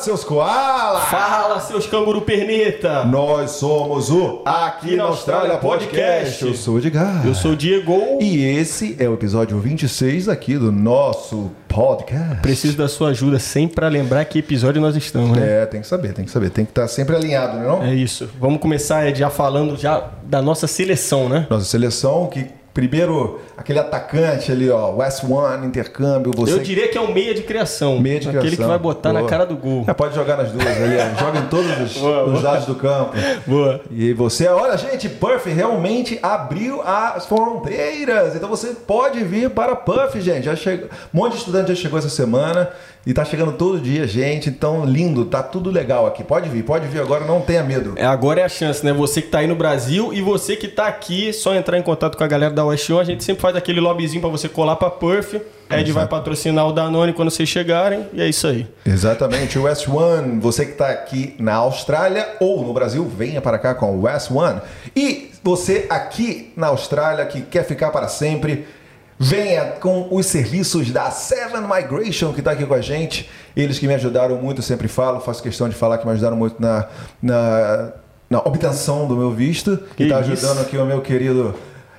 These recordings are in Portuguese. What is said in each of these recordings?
seus koalas! Fala, seus canguru perneta! Nós somos o Aqui na Austrália Podcast. Eu sou o Edgar. Eu sou o Diego. E esse é o episódio 26 aqui do nosso podcast. Preciso da sua ajuda sempre para lembrar que episódio nós estamos, né? É, tem que saber, tem que saber. Tem que estar sempre alinhado, né não? É isso. Vamos começar Ed, já falando já da nossa seleção, né? Nossa seleção que Primeiro, aquele atacante ali, ó, West One, intercâmbio. Você... Eu diria que é o meia de criação. Meia de aquele criação. que vai botar Boa. na cara do gol. É, pode jogar nas duas ali, ó. joga em todos os, Boa, os lados do campo. Boa. E você, olha, gente, Puff realmente abriu as fronteiras. Então você pode vir para Puff, gente. Já chegou, um monte de estudante já chegou essa semana e tá chegando todo dia, gente. Então, lindo, tá tudo legal aqui. Pode vir, pode vir agora, não tenha medo. É, agora é a chance, né? Você que tá aí no Brasil e você que tá aqui, só entrar em contato com a galera da West One. A gente sempre faz aquele lobbyzinho para você colar pra Perf. Ed vai patrocinar o Danone quando vocês chegarem. E é isso aí. Exatamente, o West One. Você que está aqui na Austrália ou no Brasil, venha para cá com o West One. E você aqui na Austrália que quer ficar para sempre, venha com os serviços da Seven Migration que está aqui com a gente. Eles que me ajudaram muito, eu sempre falo, faço questão de falar que me ajudaram muito na, na, na obtenção do meu visto. Que está ajudando aqui o meu querido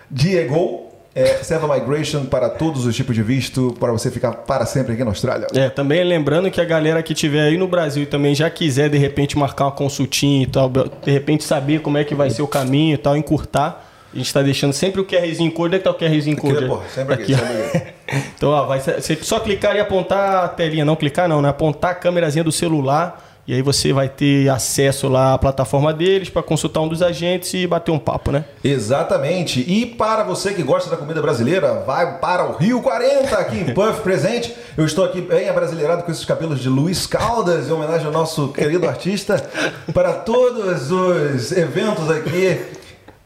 Diego. É, Seven Migration para todos os tipos de visto, para você ficar para sempre aqui na Austrália. É, também lembrando que a galera que estiver aí no Brasil e também já quiser de repente marcar uma consultinha e tal, de repente saber como é que vai ser o caminho e tal, encurtar. A gente tá deixando sempre o QRzinho code. Onde é que tá o QRzinho Aqui, code? pô? Sempre aqui, ó. sempre aqui. Então, ó, vai você só clicar e apontar a telinha, não clicar não, né? Apontar a câmerazinha do celular e aí você vai ter acesso lá à plataforma deles para consultar um dos agentes e bater um papo, né? Exatamente. E para você que gosta da comida brasileira, vai para o Rio 40 aqui em Puff presente. Eu estou aqui bem abrasileirado com esses cabelos de Luiz Caldas, em homenagem ao nosso querido artista. Para todos os eventos aqui,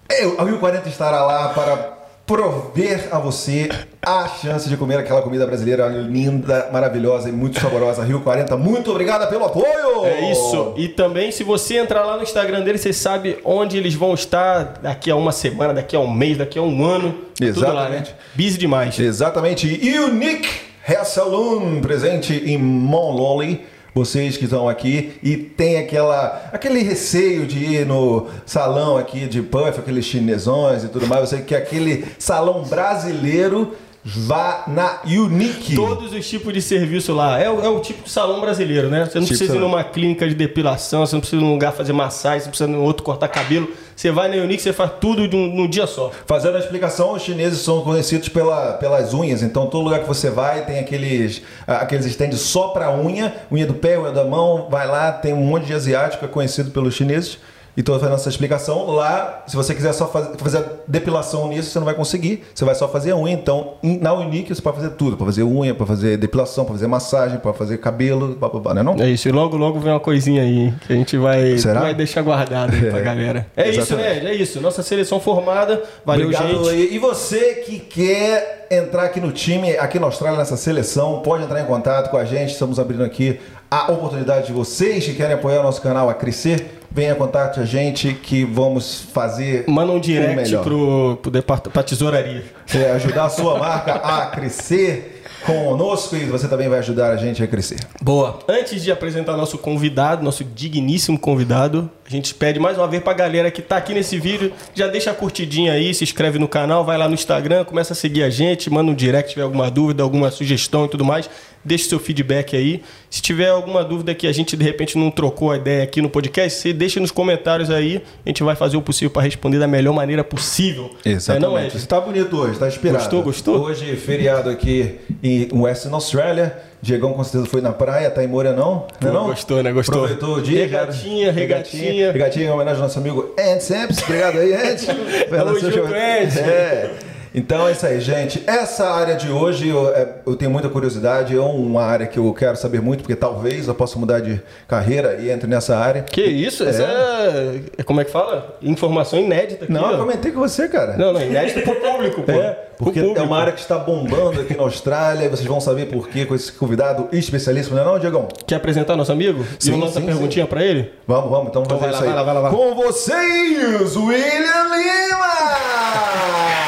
eu, o Rio 40 estará lá para prover a você a chance de comer aquela comida brasileira linda, maravilhosa e muito saborosa. Rio 40, muito obrigada pelo apoio! É isso. E também, se você entrar lá no Instagram deles, você sabe onde eles vão estar daqui a uma semana, daqui a um mês, daqui a um ano. Tudo lá, né? Exatamente. Busy demais. Exatamente. Unique Hair Salon, presente em Monlolly. Vocês que estão aqui e tem aquela, aquele receio de ir no salão aqui de puff, aqueles chinesões e tudo mais. Você quer aquele salão brasileiro, vá na Unique. Todos os tipos de serviço lá. É o, é o tipo de salão brasileiro, né? Você não Tipo precisa ir numa clínica de depilação, você não precisa ir num lugar fazer massagem, você não precisa ir num outro cortar cabelo. Você vai na Unique, você faz tudo de um- num dia só. Fazendo a explicação, os chineses são conhecidos pela, pelas unhas, então todo lugar que você vai tem aqueles, ah, aqueles stands só para unha, unha do pé, unha da mão, vai lá, tem um monte de asiático, é conhecido pelos chineses. E estou fazendo essa explicação. Lá, se você quiser só faz- fazer a depilação nisso, você não vai conseguir. Você vai só fazer a unha. Então, na Unique você pode fazer tudo. Para fazer unha, para fazer depilação, para fazer massagem, para fazer cabelo, blá, blá, blá, não é não? É isso, e logo, logo vem uma coisinha aí que a gente vai, Será? vai deixar guardado aí pra É. galera. É isso, Exatamente. né? É isso. Nossa seleção formada. Valeu, Obrigado gente. E você que quer entrar aqui no time, aqui na Austrália, nessa seleção, pode entrar em contato com a gente. Estamos abrindo aqui a oportunidade de vocês que querem apoiar o nosso canal a crescer. Venha contato a gente que vamos fazer Manda um direct pro, pro depart... pra tesouraria. É, ajudar a sua marca a crescer conosco e você também vai ajudar a gente a crescer. Boa. Antes de apresentar nosso convidado, nosso digníssimo convidado, a gente pede mais uma vez pra galera que tá aqui nesse vídeo, já deixa a curtidinha aí, se inscreve no canal, vai lá no Instagram, começa a seguir a gente, manda um direct se tiver alguma dúvida, alguma sugestão e tudo mais. Deixe seu feedback aí. Se tiver alguma dúvida que a gente de repente não trocou a ideia aqui no podcast, você deixa nos comentários aí. A gente vai fazer o possível para responder da melhor maneira possível. É, não é? Você tá bonito hoje, tá inspirado. Gostou, gostou? Hoje, feriado aqui em Western Austrália. Diegão com certeza foi na praia, tá em Moura não? Não, é? Gostou, né? Gostou. Aproveitou o dia. Regatinha, regatinha. Regatinha em homenagem ao nosso amigo Ed Samps. Obrigado aí, Ed. Pela Tamo junto, Ed. É. Então é isso aí, gente. Essa área de hoje eu, é, eu tenho muita curiosidade. É uma área que eu quero saber muito, porque talvez eu possa mudar de carreira e entre nessa área. Que isso? Essa é... é- Como é que fala? Informação inédita aqui. Não, ó. eu comentei com você, cara. Não, não, inédito pro público, pô. É, porque público. é uma área que está bombando aqui na Austrália e vocês vão saber por quê com esse convidado especialíssimo, não é não, Diegão? Quer apresentar nosso amigo? Sim, e nossa sim, perguntinha pra ele? Vamos, vamos, então vamos vai fazer lá, isso aí. vai lá, vai lá, vai lá. Com vocês, William Lima!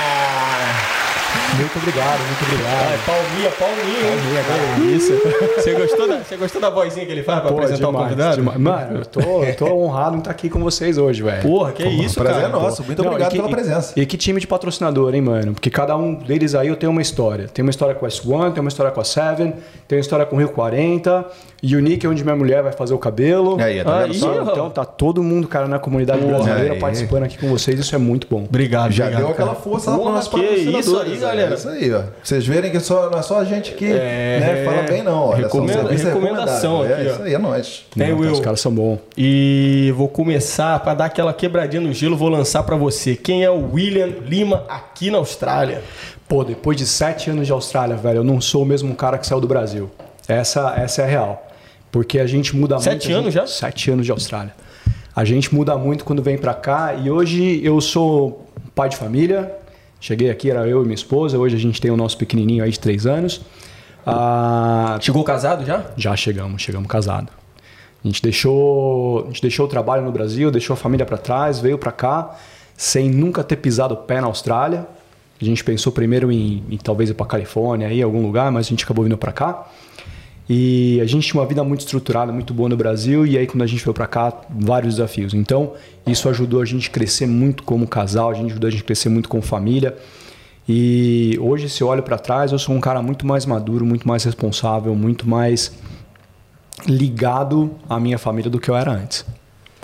Muito obrigado, muito obrigado. Ai, palminha, palminha. Palminha, cara. É isso. Você gostou, da, você gostou da vozinha que ele faz pra Pô, apresentar o demais, convidado? demais. Mano, eu tô, eu tô honrado em estar aqui com vocês hoje, velho. Porra, que isso, o prazer cara. é nosso. Muito Não, obrigado que- pela presença. E, e que time de patrocinador, hein, mano? Porque cada um deles aí eu tenho uma história. Tem uma história com a S1, tem uma história com a Seven, tem uma história com o Rio 40, Unique, onde minha mulher vai fazer o cabelo. Aí, tá Aí, só? ó. Então tá todo mundo, cara, na comunidade brasileira aí. participando aqui com vocês. Isso é muito bom. Obrigado, Já obrigado, deu aquela cara. força lá para Porra, nossos que isso aí, galera. É isso aí, ó. Vocês verem que só, não é só a gente que né, fala bem, não. Olha, Recomenda- só, é recomendação recomendável. aqui, É ó. isso aí, é nóis. Não, Will? Os caras são bons. E vou começar para dar aquela quebradinha no gelo, vou lançar para você. Quem é o William Lima aqui na Austrália? Pô, depois de sete anos de Austrália, velho, eu não sou o mesmo cara que saiu do Brasil. Essa, essa é a real. Porque a gente muda Sete muito. a anos gente- já? Sete anos de Austrália. A gente muda muito quando vem pra cá. E hoje eu sou pai de família. Cheguei aqui, era eu e minha esposa. Hoje a gente tem o nosso pequenininho aí de três anos. Ah, Chegou casado já? já chegamos, chegamos casados. A gente deixou, a gente deixou o trabalho no Brasil, deixou a família para trás, veio para cá sem nunca ter pisado o pé na Austrália. A gente pensou primeiro em, em talvez ir para Califórnia, aí algum lugar, mas a gente acabou vindo para cá. E a gente tinha uma vida muito estruturada, muito boa no Brasil, e aí quando a gente veio para cá, vários desafios. Então, isso ajudou a gente a crescer muito como casal, a gente ajudou a gente a crescer muito como família. E hoje, se eu olho para trás, eu sou um cara muito mais maduro, muito mais responsável, muito mais ligado à minha família do que eu era antes.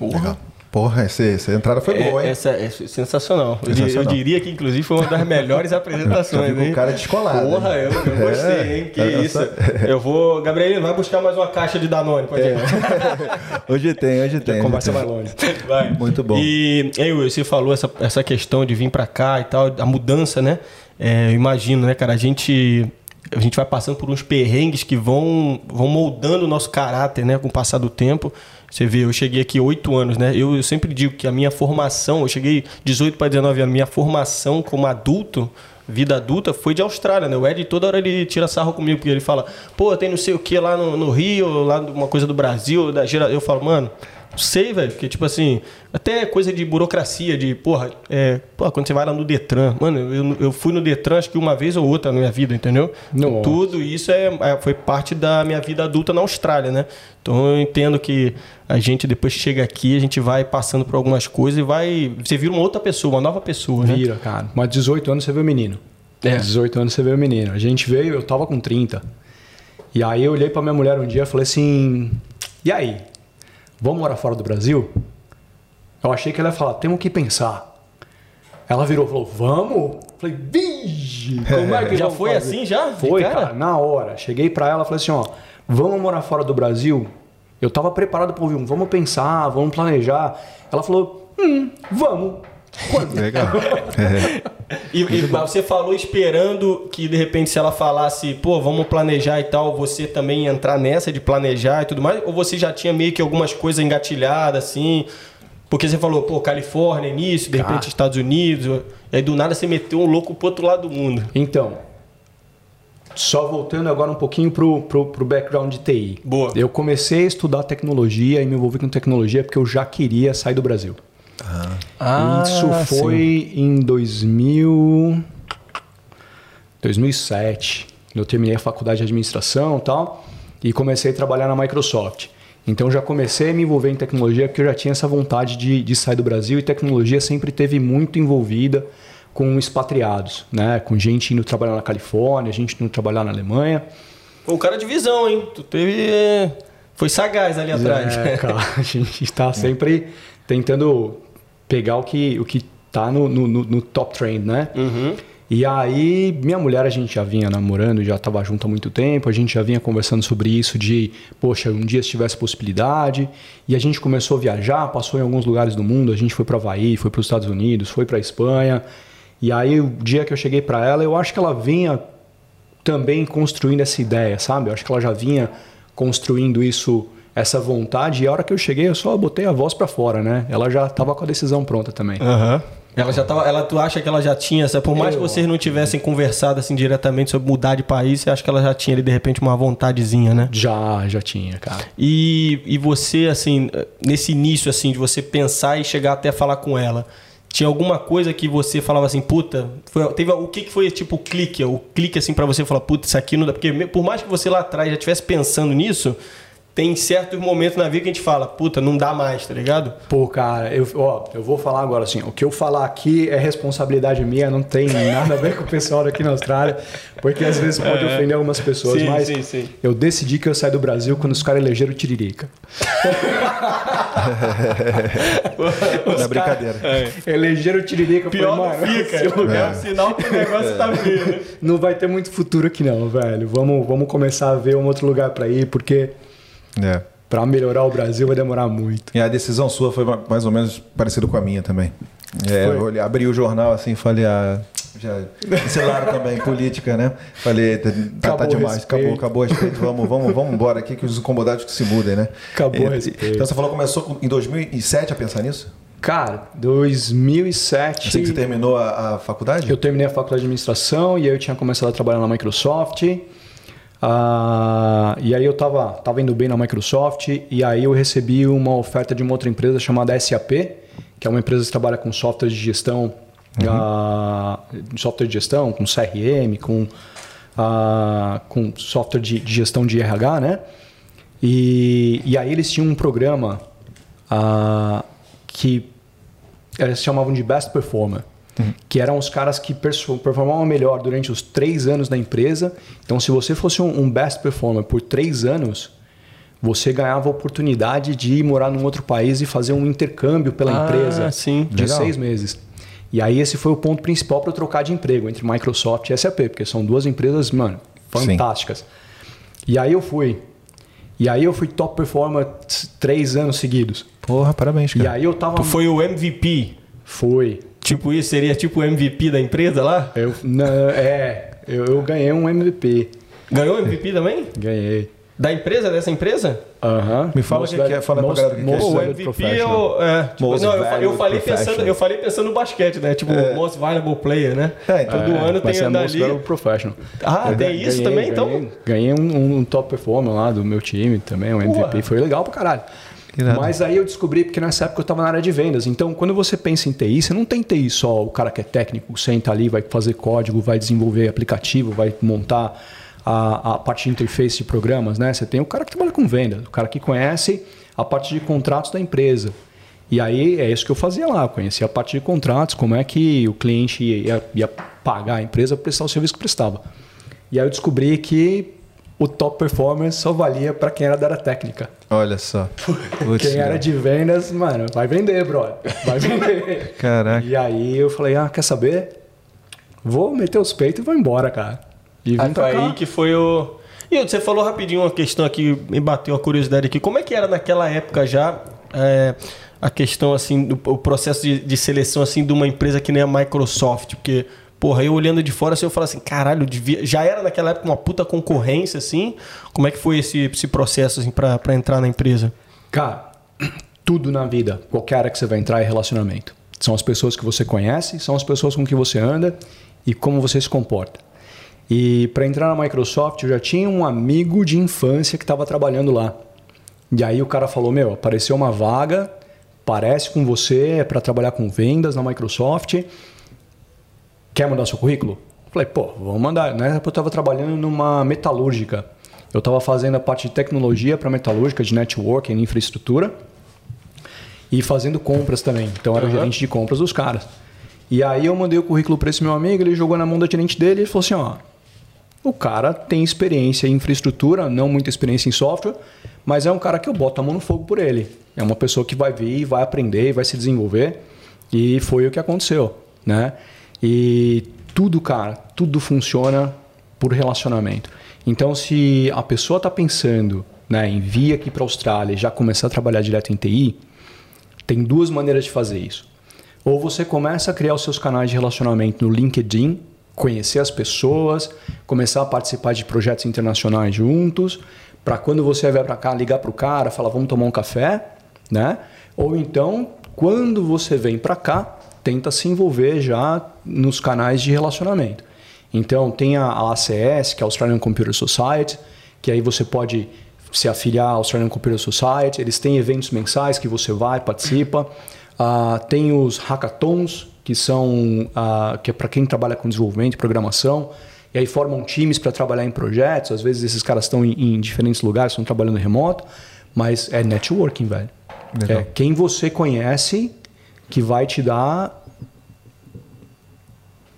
Legal. Porra, essa, essa entrada foi É, boa, hein? essa é sensacional. Eu di- Eu, Sensacional. diria que, inclusive, foi uma das melhores apresentações. hein? o cara descolado. Porra, eu, eu gostei, É, hein? Que isso. Eu vou. Gabrielino, vai buscar mais uma caixa de Danone, pode ir. Hoje tem, hoje tem. Conversa tem. longe. Vai. Muito bom. E aí, Will, você falou essa, essa questão de vir pra cá e tal, a mudança, né? É, eu imagino, né, cara? A gente, a gente vai passando por uns perrengues que vão, vão moldando o nosso caráter, né? Com o passar do tempo. Você vê, eu cheguei aqui oito anos, né? Eu, eu sempre digo que a minha formação, eu cheguei 18 para 19 anos, minha formação como adulto, vida adulta, foi de Austrália, né? O Ed toda hora ele tira sarro comigo, porque ele fala, pô, tem não sei o que lá no, no Rio, lá uma coisa do Brasil, da gera... eu falo, mano, sei, velho, porque, tipo assim, até coisa de burocracia, de, porra, é, porra, quando você vai lá no Detran, mano, eu, eu fui no Detran acho que uma vez ou outra na minha vida, entendeu? Nossa. Tudo isso é, é- foi parte da minha vida adulta na Austrália, né? Então eu entendo que a gente depois chega aqui, a gente vai passando por algumas coisas e vai. Você vira uma outra pessoa, uma nova pessoa, né? Vira, cara. Mas 18 anos você vê o menino. É. 18 anos você vê o menino. A gente veio, eu tava com 30. E aí eu olhei pra minha mulher um dia e falei assim: E aí? Vamos morar fora do Brasil? Eu achei que ela ia falar: Temos que pensar. Ela virou e falou: Vamos? Falei: Vige! Como é que Já foi fazer?" assim, já? Foi, cara? cara? na hora. Cheguei pra ela e falei assim: Ó, vamos morar fora do Brasil? Eu tava preparado pra ouvir um: Vamos pensar, vamos planejar. Ela falou: Hum, vamos. Quando? Legal. E, e mas você falou esperando que de repente se ela falasse, pô, vamos planejar e tal, você também entrar nessa de planejar e tudo mais? Ou você já tinha meio que algumas coisas engatilhadas assim? Porque você falou, pô, Califórnia, início, de repente Estados Unidos, e aí do nada você meteu um louco pro outro lado do mundo. Então, só voltando agora um pouquinho pro, pro, pro background de TI. Boa. Eu comecei a estudar tecnologia e me envolvi com tecnologia porque eu já queria sair do Brasil. Ah, Isso foi em 2000... 2007. Eu terminei a faculdade de administração e tal e comecei a trabalhar na Microsoft. Então já comecei a me envolver em tecnologia porque eu já tinha essa vontade de, de sair do Brasil e tecnologia sempre teve muito envolvida com expatriados, né? Com gente indo trabalhar na Califórnia, gente indo trabalhar na Alemanha. Foi um cara de visão, hein? Tu teve. é, Foi sagaz ali atrás. É, cara, a gente está sempre tentando pegar o que o que tá no, no, no- top trend, né? Uhum. E aí, minha mulher, a gente já vinha namorando, já estava junto há muito tempo, a gente já vinha conversando sobre isso de, poxa, um dia se tivesse possibilidade. E a gente começou a viajar, passou em alguns lugares do mundo, a gente foi para Havaí, foi para os Estados Unidos, foi para Espanha. E aí, o dia que eu cheguei para ela, eu acho que ela vinha também construindo essa ideia, sabe? Eu acho que ela já vinha construindo isso, essa vontade. E a hora que eu cheguei, eu só botei a voz para fora, né? Ela já estava com a decisão pronta também. Aham. Ela já tava. Ela, tu acha que ela já tinha essa. Por mais Eu que vocês não tivessem conversado assim diretamente sobre mudar de país, você acha que ela já tinha ali, de repente, uma vontadezinha, né? Já, já tinha, cara. E, e você, assim, nesse início, assim, de você pensar e chegar até falar com ela, Tinha alguma coisa que você falava assim, puta, foi, teve o que, que foi tipo o clique, o clique assim para você falar, puta, isso aqui não dá, porque por mais que você lá atrás já estivesse pensando nisso, tem certos momentos na vida que a gente fala, puta, não dá mais, tá ligado? Pô, cara, eu, ó, eu vou falar agora assim, o que eu falar aqui é responsabilidade minha, não tem nada a ver com o pessoal daqui na Austrália, porque às vezes pode é. ofender algumas pessoas, sim, mas sim, sim. eu decidi que eu saí do Brasil quando os caras elegeram o Tiririca. não é brincadeira. É. Elegeram o Tiririca. Pior falei, fica, é. é um sinal que o negócio tá vindo. Não vai ter muito futuro aqui não, velho. Vamos, vamos começar a ver um outro lugar para ir, porque é. Para melhorar o Brasil vai demorar muito. E a decisão sua foi mais ou menos parecida com a minha também. É, eu abri o jornal assim e falei, ah, já ensinaram também política, né? Falei, tá, tá, tá demais, acabou, acabou respeito, vamos, vamos, vamos embora aqui que os incomodados que se mudem, né? Acabou e, Então você falou que começou em 2007 a pensar nisso? Cara, 2007. Assim que você terminou a, a faculdade? Eu terminei a faculdade de administração e aí eu tinha começado a trabalhar na Microsoft. Ah, e aí eu estava tava indo bem na Microsoft e aí eu recebi uma oferta de uma outra empresa chamada SAP, que é uma empresa que trabalha com software de gestão, uhum. ah, software de gestão, com CRM, com, ah, com software de, de, gestão de RH, né? E, e aí eles tinham um programa que eles chamavam de Best Performer. Uhum. Que eram os caras que performavam melhor durante os três anos da empresa. Então, se você fosse um, um best performer por três anos, você ganhava a oportunidade de ir morar num outro país e fazer um intercâmbio pela ah, empresa sim. de Legal. seis meses. E aí esse foi o ponto principal para eu trocar de emprego entre Microsoft e SAP, porque são duas empresas, mano, fantásticas. Sim. E aí eu fui. E aí eu fui top performer três anos seguidos. Porra, parabéns, cara. E aí eu tava... Tu foi o MVP? Foi. Tipo isso, seria tipo o MVP da empresa lá? Eu, não, é, eu, eu ganhei um MVP. Ganhou MVP também? Ganhei. Da empresa, dessa empresa? Aham. Me fala o que, que é, fala most, pra galera que, que é. O MVP eu, é, tipo, não, eu, eu, falei pensando, eu falei pensando no basquete, né? Tipo, é. Most Valuable Player, né? É, então, Todo é, ano tem andar ali. Most Professional. Ah, eu tem isso ganhei, também, então? Ganhei um, um, top performer lá do meu time também, um MVP. Foi legal pra caralho. Mas aí eu descobri, porque nessa época eu estava na área de vendas. Então, quando você pensa em TI, você não tem TI só o cara que é técnico, senta ali, vai fazer código, vai desenvolver aplicativo, vai montar a, a parte de interface de programas. Né? Você tem o cara que trabalha com venda, o cara que conhece a parte de contratos da empresa. E aí é isso que eu fazia lá, conhecia a parte de contratos, como é que o cliente ia, ia pagar a empresa para prestar o serviço que prestava. E aí eu descobri que o top performer só valia para quem era da área técnica. Olha só. quem era de vendas, mano, vai vender, brother. Vai vender. Caraca. E aí eu falei, ah, quer saber? Vou meter os peitos e vou embora, cara. E vim foi aí que foi o. E você falou rapidinho uma questão aqui, me bateu a curiosidade aqui. Como é que era naquela época já é, a questão, assim, do, o processo de, de seleção, assim, de uma empresa que nem a Microsoft? Porque Porra, eu olhando de fora, assim, eu falo assim, caralho, devia... já era naquela época uma puta concorrência, assim. Como é que foi esse, esse processo, assim, pra, pra entrar na empresa? Cara, tudo na vida, qualquer área que você vai entrar é relacionamento. São as pessoas que você conhece, são as pessoas com que você anda e como você se comporta. E para entrar na Microsoft, eu já tinha um amigo de infância que estava trabalhando lá. E aí o cara falou: Meu, apareceu uma vaga, parece com você, é para trabalhar com vendas na Microsoft quer mandar seu currículo? Falei, pô, vamos mandar. Na época eu estava trabalhando numa metalúrgica. Eu estava fazendo a parte de tecnologia para metalúrgica, de networking, infraestrutura. E fazendo compras também. Então era uhum. gerente de compras dos caras. E aí eu mandei o currículo para esse meu amigo, ele jogou na mão da gerente dele e falou assim, ó... O cara tem experiência em infraestrutura, não muita experiência em software, mas é um cara que eu boto a mão no fogo por ele. É uma pessoa que vai vir, vai aprender, vai se desenvolver. E foi o que aconteceu, né? E tudo, cara, tudo funciona por relacionamento. Então, se a pessoa está pensando né, em vir aqui para a Austrália e já começar a trabalhar direto em TI, tem duas maneiras de fazer isso. Ou você começa a criar os seus canais de relacionamento no LinkedIn, conhecer as pessoas, começar a participar de projetos internacionais juntos, para quando você vier para cá ligar para o cara, falar vamos tomar um café, né? Ou então, quando você vem para cá, tenta se envolver já nos canais de relacionamento. Então, tem a ACS, que é a Australian Computer Society, que aí você pode se afiliar à Australian Computer Society. Eles têm eventos mensais que você vai, participa. Ah, tem os hackathons, que são ah, que é para quem trabalha com desenvolvimento e programação. E aí formam times para trabalhar em projetos. Às vezes esses caras estão em, em diferentes lugares, estão trabalhando remoto. Mas é networking, velho. Legal. É quem você conhece que vai te dar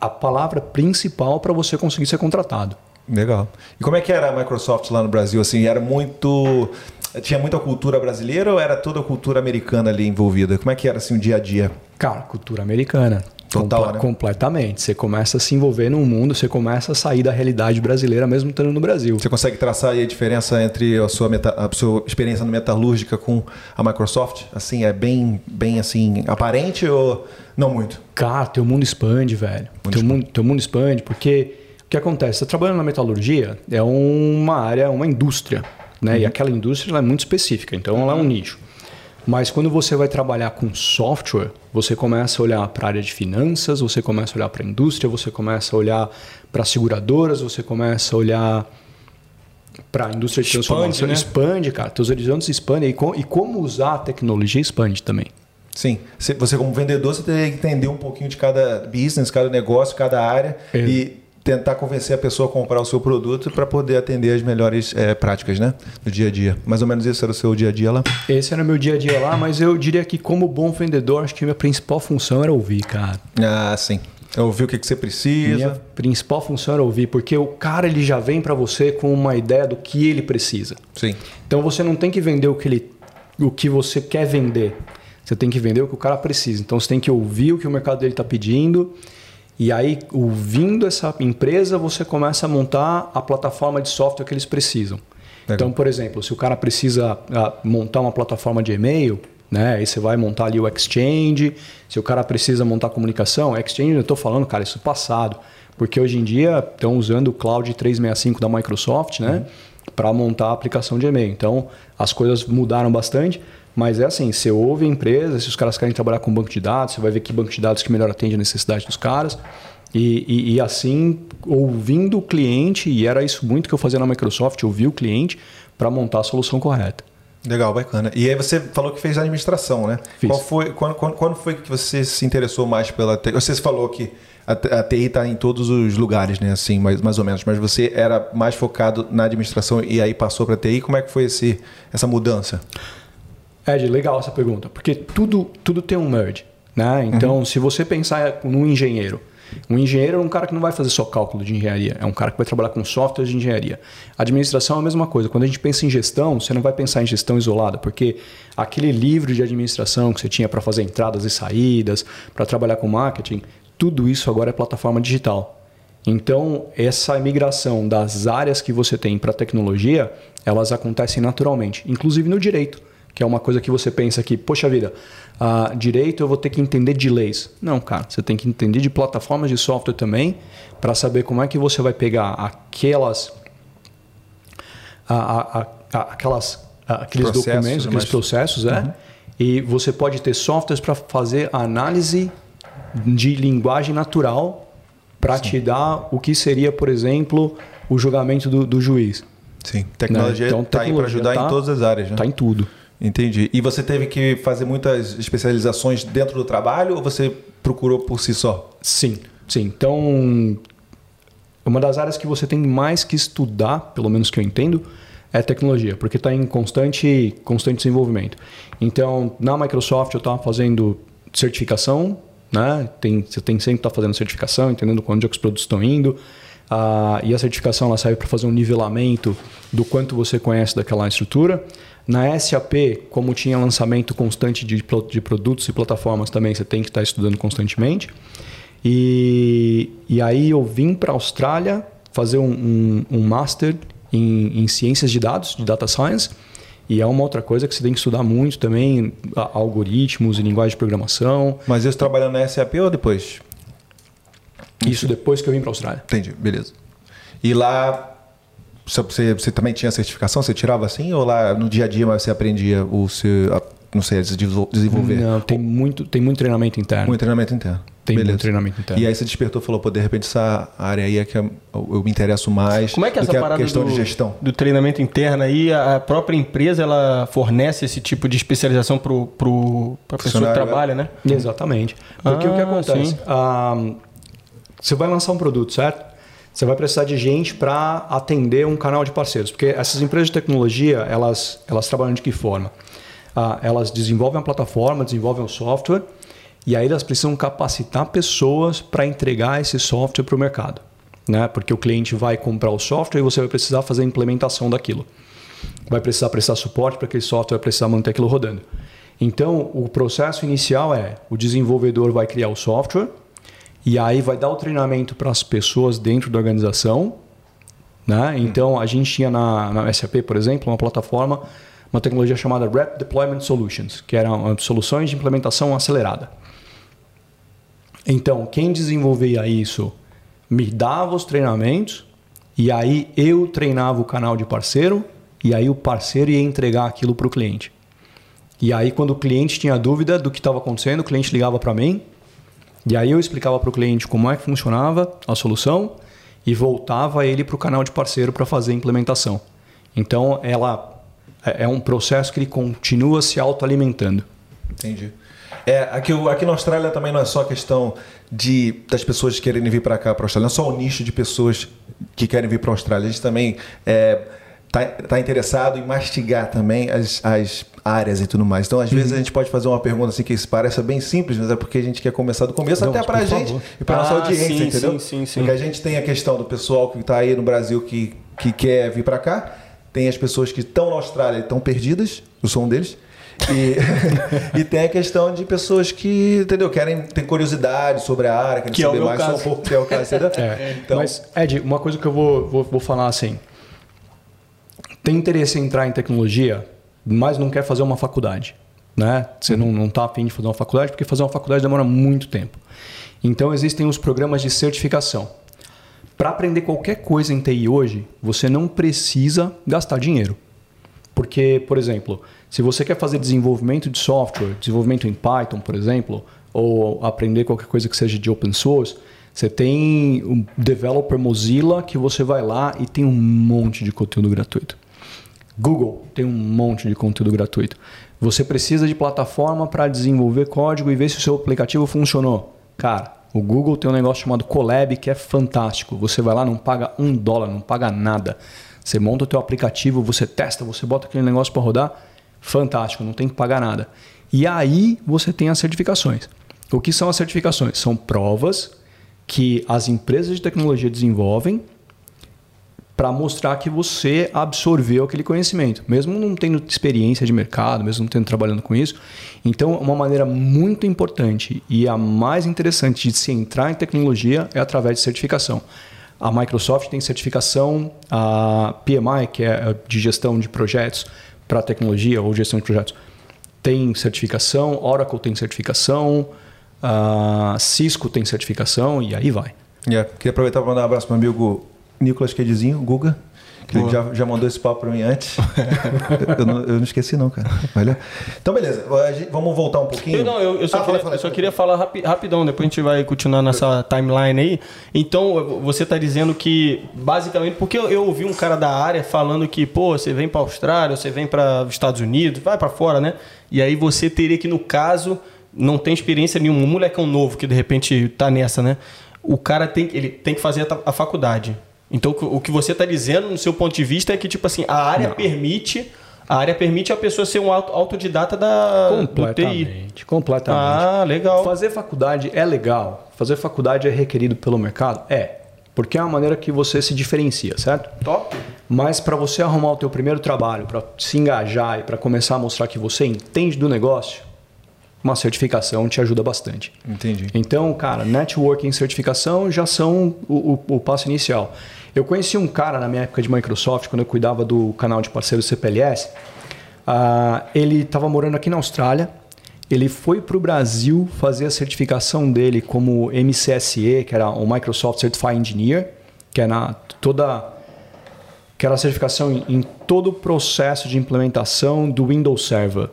a palavra principal para você conseguir ser contratado. Legal. E como é que era a Microsoft lá no Brasil? Assim, era muito. Tinha muita cultura brasileira ou era toda a cultura americana ali envolvida? Como é que era assim o dia a dia? Cara, cultura americana. Total, Comple- né? Completamente. Você começa a se envolver num mundo, você começa a sair da realidade brasileira mesmo estando no Brasil. Você consegue traçar aí a diferença entre a sua, meta- a sua experiência no metalúrgica com a Microsoft? Assim, é bem, bem assim, aparente ou não muito? Cara, teu mundo expande, velho. teu, mundo, teu mundo expande, porque o que acontece? Você trabalhando na metalurgia é uma área, uma indústria, né? E aquela indústria é muito específica, então ela é um nicho. Mas quando você vai trabalhar com software, você começa a olhar para a área de finanças, você começa a olhar para a indústria, você começa a olhar para seguradoras, você começa a olhar para a indústria de Expande, transformação. né? Expande, cara. Teus horizontes expandem. E, com- e como usar a tecnologia expande também. Sim. Você, como vendedor, você teria que entender um pouquinho de cada business, cada negócio, cada área É. e tentar convencer a pessoa a comprar o seu produto para poder atender as melhores eh, práticas, né? No dia a dia. Mais ou menos isso era o seu dia a dia lá? Esse era meu dia a dia lá, mas eu diria que como bom vendedor, acho que a minha principal função era ouvir, cara. Ah, sim. Eu ouvi o que, que você precisa. Minha principal função era ouvir, porque o cara ele já vem para você com uma ideia do que ele precisa. Sim. Então você não tem que vender o que ele o que você quer vender. Você tem que vender o que o cara precisa. Então você tem que ouvir o que o mercado dele está pedindo. E aí, ouvindo essa empresa, você começa a montar a plataforma de software que eles precisam. Legal. Então, por exemplo, se o cara precisa ah, montar uma plataforma de e-mail, né? Aí você vai montar ali o Exchange. Se o cara precisa montar comunicação, Exchange, eu estou falando, cara, isso é passado. Porque hoje em dia estão usando o Cloud 365 da Microsoft, né? Para montar a aplicação de e-mail. Então, as coisas mudaram bastante. Mas é assim, você ouve a empresa, se os caras querem trabalhar com banco de dados, você vai ver que banco de dados que melhor atende a necessidade dos caras. E, e- e assim, ouvindo o cliente, e era isso muito que eu fazia na Microsoft, ouvir o cliente para montar a solução correta. Legal, bacana. E aí você falou que fez administração, né? Fiz. Qual foi, quando, quando, quando foi que você se interessou mais pela TI? Você falou que a, a TI está em todos os lugares, né? Assim, mais, mais ou menos. Mas você era mais focado na administração e aí passou para TI. Como é que foi esse, essa mudança? Ed, legal essa pergunta, porque tudo, tudo tem um merge. Né? Então, se você pensar num engenheiro, um engenheiro é um cara que não vai fazer só cálculo de engenharia, é um cara que vai trabalhar com software de engenharia. Administração é a mesma coisa. Quando a gente pensa em gestão, você não vai pensar em gestão isolada, porque aquele livro de administração que você tinha para fazer entradas e saídas, para trabalhar com marketing, tudo isso agora é plataforma digital. Então, essa migração das áreas que você tem para tecnologia, elas acontecem naturalmente, inclusive no direito, que é uma coisa que você pensa que, poxa vida, ah, direito eu vou ter que entender de leis. Não, cara, você tem que entender de plataformas de software também, para saber como é que você vai pegar aquelas, a- a- a- aquelas aqueles Processos, documentos, aqueles mas- processos, é. E você pode ter softwares para fazer a análise de linguagem natural para te dar o que seria, por exemplo, o julgamento do, do juiz. Sim. Tecnologia Então, está aí para ajudar tá- em todas as áreas, né? Está em tudo. Entendi. E você teve que fazer muitas especializações dentro do trabalho ou você procurou por si só? Sim, sim. Então, uma das áreas que você tem mais que estudar, pelo menos que eu entendo, é tecnologia, porque está em constante, constante desenvolvimento. Então, na Microsoft eu estava fazendo certificação, né? Tem, você tem sempre que estar fazendo certificação, entendendo onde é que os produtos estão indo. Ah, e a certificação ela serve para fazer um nivelamento do quanto você conhece daquela estrutura. Na SAP, como tinha lançamento constante de, de produtos e plataformas também, você tem que estar estudando constantemente. E, e aí eu vim para a Austrália fazer um, um, um master em, em ciências de dados, de data science. E é uma outra coisa que você tem que estudar muito também, algoritmos e linguagem de programação. Mas isso trabalhando na SAP ou depois? Isso depois que eu vim para a Austrália. Entendi, beleza. E lá você, você- também tinha certificação? Você tirava assim? Ou lá no dia a dia você aprendia o seu, a- não sei, desenvolver? Não, tem muito, tem muito treinamento interno. Muito treinamento interno. Tem Beleza. muito treinamento interno. E aí você despertou e falou, pô, de repente essa área aí é que eu, eu me interesso mais. Como é que é essa que parada questão do, de gestão? do treinamento interno aí, a própria empresa ela fornece esse tipo de especialização para a pessoa que trabalha, né? Exatamente. Porque ah, o que ah, acontece? Ah, você vai lançar um produto, certo? Você vai precisar de gente para atender um canal de parceiros, porque essas empresas de tecnologia elas elas trabalham de que forma? Ah, elas desenvolvem a plataforma, desenvolvem o software e aí elas precisam capacitar pessoas para entregar esse software para o mercado. Né? Porque o cliente vai comprar o software e você vai precisar fazer a implementação daquilo. Vai precisar prestar suporte para aquele software, vai precisar manter aquilo rodando. Então, o processo inicial é o desenvolvedor vai criar o software e aí vai dar o treinamento para as pessoas dentro da organização. Né? Então, a gente tinha na, na SAP, por exemplo, uma plataforma, uma tecnologia chamada Rep Deployment Solutions, que eram soluções de implementação acelerada. Então, quem desenvolvia isso me dava os treinamentos e aí eu treinava o canal de parceiro e aí o parceiro ia entregar aquilo para o cliente. E aí, quando o cliente tinha dúvida do que estava acontecendo, o cliente ligava para mim e aí eu explicava para o cliente como é que funcionava a solução e voltava ele para o canal de parceiro para fazer a implementação. Então, ela é, é um processo que ele continua se autoalimentando. Entendi. É, aqui, aqui na Austrália também não é só questão de das pessoas quererem vir para cá, para a Austrália. Não é só o nicho de pessoas que querem vir para a Austrália. A gente também é, tá, tá interessado em mastigar também as, as áreas e tudo mais. Então, às vezes, uhum. a gente pode fazer uma pergunta assim que parece bem simples, mas é porque a gente quer começar do começo não, até para a gente e para ah, nossa audiência, sim, entendeu? Sim, sim, sim. Porque a gente tem a questão do pessoal que está aí no Brasil que, que quer vir para cá, tem as pessoas que estão na Austrália e estão perdidas, eu sou um deles. E, e tem a questão de pessoas que, entendeu, querem ter curiosidade sobre a área, querem que saber é mais caso. um pouco, que é o caso. É. Então, Mas, Ed, uma coisa que eu vou, vou, vou falar assim. Tem interesse em entrar em tecnologia, mas não quer fazer uma faculdade. Né? Você não, não tá afim de fazer uma faculdade, porque fazer uma faculdade demora muito tempo. Então existem os programas de certificação. Para aprender qualquer coisa em TI hoje, você não precisa gastar dinheiro. Porque, por exemplo, se você quer fazer desenvolvimento de software, desenvolvimento em Python, por exemplo, ou aprender qualquer coisa que seja de open source, você tem o Developer Mozilla que você vai lá e tem um monte de conteúdo gratuito. Google tem um monte de conteúdo gratuito. Você precisa de plataforma para desenvolver código e ver se o seu aplicativo funcionou. Cara, o Google tem um negócio chamado Colab que é fantástico. Você vai lá, não paga um dólar, não paga nada. Você monta o teu aplicativo, você testa, você bota aquele negócio para rodar fantástico, não tem que pagar nada. E aí você tem as certificações. O que são as certificações? São provas que as empresas de tecnologia desenvolvem para mostrar que você absorveu aquele conhecimento, mesmo não tendo experiência de mercado, mesmo não tendo trabalhando com isso. Então, uma maneira muito importante e a mais interessante de se entrar em tecnologia é através de certificação. A Microsoft tem certificação, a PMI, que é de gestão de projetos, para tecnologia ou gestão de projetos tem certificação, Oracle tem certificação, uh, Cisco tem certificação e aí vai. Yeah. Queria aproveitar para mandar um abraço para o meu amigo Nicolas Quedezinho, Guga, que ele já, já mandou esse papo para mim antes. eu, não, eu, não, esqueci, não, cara. Olha. Então, beleza. Vamos voltar um pouquinho. Eu, não, eu, eu só, ah, queria, fala, eu só queria falar rapi, rapidão, depois a gente vai continuar nessa timeline aí. Então, você está dizendo que, basicamente, porque eu, eu, ouvi um cara da área falando que, pô, você vem para Austrália, você vem para os Estados Unidos, vai para fora, né? E aí você teria que, no caso, não tem experiência nenhuma, um molecão novo que de repente tá nessa, né? O cara tem, ele tem que fazer a, a faculdade. Então, o que você está dizendo, no seu ponto de vista, é que, tipo assim, a área Não. permite. A área permite a pessoa ser um autodidata da completamente, do TI. Completamente. Ah, legal. Fazer faculdade é legal. Fazer faculdade é requerido pelo mercado? É. Porque é uma maneira que você se diferencia, certo? Top. Mas para você arrumar o teu primeiro trabalho, para se engajar e para começar a mostrar que você entende do negócio, uma certificação te ajuda bastante. Entendi. Então, cara, networking e certificação já são o, o, o, passo inicial. Eu conheci um cara na minha época de Microsoft, quando eu cuidava do canal de parceiros CPLS. Uh, ah, ele estava morando aqui na Austrália. Ele foi para o Brasil fazer a certificação dele como MCSE, que era o Microsoft Certified Engineer, que era toda que era a certificação em, em todo o processo de implementação do Windows Server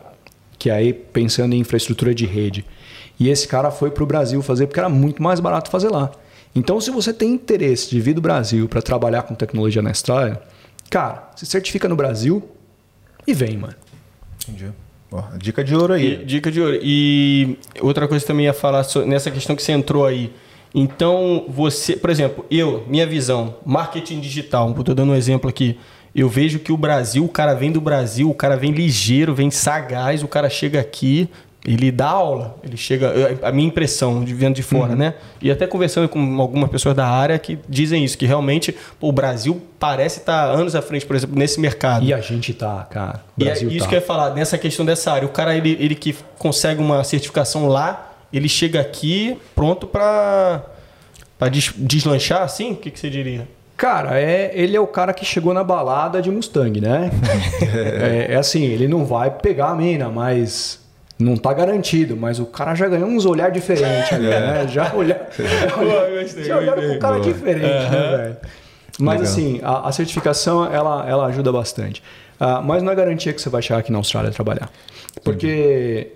que é aí pensando em infraestrutura de rede. E esse cara foi para o Brasil fazer porque era muito mais barato fazer lá. Então, se você tem interesse de vir do Brasil para trabalhar com tecnologia na Austrália, cara, se certifica no Brasil e vem, mano. Entendi. Ó, dica de ouro aí. E, dica de ouro. E outra coisa que também ia falar so- nessa questão que você entrou aí. Então, você, por exemplo, eu, minha visão, marketing digital, estou dando um exemplo aqui. Eu vejo que o Brasil, o cara vem do Brasil, o cara vem ligeiro, vem sagaz, o cara chega aqui, ele dá aula, ele chega. A minha impressão de vendo de fora, né? E até conversando com algumas pessoas da área que dizem isso, que realmente pô, o Brasil parece estar anos à frente, por exemplo, nesse mercado. E a gente tá, cara. E é isso tá. que eu ia falar, nessa questão dessa área. O cara, ele, ele que consegue uma certificação lá, ele chega aqui pronto para des, deslanchar, assim? O que, que você diria? Cara, é, ele é o cara que chegou na balada de Mustang, né? é, é assim, ele não vai pegar a mina, mas não tá garantido. Mas o cara já ganhou uns olhares diferentes ali, né? Já, olha, gostei, já olharam com cara diferente, né, velho? Mas Legal. assim, a, a certificação, ela, ela ajuda bastante. Ah, mas não é garantia que você vai chegar aqui na Austrália trabalhar. Porque,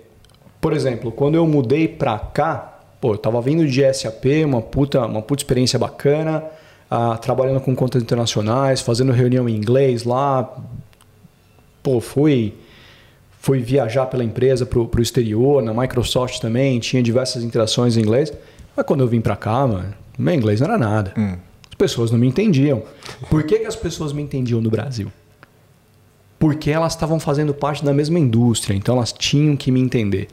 por exemplo, quando eu mudei pra cá, pô, eu tava vindo de SAP, uma puta, uma puta experiência bacana, ah, trabalhando com contas internacionais, fazendo reunião em inglês lá. Pô, fui, fui viajar pela empresa pro, pro exterior, na Microsoft também, tinha diversas interações em inglês. Mas quando eu vim pra cá, mano, meu inglês não era nada. As pessoas não me entendiam. Por que, que as pessoas me entendiam no Brasil? Porque elas estavam fazendo parte da mesma indústria, então elas tinham que me entender.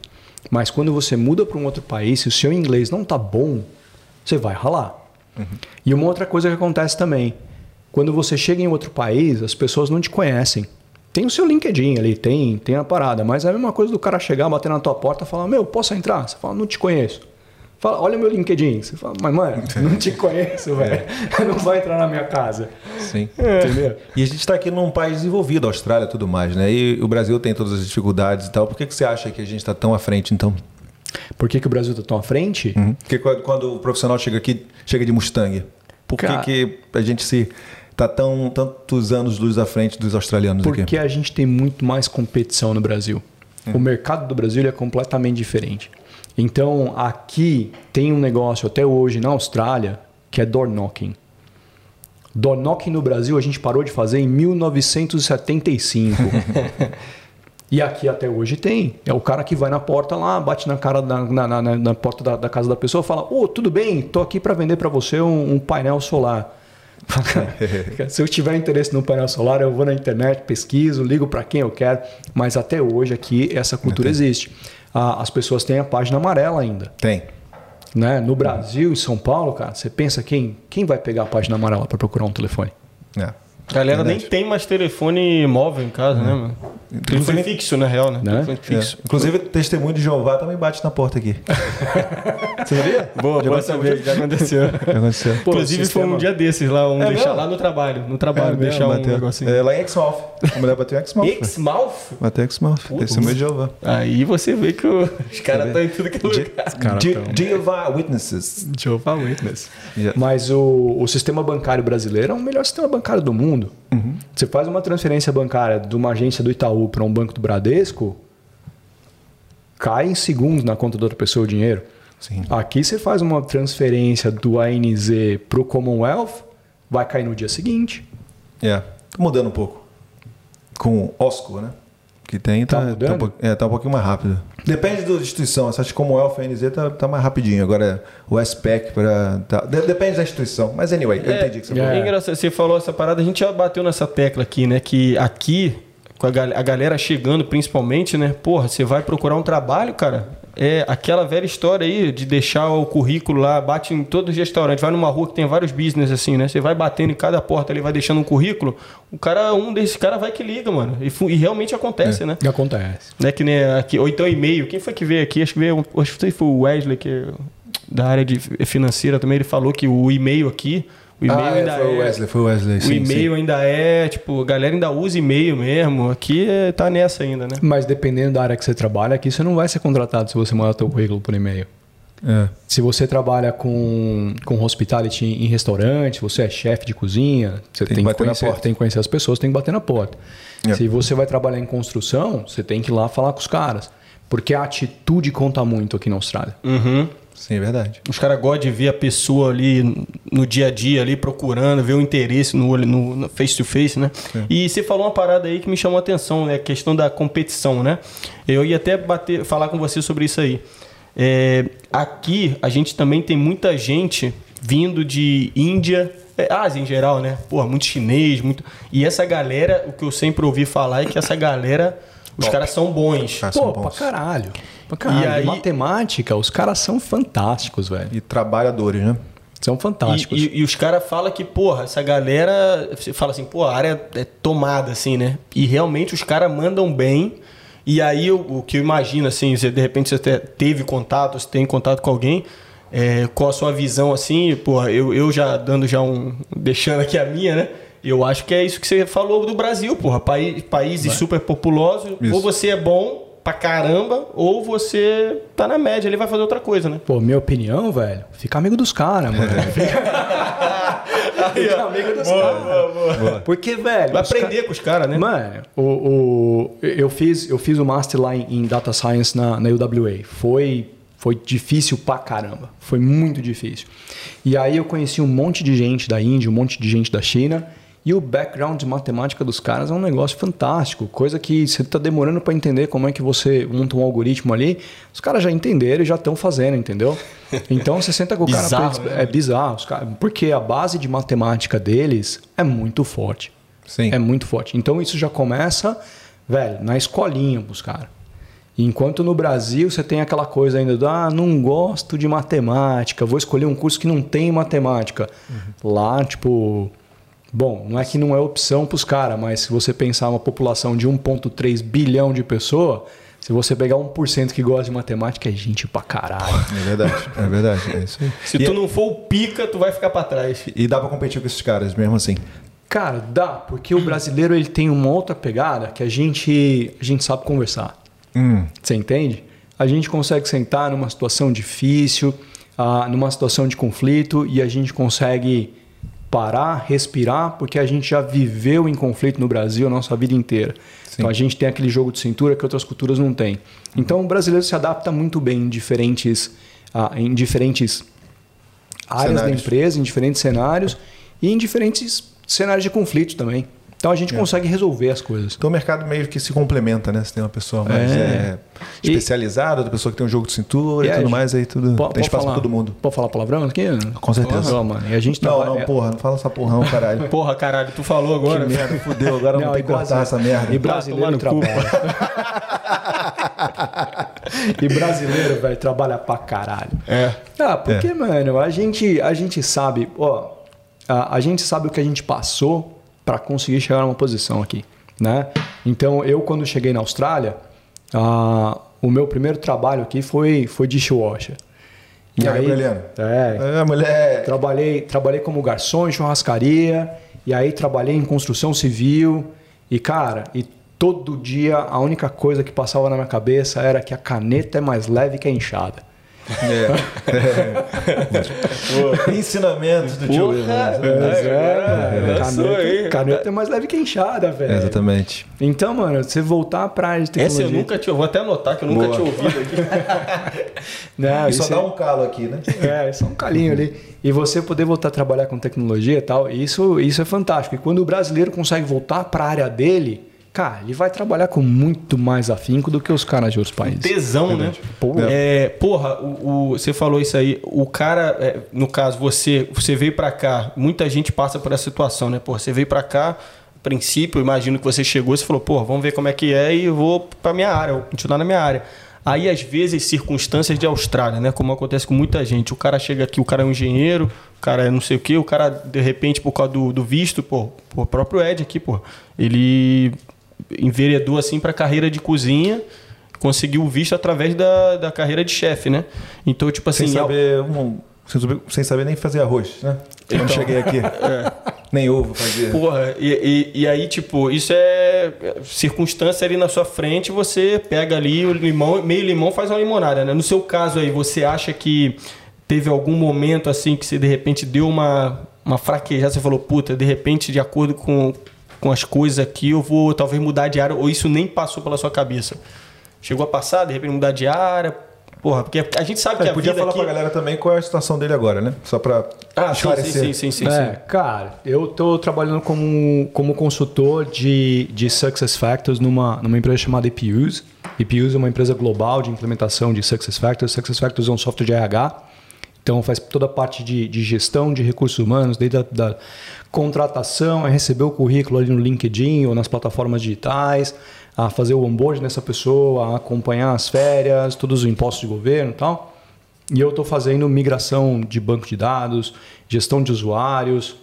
Mas quando você muda para um outro país, se o seu inglês não tá bom, você vai ralar. E uma outra coisa que acontece também, quando você chega em outro país, as pessoas não te conhecem. Tem o seu LinkedIn ali, tem, tem a parada, mas é a mesma coisa do cara chegar, bater na tua porta e falar: Meu, posso entrar? Você fala: Não te conheço. Fala, olha meu LinkedIn. Você fala, mas mano, não te conheço, velho. Não vai entrar na minha casa. Sim. Entendeu? E a gente está aqui num país desenvolvido, Austrália e tudo mais, né? E o Brasil tem todas as dificuldades e tal. Por que, que você acha que a gente está tão à frente, então? Por que, que o Brasil está tão à frente? Porque quando o profissional chega aqui, chega de Mustang, por que, Cara- que a gente se tá tão tantos anos luz à frente dos australianos aqui? Porque a gente tem muito mais competição no Brasil. O mercado do Brasil é completamente diferente. Então, aqui tem um negócio até hoje na Austrália que é door knocking. Door knocking no Brasil a gente parou de fazer em 1975. e aqui até hoje tem. É o cara que vai na porta lá, bate na cara da- na, na- na- porta da, da casa da pessoa e fala: Ô, tudo bem, tô aqui para vender para você um, um painel solar. Se eu tiver interesse no painel solar, eu vou na internet, pesquiso, ligo para quem eu quero. Mas até hoje aqui essa cultura existe. Ah, As pessoas têm a página amarela ainda. Tem. Né? No Brasil, em São Paulo, cara, você pensa quem, quem vai pegar a página amarela para procurar um telefone? É. A galera Verdade. nem tem mais telefone móvel em casa, né, mano? Telefone fixo, na real, né? Né? Telefone É. fixo. Inclusive, testemunho de Jeová também bate na porta aqui. Você sabia? Boa, Já boa saber, já aconteceu. Já aconteceu. Pô, Inclusive, foi um dia desses lá, um É deixar mesmo? lá no trabalho. No trabalho, É, deixar um bateu. negocinho. É, lá em Exmouth. A mulher bateu em Exmouth. Exmouth? Bateu em Exmouth. Testemunho de Jeová. Aí você vê que o- os caras estão em tudo que é lugar. Cara, Je- tão- Jehovah Witnesses. Jehovah Witness. Yeah. Mas o, o sistema bancário brasileiro é o melhor sistema bancário do mundo. Você faz uma transferência bancária de uma agência do Itaú para um banco do Bradesco, cai em segundos na conta da outra pessoa o dinheiro. Sim. Aqui você faz uma transferência do ANZ para o Commonwealth, vai cair no dia seguinte. É. Mudando um pouco. Com o Osco, né? Que tem, tá, Tá tá, um, é, tá um pouquinho mais rápido. Depende da instituição. Essa como é o FNZ tá, tá mais rapidinho. Agora o SPEC para. Tá, de- depende da instituição. Mas anyway, eu entendi que você É, falou. engraçado, você falou essa parada, a gente já bateu nessa tecla aqui, né? Que aqui, com a, gal- a galera chegando principalmente, né? Porra, você vai procurar um trabalho, cara. É aquela velha história aí de deixar o currículo lá, bate em todos os restaurantes, vai numa rua que tem vários business assim, né? Você vai batendo em cada porta ali, vai deixando um currículo, o cara, um desses caras vai que liga, mano. E, e realmente acontece, né? E acontece. Né, que nem aqui, ou então e-mail. Quem foi que veio aqui? Acho que veio, acho que foi o Wesley, que é da área de financeira também. Ele falou que o e-mail aqui, o e-mail Ah, é, ainda foi o é. Wesley, foi o Wesley. o sim, e-mail ainda é, tipo, a galera ainda usa e-mail mesmo. Aqui é, tá nessa ainda, né? Mas dependendo da área que você trabalha, aqui você não vai ser contratado se você mandar seu currículo por e-mail. sim. É. Se você trabalha com, com hospitality em restaurante, você é chefe de cozinha, você Tem tem, que bater na conhecer, porta. tem que conhecer as pessoas, tem que bater na porta. É. Se você vai trabalhar em construção, você tem que ir lá falar com os caras. Porque a atitude conta muito aqui na Austrália. Uhum. Sim, é verdade. Os caras gostam de ver a pessoa ali no dia a dia, ali procurando, ver o interesse no, olho- no, no face to face, né? E você falou uma parada aí que me chamou a atenção, né? A questão da competição, né? Eu ia até bater, falar com você sobre isso aí. É, aqui a gente também tem muita gente vindo de Índia, é, Ásia em geral, né? Pô, muito chinês, muito. E essa galera, o que eu sempre ouvi falar é que essa galera, os caras são bons. Ah, são Pô, bons. Pra caralho. E aí- Matemática, os caras são fantásticos, velho. E trabalhadores, né? São E, fantásticos. e- e os caras falam que, porra, essa galera. Você fala assim, pô, a área é tomada, assim, né? E realmente os caras mandam bem. E aí eu- o que eu imagino, assim, você, de repente você te- teve contato, você tem contato com alguém, é, qual a sua visão, assim, porra, eu, eu já dando já um. deixando aqui a minha, né? Eu acho que é isso que você falou do Brasil, porra. País, países super populosos. Isso. Ou você é bom pra caramba, ou você tá na média, ele vai fazer outra coisa, né? Pô, minha opinião, velho, fica amigo dos caras, mano. Fica amigo dos caras. Porque, velho. Vai os ca- aprender com os caras, né? Mano, o, o- eu, fiz, eu fiz o Master lá em, em Data Science na, na UWA. Foi, foi difícil pra caramba. Foi muito difícil. E aí eu conheci um monte de gente da Índia, um monte de gente da China. E o background de matemática dos caras é um negócio fantástico. Coisa que você tá demorando para entender como é que você monta um algoritmo ali. Os caras já entenderam e já estão fazendo, entendeu? Então você senta com o cara. Bizarro, pra- né? É bizarro. os caras- porque a base de matemática deles é muito forte. Sim. É muito forte. Então isso já começa, velho, na escolinha pros caras. Enquanto no Brasil você tem aquela coisa ainda do ah, não gosto de matemática, vou escolher um curso que não tem matemática. Lá, tipo, bom, não é que não é opção pros caras, mas se você pensar uma população de 1.3 bilhão de pessoas, se você pegar 1% que gosta de matemática, é gente pra caralho. É verdade, é verdade. É isso aí. Se e, tu não for o pica, tu vai ficar pra trás. e dá pra competir com esses caras mesmo assim. Cara, dá, porque o brasileiro ele tem uma outra pegada que a gente, a gente sabe conversar. Hum, Você entende? A gente consegue sentar numa situação difícil, ah, numa situação de conflito, e a gente consegue parar, respirar, porque a gente já viveu em conflito no Brasil a nossa vida inteira. Então a gente tem aquele jogo de cintura que outras culturas não têm. Então o brasileiro se adapta muito bem em diferentes, ah, em diferentes áreas Cenários. da empresa, em diferentes cenários e em diferentes cenários de conflito também. Então a gente consegue resolver as coisas. Então o mercado meio que se complementa, né? Você tem uma pessoa mais É. é, especializada, outra pessoa que tem um jogo de cintura E tudo gente- mais, aí tudo Po- tem espaço falar- pra todo mundo. Pode falar palavrão aqui? Com certeza. Não, mano. E a gente Não, trabalha- não, porra, não fala essa porra não, caralho. Porra, caralho, tu falou agora. Que merda, fudeu, agora não, Não, tem que cortar essa merda. E brasileiro trabalha. e brasileiro, velho, trabalha pra caralho. É. Ah, porque, mano, a gente, a gente sabe, ó, a, a gente sabe o que a gente passou pra conseguir chegar numa posição aqui, né? Então, eu quando cheguei na Austrália, ah, o meu primeiro trabalho aqui foi, foi dishwasher. E aí, Briliano? É, É, mulher. Trabalhei, trabalhei como garçom em churrascaria, e aí trabalhei em construção civil. E, cara, e todo dia a única coisa que passava na minha cabeça era que a caneta é mais leve que a enxada. É. Ensinamentos do tio Will. né? é, lançou aí. caneta, caneta é mais leve que enxada, velho. É, Exatamente. Então, mano, você voltar pra área de Essa tecnologia... eu nunca tinha. Vou até anotar que eu nunca Boa. tinha ouvido aqui. Não, E só dá é- um calo aqui, né? É, só um calinho ali. E você poder voltar a trabalhar com tecnologia e tal, isso, isso é fantástico. E quando o brasileiro consegue voltar para a área dele, cara, ele vai trabalhar com muito mais afinco do que os caras de outros países. Tesão, né? Porra. É, porra, o, o- você falou isso aí. O cara, é, no caso, você, você veio pra cá. Muita gente passa por essa situação, né? Porra, você veio pra cá, a princípio, imagino que você chegou e você falou, porra, vamos ver como é que é e eu vou pra minha área, vou continuar na minha área. Aí, às vezes, circunstâncias de Austrália, né? Como acontece com muita gente. O cara chega aqui, o cara é um engenheiro, o cara é não sei o quê, o cara, de repente, por causa do, do visto, pô, pô, o próprio Ed aqui, pô, ele enveredou assim pra carreira de cozinha, conseguiu o visto através da, da carreira de chefe, né? Então, tipo assim, Sem saber, um- sem saber- sem saber nem fazer arroz, né? Quando Então. cheguei aqui. Nem ovo fazia. Porra, e, e, e aí, tipo, isso é circunstância ali na sua frente, você pega ali o limão, meio limão faz uma limonada, né? No seu caso aí, você acha que teve algum momento assim que você de repente deu uma, uma fraquejada, você falou, puta, de repente, de acordo com, com as coisas aqui, eu vou talvez mudar de área, ou isso nem passou pela sua cabeça? Chegou a passar, de repente mudar de área? Porra, porque a gente sabe que É, a podia vida falar aqui... pra galera também qual é a situação dele agora, né? Só pra Ah, sim, esclarecer. sim, sim, sim, sim, é, sim. cara, eu tô trabalhando como, como consultor de, de Success Factors numa, numa empresa chamada EPUs. EPUs é uma empresa global de implementação de Success Factors. Success Factors é um software de RH. Então faz toda a parte de, de gestão de recursos humanos, desde a da contratação, a receber o currículo ali no LinkedIn ou nas plataformas digitais, a fazer o onboard nessa pessoa, a acompanhar as férias, todos os impostos de governo e tal. E eu estou fazendo migração de banco de dados, gestão de usuários,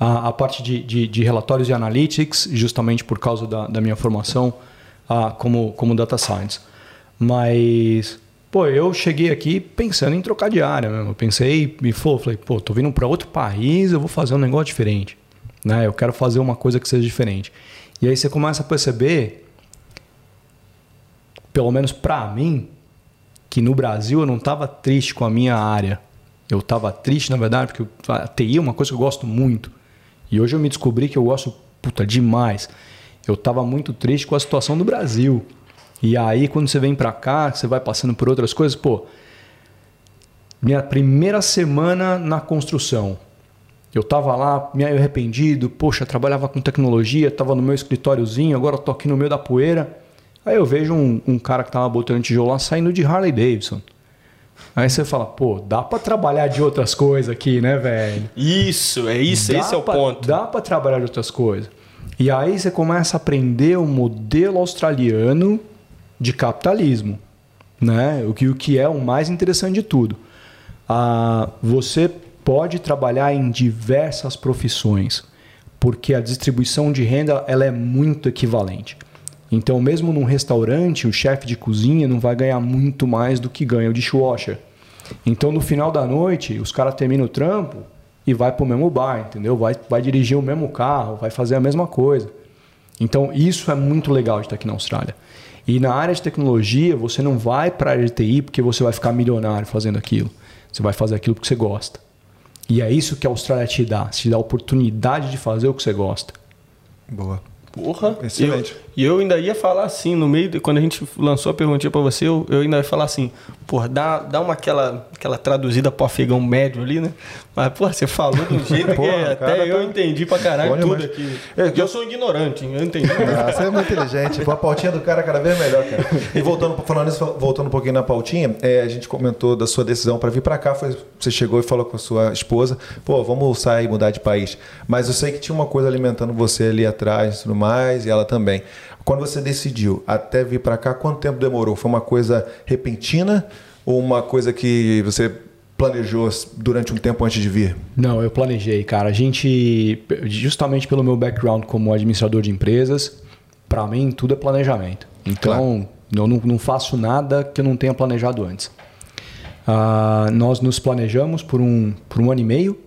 a, a parte de, de, de relatórios e analytics, justamente por causa da, da minha formação ah, como, como data science. Mas, pô, eu cheguei aqui pensando em trocar de área mesmo. Eu pensei, falou, falei, pô, tô vindo para outro país, eu vou fazer um negócio diferente. Né? Eu quero fazer uma coisa que seja diferente. E aí você começa a perceber, pelo menos para mim, que no Brasil eu não estava triste com a minha área. Eu estava triste, na verdade, porque a TI é uma coisa que eu gosto muito. E hoje eu me descobri que eu gosto, puta, demais. Eu estava muito triste com a situação do Brasil. E aí, quando você vem para cá, você vai passando por outras coisas, pô. Minha primeira semana na construção. Eu estava lá, meio arrependido, poxa, trabalhava com tecnologia, estava no meu escritóriozinho, agora eu tô aqui no meio da poeira. Aí eu vejo um, um cara que tava botando tijolo lá saindo de Harley Davidson. Aí você fala, pô, dá para trabalhar de outras coisas aqui, né, velho? Isso, é isso, Dá esse é o pra- ponto. Dá para trabalhar de outras coisas. E aí você começa a aprender o modelo australiano de capitalismo, né? O que, o que é o mais interessante de tudo. Ah, você pode trabalhar em diversas profissões, porque a distribuição de renda ela é muito equivalente. Então, mesmo num restaurante, o chefe de cozinha não vai ganhar muito mais do que ganha o dishwasher. Então, no final da noite, os caras terminam o trampo e vai para o mesmo bar, entendeu? Vai, vai dirigir o mesmo carro, vai fazer a mesma coisa. Então, isso é muito legal de estar aqui na Austrália. E na área de tecnologia, você não vai para a área de TI porque você vai ficar milionário fazendo aquilo. Você vai fazer aquilo porque você gosta. E é isso que a Austrália te dá. Te dá a oportunidade de fazer o que você gosta. Boa. Porra. Excelente. Eu- E eu, ainda ia falar assim, no meio, de, quando a gente lançou a perguntinha pra você, eu, eu ainda ia falar assim, porra, dá, dá uma aquela, aquela traduzida pro afegão médio ali, né? Mas, porra, você falou de um jeito Porra, que até eu tá- entendi pra caralho Bom tudo demais. aqui. É, eu sou ignorante, eu entendi. Ah, você é muito inteligente. A pautinha do cara é cada vez melhor, cara. E voltando, falando isso, voltando um pouquinho na pautinha, é, a gente comentou da sua decisão para vir para cá. Foi, você chegou e falou com a sua esposa, pô, vamos sair e mudar de país. Mas eu sei que tinha uma coisa alimentando você ali atrás tudo mais, e ela também. Quando você decidiu até vir para cá, quanto tempo demorou? Foi uma coisa repentina ou uma coisa que você planejou durante um tempo antes de vir? Não, eu planejei, cara. A gente, justamente pelo meu background como administrador de empresas, para mim tudo é planejamento. Então, eu não, não faço nada que eu não tenha planejado antes. Ah, nós nos planejamos por um, por um ano e meio,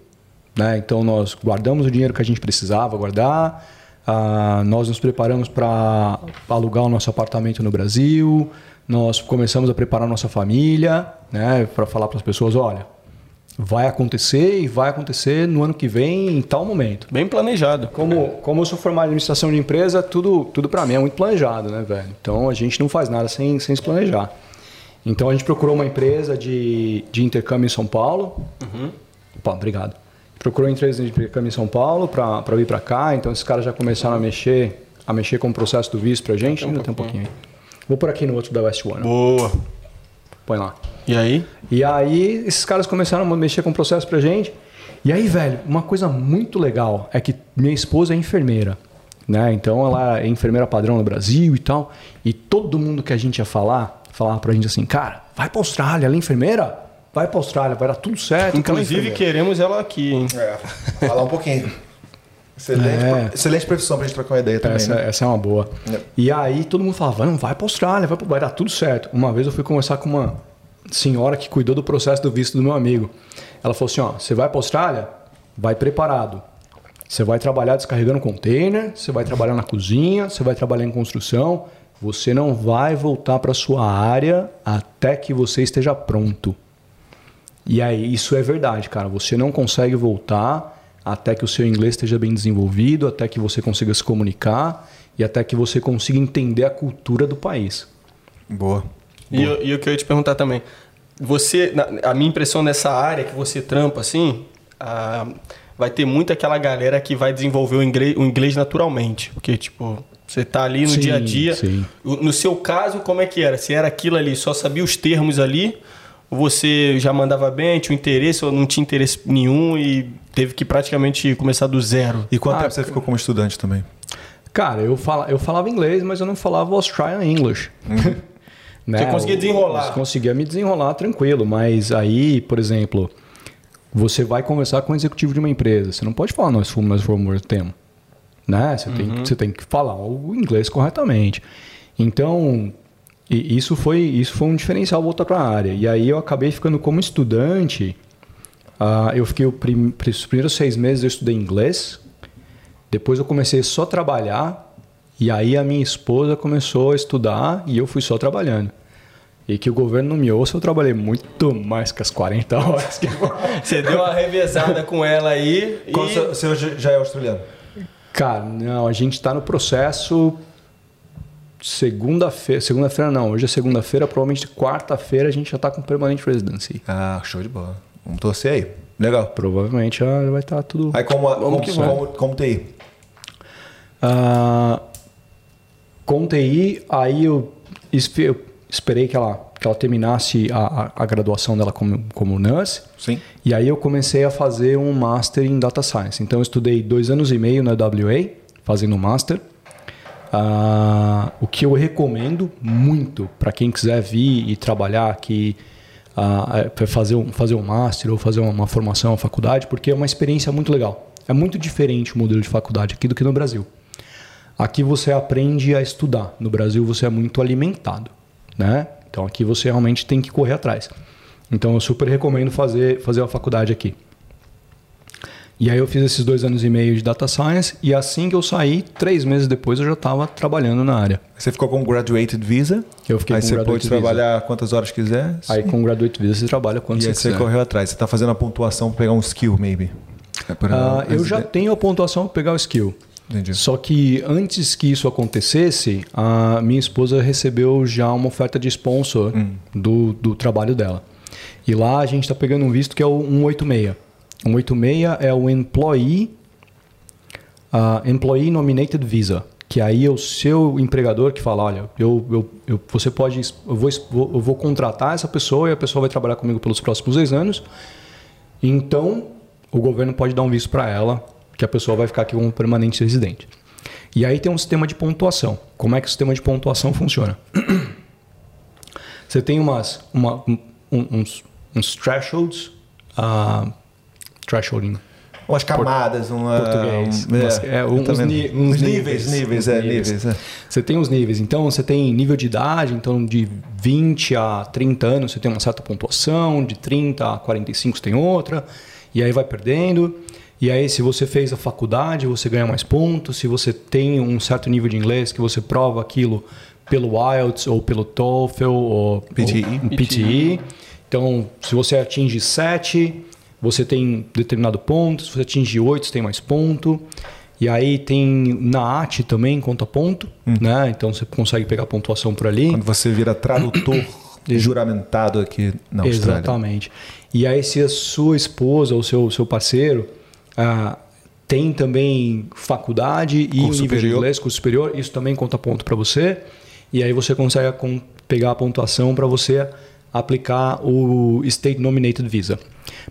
né? Então, nós guardamos o dinheiro que a gente precisava guardar, ah, nós nos preparamos para alugar o nosso apartamento no Brasil, nós começamos a preparar a nossa família, né? Para falar para as pessoas: olha, vai acontecer e vai acontecer no ano que vem, em tal momento. Bem planejado. Como, como eu sou formado em administração de empresa, tudo, tudo para mim é muito planejado, né, velho? Então a gente não faz nada sem, sem se planejar. Então a gente procurou uma empresa de, de intercâmbio em São Paulo. Pô, obrigado. Procurou uma empresa de em São Paulo para vir para cá. Então esses caras já começaram a mexer, a mexer com o processo do visto pra gente. Ainda tem um pouquinho aí. Vou por aqui no outro da West One. Boa. Põe lá. E aí? E aí, esses caras começaram a mexer com o processo pra gente. E aí, velho, uma coisa muito legal é que minha esposa é enfermeira. Né? Então, ela é enfermeira padrão no Brasil e tal. E todo mundo que a gente ia falar, falava pra gente assim: cara, vai pra Austrália, ela é enfermeira? Vai pra Austrália, vai dar tudo certo. ela é Inclusive, enfermeira." queremos ela aqui, hein? É, falar um pouquinho. Excelente, É. excelente profissão pra gente trocar uma ideia também. Essa, né? essa é uma boa. É. E aí todo mundo falava, não, vai pra Austrália, vai, pra... vai dar tudo certo. Uma vez eu fui conversar com uma senhora que cuidou do processo do visto do meu amigo. Ela falou assim, ó, você vai pra Austrália, vai preparado. Você vai trabalhar descarregando container, você vai trabalhar na cozinha, você vai trabalhar em construção. Você não vai voltar para sua área até que você esteja pronto. E aí, isso é verdade, cara. Você não consegue voltar até que o seu inglês esteja bem desenvolvido, até que você consiga se comunicar e até que você consiga entender a cultura do país. Boa. E, eu- e o que eu ia te perguntar também. Você, a minha impressão nessa área que você trampa, assim, ah, vai ter muito aquela galera que vai desenvolver o inglês, o inglês naturalmente. Porque, tipo, você tá ali no Sim, dia a dia. sim. No seu caso, como é que era? Se era aquilo ali, só sabia os termos ali, você já mandava bem, tinha um interesse, ou não tinha interesse nenhum e teve que praticamente começar do zero? E quanto Ah, tempo você ficou como estudante também? Cara, eu, fala, eu falava inglês, mas eu não falava Australian English. né? Você conseguia desenrolar. eu conseguia me desenrolar tranquilo, mas aí, por exemplo, você vai conversar com o executivo de uma empresa. Você não pode falar nós fomos, nós fomos, temos. Né? Você, tem, você tem que falar o inglês corretamente. Então, e isso foi, isso foi um diferencial voltar para a área. E aí eu acabei ficando como estudante. ah, eu fiquei o prim, os primeiros seis meses eu estudei inglês. Depois eu comecei só a trabalhar e aí a minha esposa começou a estudar e eu fui só trabalhando. E que o governo não me ouça, eu trabalhei muito mais que as 40 horas. Que... Você deu uma revezada com ela aí e... Qual você, você hoje já é australiano? Cara, não, a gente está no processo segunda-feira, segunda-feira não, hoje é segunda-feira, provavelmente quarta-feira a gente já está com permanente residency. Ah, show de bola. Vamos torcer aí. Legal. Provavelmente já vai estar tudo. Aí como, como, que como, como, TI? Ah, com TI, aí eu, eu esperei que ela, que ela terminasse a, a, a graduação dela como, como nurse. Sim. E aí eu comecei a fazer um Master em Data Science. Então eu estudei dois anos e meio na WA, fazendo um Master. Ah, o que eu recomendo muito para quem quiser vir e trabalhar aqui, é fazer, um, fazer um Master ou fazer uma, uma formação, uma faculdade, porque é uma experiência muito legal. É muito diferente o modelo de faculdade aqui do que no Brasil. Aqui você aprende a estudar. No Brasil você é muito alimentado, né? Então aqui você realmente tem que correr atrás. Então eu super recomendo fazer fazer a faculdade aqui. E aí eu fiz esses dois anos e meio de data science e assim que eu saí, três meses depois eu já estava trabalhando na área. Você ficou com graduated visa. Eu fiquei aí com você graduate pode visa. trabalhar quantas horas quiser. Aí com graduate visa você trabalha quando e você aí você quiser. correu atrás. Você está fazendo a pontuação para pegar um skill, maybe. É pra- Ah, eu já tenho a pontuação para pegar o skill. Entendi. Só que antes que isso acontecesse, a minha esposa recebeu já uma oferta de sponsor do, do trabalho dela. E lá a gente está pegando um visto que é o 186. 186 é o Employee, ah, employee Nominated Visa. Que aí é o seu empregador que fala, olha, eu, eu, eu- você pode, eu vou, eu vou contratar essa pessoa e a pessoa vai trabalhar comigo pelos próximos dois anos. Então, o governo pode dar um visto para ela, que a pessoa vai ficar aqui como permanente residente. E aí tem um sistema de pontuação. Como é que o sistema de pontuação funciona? Você tem umas, uma- um- uns, uns thresholds, ah, thresholding, Umas camadas, uma, português. um- Umas- é, uns uns níveis, níveis, níveis, é, níveis. níveis. é. Você tem os níveis. Então, você tem nível de idade, então de 20 a 30 anos você tem uma certa pontuação, de 30 a 45 você tem outra, e aí vai perdendo. E aí, se você fez a faculdade, você ganha mais pontos. Se você tem um certo nível de inglês que você prova aquilo pelo IELTS ou pelo TOEFL ou PTE. ou PTE. Então, se você atinge 7, você tem determinado ponto. Se você atinge 8, você tem mais ponto. E aí tem na AT também conta ponto, né? Então você consegue pegar pontuação por ali. Quando você vira tradutor juramentado aqui na Austrália. Exatamente. E aí se a sua esposa ou seu seu parceiro ah, tem também faculdade e Curso nível de superior. inglês, curso superior, isso também conta ponto para você. E aí você consegue pegar a pontuação para você aplicar o State Nominated Visa.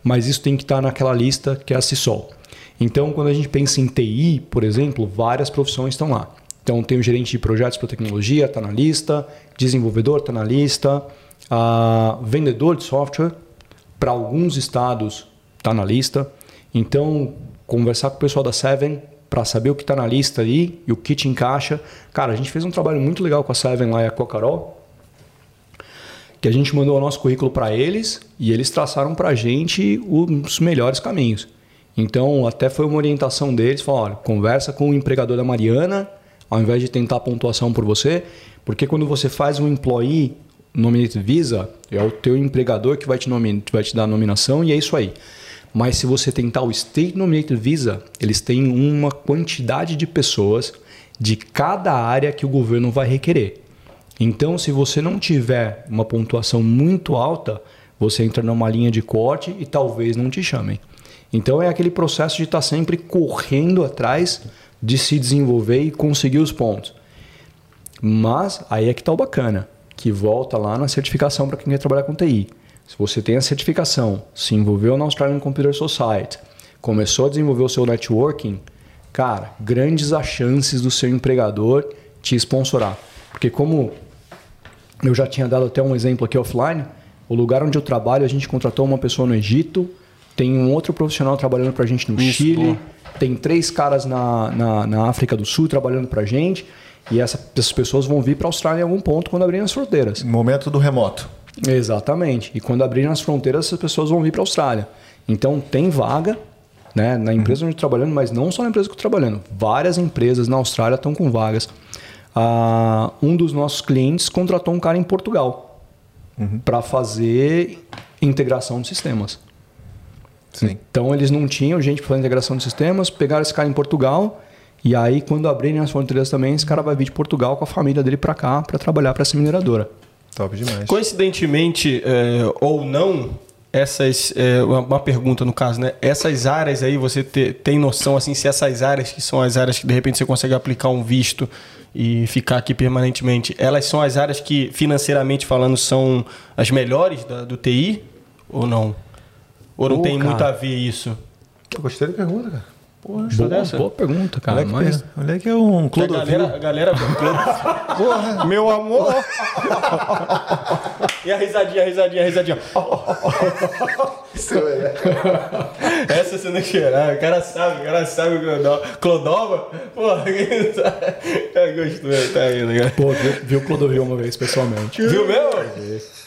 Mas isso tem que estar naquela lista que é a CISOL. Então, quando a gente pensa em TI, por exemplo, várias profissões estão lá. Então, tem o gerente de projetos para tecnologia, está na lista, desenvolvedor está na lista, vendedor de software, para alguns estados está na lista. Então, conversar com o pessoal da Seven para saber o que está na lista ali e o que te encaixa. Cara, a gente fez um trabalho muito legal com a Seven lá e com a Carol, que a gente mandou o nosso currículo para eles e eles traçaram para a gente os melhores caminhos. Então, até foi uma orientação deles, falaram, olha, conversa com o empregador da Mariana, ao invés de tentar pontuação por você, porque quando você faz um employee nominated visa, é o teu empregador que vai te, nomi- vai te dar a nominação e é isso aí. Mas se você tentar o State Nominated Visa, eles têm uma quantidade de pessoas de cada área que o governo vai requerer. Então, se você não tiver uma pontuação muito alta, você entra numa linha de corte e talvez não te chamem. Então, é aquele processo de estar tá sempre correndo atrás de se desenvolver e conseguir os pontos. Mas aí é que está o bacana, que volta lá na certificação para quem quer trabalhar com TI. Se você tem a certificação, se envolveu na Australian Computer Society, começou a desenvolver o seu networking, cara, grandes as chances do seu empregador te sponsorar. Porque como eu já tinha dado até um exemplo aqui offline, o lugar onde eu trabalho, a gente contratou uma pessoa no Egito, tem um outro profissional trabalhando para a gente no Isso, Chile, pô. tem três caras na, na, na, África do Sul trabalhando para a gente, e essa, essas pessoas vão vir para a Austrália em algum ponto quando abrirem as fronteiras. Momento do remoto. Exatamente. E quando abrirem as fronteiras, essas pessoas vão vir para a Austrália. Então tem vaga né, na empresa uhum. onde eu estou trabalhando, mas não só na empresa que eu estou trabalhando. Várias empresas na Austrália estão com vagas. Uh, um dos nossos clientes contratou um cara em Portugal uhum. para fazer integração de sistemas. Sim. Então eles não tinham gente para fazer integração de sistemas, pegaram esse cara em Portugal e aí quando abrirem as fronteiras também, esse cara vai vir de Portugal com a família dele para cá para trabalhar para essa mineradora. Top demais. Coincidentemente é, ou não, essas é, uma pergunta no caso, né? Essas áreas aí você te, tem noção assim se essas áreas que são as áreas que de repente você consegue aplicar um visto e ficar aqui permanentemente, elas são as áreas que financeiramente falando são as melhores da, do TI ou não? Ou não tem cara. muito a ver isso? Eu gostei da pergunta, cara. Porra, boa, dessa. boa pergunta, cara. Olha que, mas... olha que é um clube. A galera, a galera Porra, meu amor. e a risadinha, a risadinha, a risadinha. Essa você não cheirar, o cara sabe, o cara sabe o Clodova. Clodova? Porra, quem sabe? Cara, gostou, tá indo, cara. Pô, viu, viu o Clodovil uma vez pessoalmente. Viu mesmo?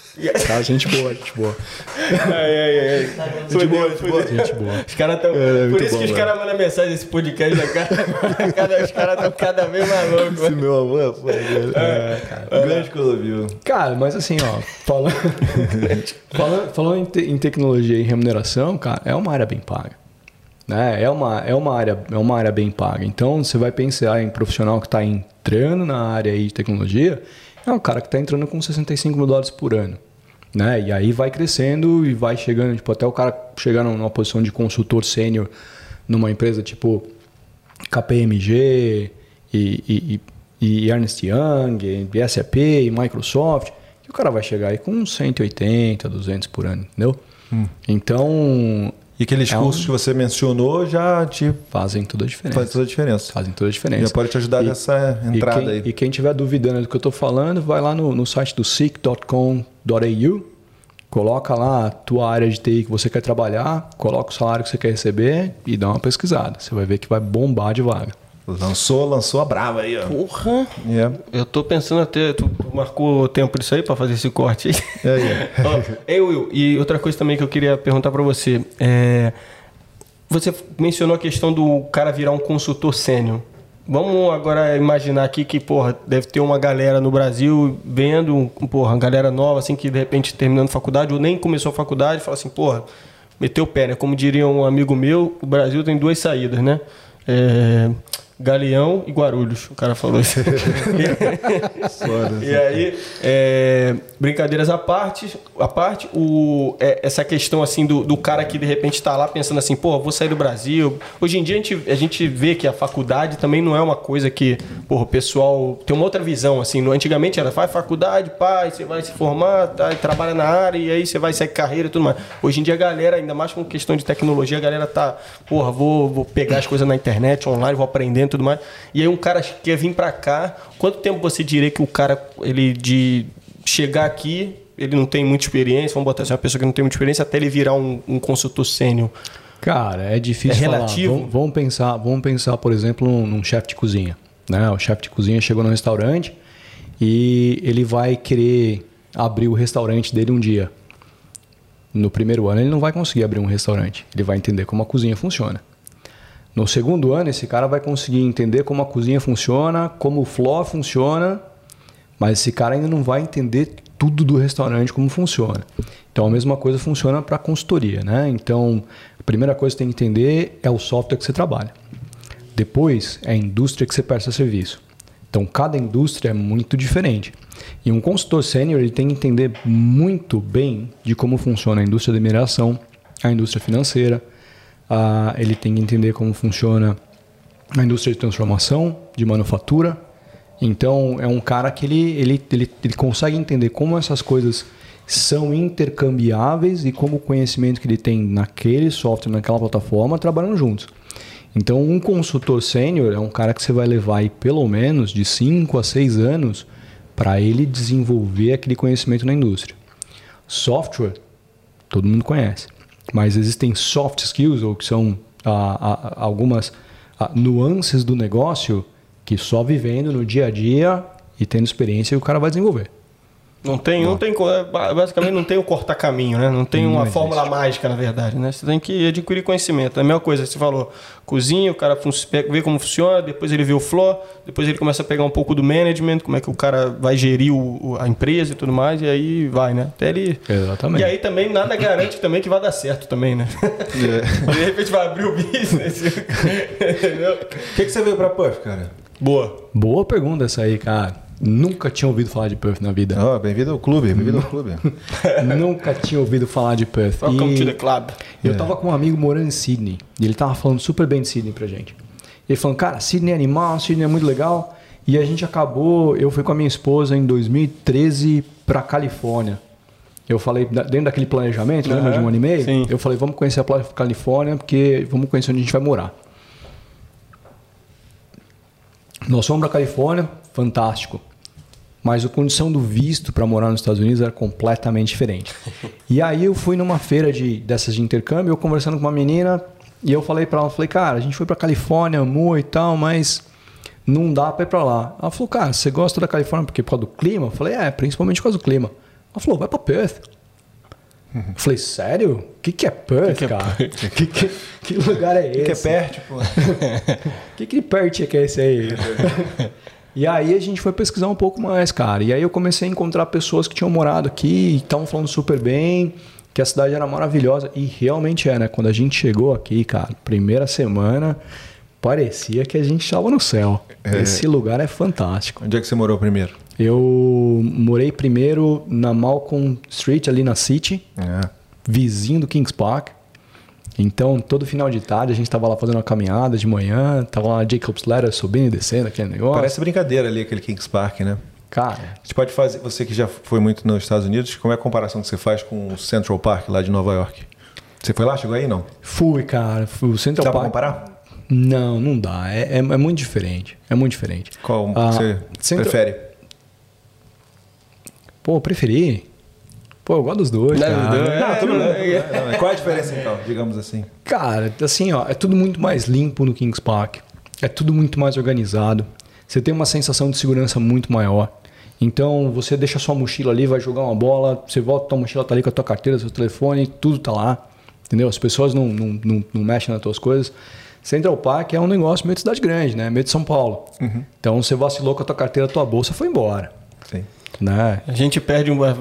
Tá, gente boa, gente boa. Ai, ai, ai. Gente boa, gente boa. Gente boa. Os caras tão... É, Por isso bom, que os caras mandam mensagem nesse podcast, né, cara? cada, os caras estão cada vez mais loucos. Esse meu avô é foda, é, cara. É. Grande Clodovil. Cara, mas assim, ó, falando, falando, falando em, te, em tecnologia e remuneração, cara, é uma área bem paga. Né? É, uma, é, uma área, é uma área bem paga. Então, você vai pensar em profissional que está entrando na área de tecnologia, é um cara que está entrando com 65 mil dólares por ano. Né? E aí vai crescendo e vai chegando, tipo, até o cara chegar numa posição de consultor sênior numa empresa tipo KPMG e, e, e, Ernst Young, e SAP e Microsoft, e o cara vai chegar aí com 180, 200 por ano, entendeu? Hum. Então, e aqueles é cursos um... que você mencionou já te fazem toda a diferença. Fazem toda a diferença. Fazem toda a diferença. Já pode te ajudar e, nessa entrada e quem, aí. E quem estiver duvidando do que eu estou falando, vai lá no, no site do seek.com.au, coloca lá a tua área de TI que você quer trabalhar, coloca o salário que você quer receber e dá uma pesquisada. Você vai ver que vai bombar de vaga. Lançou, lançou a brava aí, ó. Porra! Yeah. Eu tô pensando até. Tu, marcou tempo disso aí pra fazer esse corte aí? É, yeah. Ei, Will, e outra coisa também que eu queria perguntar pra você. É, você mencionou a questão do cara virar um consultor sênior. Vamos agora imaginar aqui que, porra, deve ter uma galera no Brasil vendo, porra, uma galera nova, assim, que de repente terminando faculdade ou nem começou a faculdade, fala assim, porra, meteu o pé, né? Como diria um amigo meu, o Brasil tem duas saídas, né? É, Galeão e Guarulhos. O cara falou isso. e aí, é, brincadeiras à parte, à parte o, é, essa questão assim do, do cara que de repente está lá pensando assim, pô, vou sair do Brasil. Hoje em dia a gente, a gente vê que a faculdade também não é uma coisa que, pô, o pessoal tem uma outra visão, assim. Antigamente era, faz faculdade, pai, você vai se formar, tá, trabalha na área e aí você vai sair carreira e tudo mais. Hoje em dia a galera, ainda mais com questão de tecnologia, a galera tá, porra, vou, vou pegar as coisas na internet, online, vou e tudo mais. E aí um cara quer vir para cá. Quanto tempo você diria que o cara, ele de chegar aqui, ele não tem muita experiência, vamos botar assim, uma pessoa que não tem muita experiência, até ele virar um, um consultor sênior? Cara, é difícil é relativo. Vamos, vamos, pensar, vamos pensar, por exemplo, num, num chefe de cozinha. Né? O chefe de cozinha chegou no restaurante e ele vai querer abrir o restaurante dele um dia. No primeiro ano ele não vai conseguir abrir um restaurante. Ele vai entender como a cozinha funciona. No segundo ano, esse cara vai conseguir entender como a cozinha funciona, como o flow funciona, mas esse cara ainda não vai entender tudo do restaurante como funciona. Então a mesma coisa funciona para a consultoria, né? Então a primeira coisa que tem que entender é o software que você trabalha. Depois é a indústria que você presta serviço. Então, cada indústria é muito diferente. E um consultor sênior ele tem que entender muito bem de como funciona a indústria de mineração, a indústria financeira, a, ele tem que entender como funciona a indústria de transformação, de manufatura. Então, é um cara que ele, ele, ele, ele consegue entender como essas coisas são intercambiáveis e como o conhecimento que ele tem naquele software, naquela plataforma, trabalhando juntos. Então, um consultor sênior é um cara que você vai levar aí pelo menos de 5 a 6 anos para ele desenvolver aquele conhecimento na indústria. Software, todo mundo conhece, mas existem soft skills, ou que são ah, ah, algumas ah, nuances do negócio que só vivendo no dia a dia e tendo experiência o cara vai desenvolver. Não tem, não tem, é, basicamente não tem o cortar caminho, né? Não tem Não uma existe. fórmula mágica, na verdade, né? Você tem que adquirir conhecimento. É a mesma coisa, que você falou, cozinha, o cara vê como funciona, depois ele vê o flow, depois ele começa a pegar um pouco do management, como é que o cara vai gerir o- a empresa e tudo mais, e aí vai, né? Até ele... Exatamente. E aí também nada garante também que vai dar certo também, né? De repente vai abrir o business. Entendeu? O que, que você veio pra Puff, cara? Boa. Boa pergunta essa aí, cara. Nunca tinha ouvido falar de Perth na vida. Ó, bem-vindo ao clube, bem-vindo ao clube. Nunca tinha ouvido falar de Perth. Welcome E- to the club. Eu tava com um amigo morando em Sydney e ele tava falando super bem de Sydney pra gente. Ele falando, cara, Sydney é animal, Sydney é muito legal. E a gente acabou, eu fui com a minha esposa em 2013 pra Califórnia. Eu falei, dentro daquele planejamento, lembra de um ano e meio? Sim. Eu falei, vamos conhecer a Califórnia, porque vamos conhecer onde a gente vai morar. Nós fomos pra Califórnia, fantástico. Mas a condição do visto para morar nos Estados Unidos era completamente diferente. E aí eu fui numa feira de, dessas de intercâmbio, eu conversando com uma menina, e eu falei para ela, falei, cara, a gente foi para Califórnia, amor e tal, mas não dá para ir para lá. Ela falou, cara, você gosta da Califórnia porque por causa do clima? Eu falei, é, principalmente por causa do clima. Ela falou, vai para Perth. Eu falei, sério? O que, que é Perth, que é cara? Que, que, que lugar é esse? Que é perto, pô. que que Perth que é esse aí? E aí a gente foi pesquisar um pouco mais, cara. E aí eu comecei a encontrar pessoas que tinham morado aqui e estavam falando super bem, que a cidade era maravilhosa. E realmente é, né? Quando a gente chegou aqui, cara, primeira semana, parecia que a gente estava no céu. Esse lugar é fantástico. Onde é que você morou primeiro? Eu morei primeiro na Malcolm Street, ali na City, É. vizinho do Kings Park. Então, todo final de tarde a gente tava lá fazendo uma caminhada de manhã, tava lá na Jacob's Ladder subindo e descendo aquele negócio. Parece brincadeira ali, aquele Kings Park, né? Cara, A gente pode fazer, você que já foi muito nos Estados Unidos, como é a comparação que você faz com o Central Park lá de Nova York? Você foi lá? Chegou aí? Não. fui, cara. Fui, o Central Dá pra Park. comparar? Não, não dá. É, é, é muito diferente. É muito diferente. Qual Ah, você Central- prefere? Pô, preferi. Pô, eu gosto dos dois, Não, cara. não, é, Não, tudo não, é. Não, mas Qual a diferença então, digamos assim? Cara, assim, ó, é tudo muito mais limpo no Kings Park. É tudo muito mais organizado. Você tem uma sensação de segurança muito maior. Então, você deixa sua mochila ali, vai jogar uma bola, você volta, tua mochila tá ali com a tua carteira, seu telefone, tudo tá lá. Entendeu? As pessoas não, não, não, não mexem nas tuas coisas. Central Park é um negócio meio de cidade grande, né? Meio de São Paulo. Então, você vacilou com a tua carteira, a tua bolsa foi embora. Sim. Né? A gente perde uma-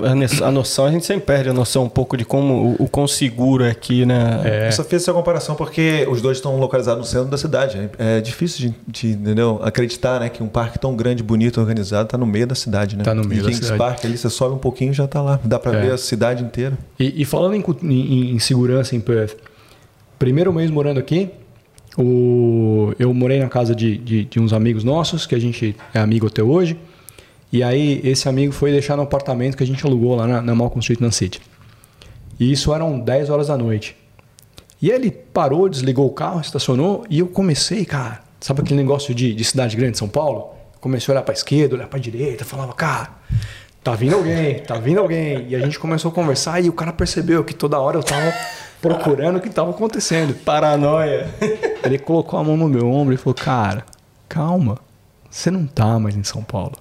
a noção, a gente sempre perde a noção um pouco de como o, o quão seguro é aqui, né? É. Eu só fiz essa comparação porque os dois estão localizados no centro da cidade. É difícil de, de, entendeu? acreditar né, que um parque tão grande, bonito, organizado, está no meio da cidade. Né? Tá no meio e da Kings cidade. Park ali, você sobe um pouquinho e já está lá. Dá para É. ver a cidade inteira. E, e falando em, em- em segurança em Perth, primeiro mês morando aqui, o, eu morei na casa de, de, de uns amigos nossos, que a gente é amigo até hoje. E aí esse amigo foi deixar no apartamento que a gente alugou lá na, na Malcolm Street, na City. E isso eram 10 horas da noite. E ele parou, desligou o carro, estacionou e eu comecei, cara, sabe aquele negócio de, de cidade grande, São Paulo? Comecei a olhar para esquerda, olhar para direita, falava, cara, tá vindo alguém, tá vindo alguém. E a gente começou a conversar e o cara percebeu que toda hora eu tava procurando o que tava acontecendo. Paranoia. Ele colocou a mão no meu ombro e falou, cara, calma, você não tá mais em São Paulo.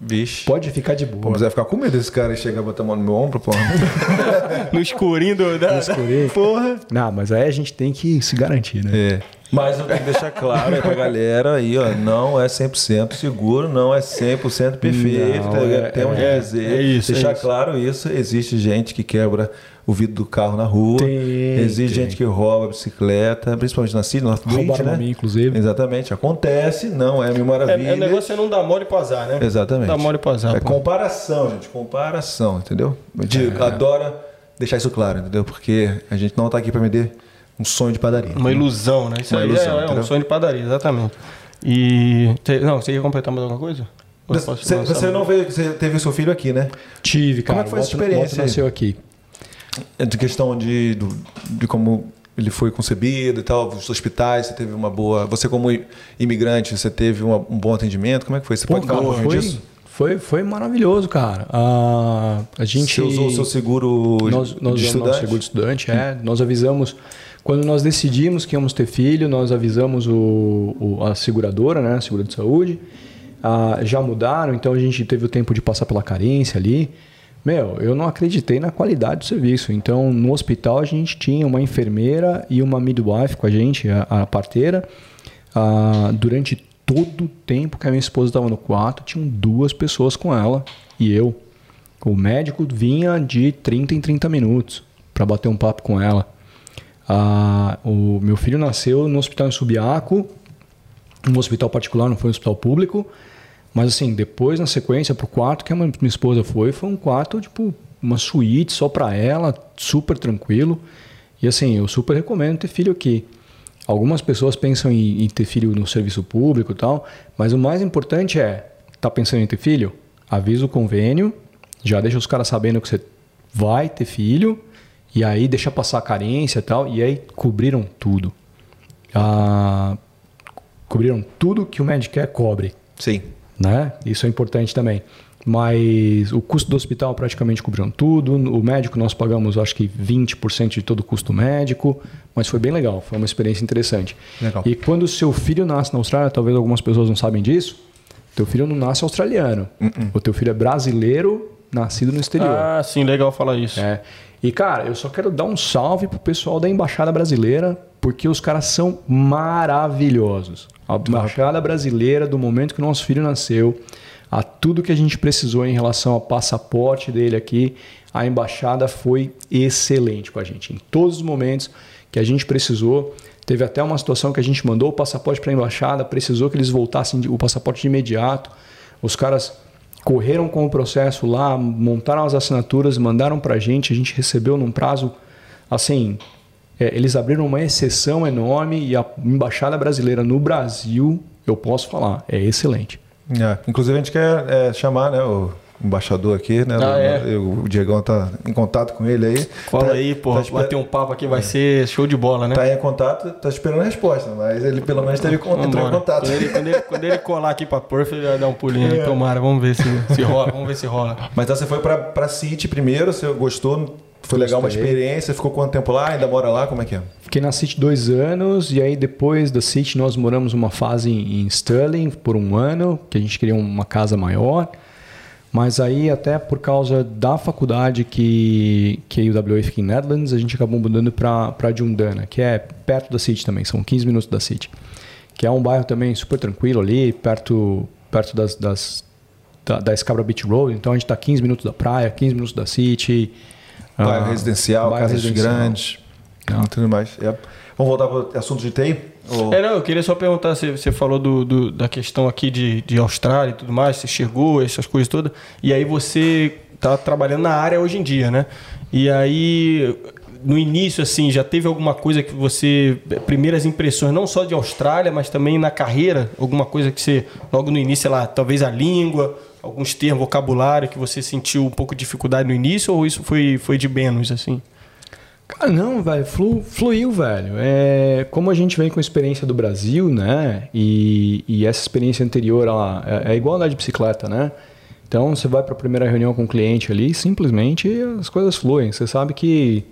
Vixe. Pode ficar de Pô, boa. mas vai ficar com medo desse cara e chegar e botar a mão no meu ombro, porra. No escurinho do. Da, No escurinho. Porra. Não, mas aí a gente tem que se garantir, né? é. Mas eu tenho que deixar claro aí pra galera aí, ó, não é 100% seguro, não é 100% perfeito, Não, tá é- Temos que é- dizer, é isso, é deixar isso. claro isso, existe gente que quebra o vidro do carro na rua, Tem, existe tem. gente que rouba a bicicleta, principalmente na City, no North Beach, Roubaram né? mim, inclusive. Exatamente, acontece, não é mil É, maravilha. é, o negócio é não dar mole pro azar, né? Exatamente. Dá mole pro azar. É pô. comparação, gente. Comparação, entendeu? A gente adora deixar isso claro, entendeu? Porque a gente não tá aqui para vender um sonho de padaria. Uma ilusão, né? Isso Uma aí ilusão, é, é um sonho de padaria, exatamente. E. te- Não, você ia completar mais alguma coisa? Você, você não veio, você teve o seu filho aqui, né? Tive, Como cara. é que foi essa experiência Walter nasceu aqui. É De questão de, do- de como ele foi concebido e tal, os hospitais, você teve uma boa. Você, como imigrante, você teve uma- um bom atendimento? Como é que foi? Você Pô, pode falar um pouquinho disso? foi, foi maravilhoso, cara. Ah, a gente Você usou o seu seguro nós, nós de estudante? nosso seguro de estudante, é. Nós avisamos quando nós decidimos que íamos ter filho, nós avisamos o, o- a seguradora, né, a segura de saúde. Ah, já mudaram, então a gente teve o tempo de passar pela carência ali. Meu, eu não acreditei na qualidade do serviço. Então, no hospital a gente tinha uma enfermeira e uma midwife com a gente, a, a parteira. Ah, durante todo o tempo que a minha esposa estava no quarto, tinham duas pessoas com ela e eu. O médico vinha de 30 em 30 minutos para bater um papo com ela. Ah, o meu filho nasceu no hospital em Subiaco, um hospital particular, não foi um hospital público. Mas assim, depois na sequência pro quarto que a minha esposa foi, foi um quarto tipo uma suíte só para ela, super tranquilo. E assim, eu super recomendo ter filho aqui. Algumas pessoas pensam em, em ter filho no serviço público e tal, mas o mais importante é, tá pensando em ter filho? Avisa o convênio, já deixa os caras sabendo que você vai ter filho, e aí deixa passar a carência e tal, e aí cobriram tudo. Ah, cobriram tudo que o Medicare cobre Sim. Né? Isso é importante também. Mas o custo do hospital praticamente cobriram tudo. O médico nós pagamos, acho que 20% de todo o custo médico, mas foi bem legal, foi uma experiência interessante. Legal. E quando o seu filho nasce na Austrália, talvez algumas pessoas não sabem disso, teu filho não nasce australiano. O teu filho é brasileiro, nascido no exterior. Ah, sim, legal falar isso. É. E, cara, eu só quero dar um salve pro pessoal da Embaixada Brasileira, porque os caras são maravilhosos. A Embaixada Brasileira, do momento que o nosso filho nasceu, a tudo que a gente precisou em relação ao passaporte dele aqui, a Embaixada foi excelente com a gente. Em todos os momentos que a gente precisou, teve até uma situação que a gente mandou o passaporte para a Embaixada, precisou que eles voltassem o passaporte de imediato. Os caras correram com o processo lá, montaram as assinaturas, mandaram para a gente, a gente recebeu num prazo assim. É, eles abriram uma exceção enorme e a embaixada brasileira no Brasil, eu posso falar, é excelente. É, Inclusive a gente quer é, chamar né, o embaixador aqui, né? Ah, é? o, o Diegão tá em contato com ele aí. Cola Tá- aí, pô. tá esper- bater um papo aqui vai ser show de bola, né? Tá em contato, tá esperando a resposta, mas ele pelo menos teve, con- entrou em contato. Quando ele, quando ele- quando ele colar aqui pra Perth, ele vai dar um pulinho aí. Tomara, vamos ver se, se rola. Vamos ver se rola. Mas então você foi pra, pra City primeiro, você gostou, foi legal uma experiência, ficou quanto tempo lá? Ainda mora lá? Como é que é? Fiquei na City dois anos e aí depois da City nós moramos uma fase em Stirling por um ano, que a gente queria uma casa maior. Mas aí até por causa da faculdade que, que a UWA fica em Netherlands, a gente acabou mudando para Jundana, que é perto da City também, são 15 minutos da City. Que é um bairro também super tranquilo ali, perto, perto das, das, da, da Beach Road. Então a gente está 15 minutos da praia, 15 minutos da City. Bairro Ah, residencial, bairro casas residencial. grandes e tudo mais. É. Vamos voltar para o assunto de TI? Ou- É, não, eu queria só perguntar, você, você falou do, do- da questão aqui de, de Austrália e tudo mais, você chegou, essas coisas todas, e aí você tá trabalhando na área hoje em dia, né? E aí, no início, assim, já teve alguma coisa que você, primeiras impressões, não só de Austrália, mas também na carreira, alguma coisa que você, logo no início, sei lá, talvez a língua, alguns termos, vocabulário que você sentiu um pouco de dificuldade no início, ou isso foi, foi de menos, assim? Cara, não, velho, flu, fluiu, velho. É, como a gente vem com a experiência do Brasil, né? E, e essa experiência anterior ela, é, é igual andar de bicicleta, né? Então você vai para a primeira reunião com o cliente ali, simplesmente as coisas fluem. Você sabe que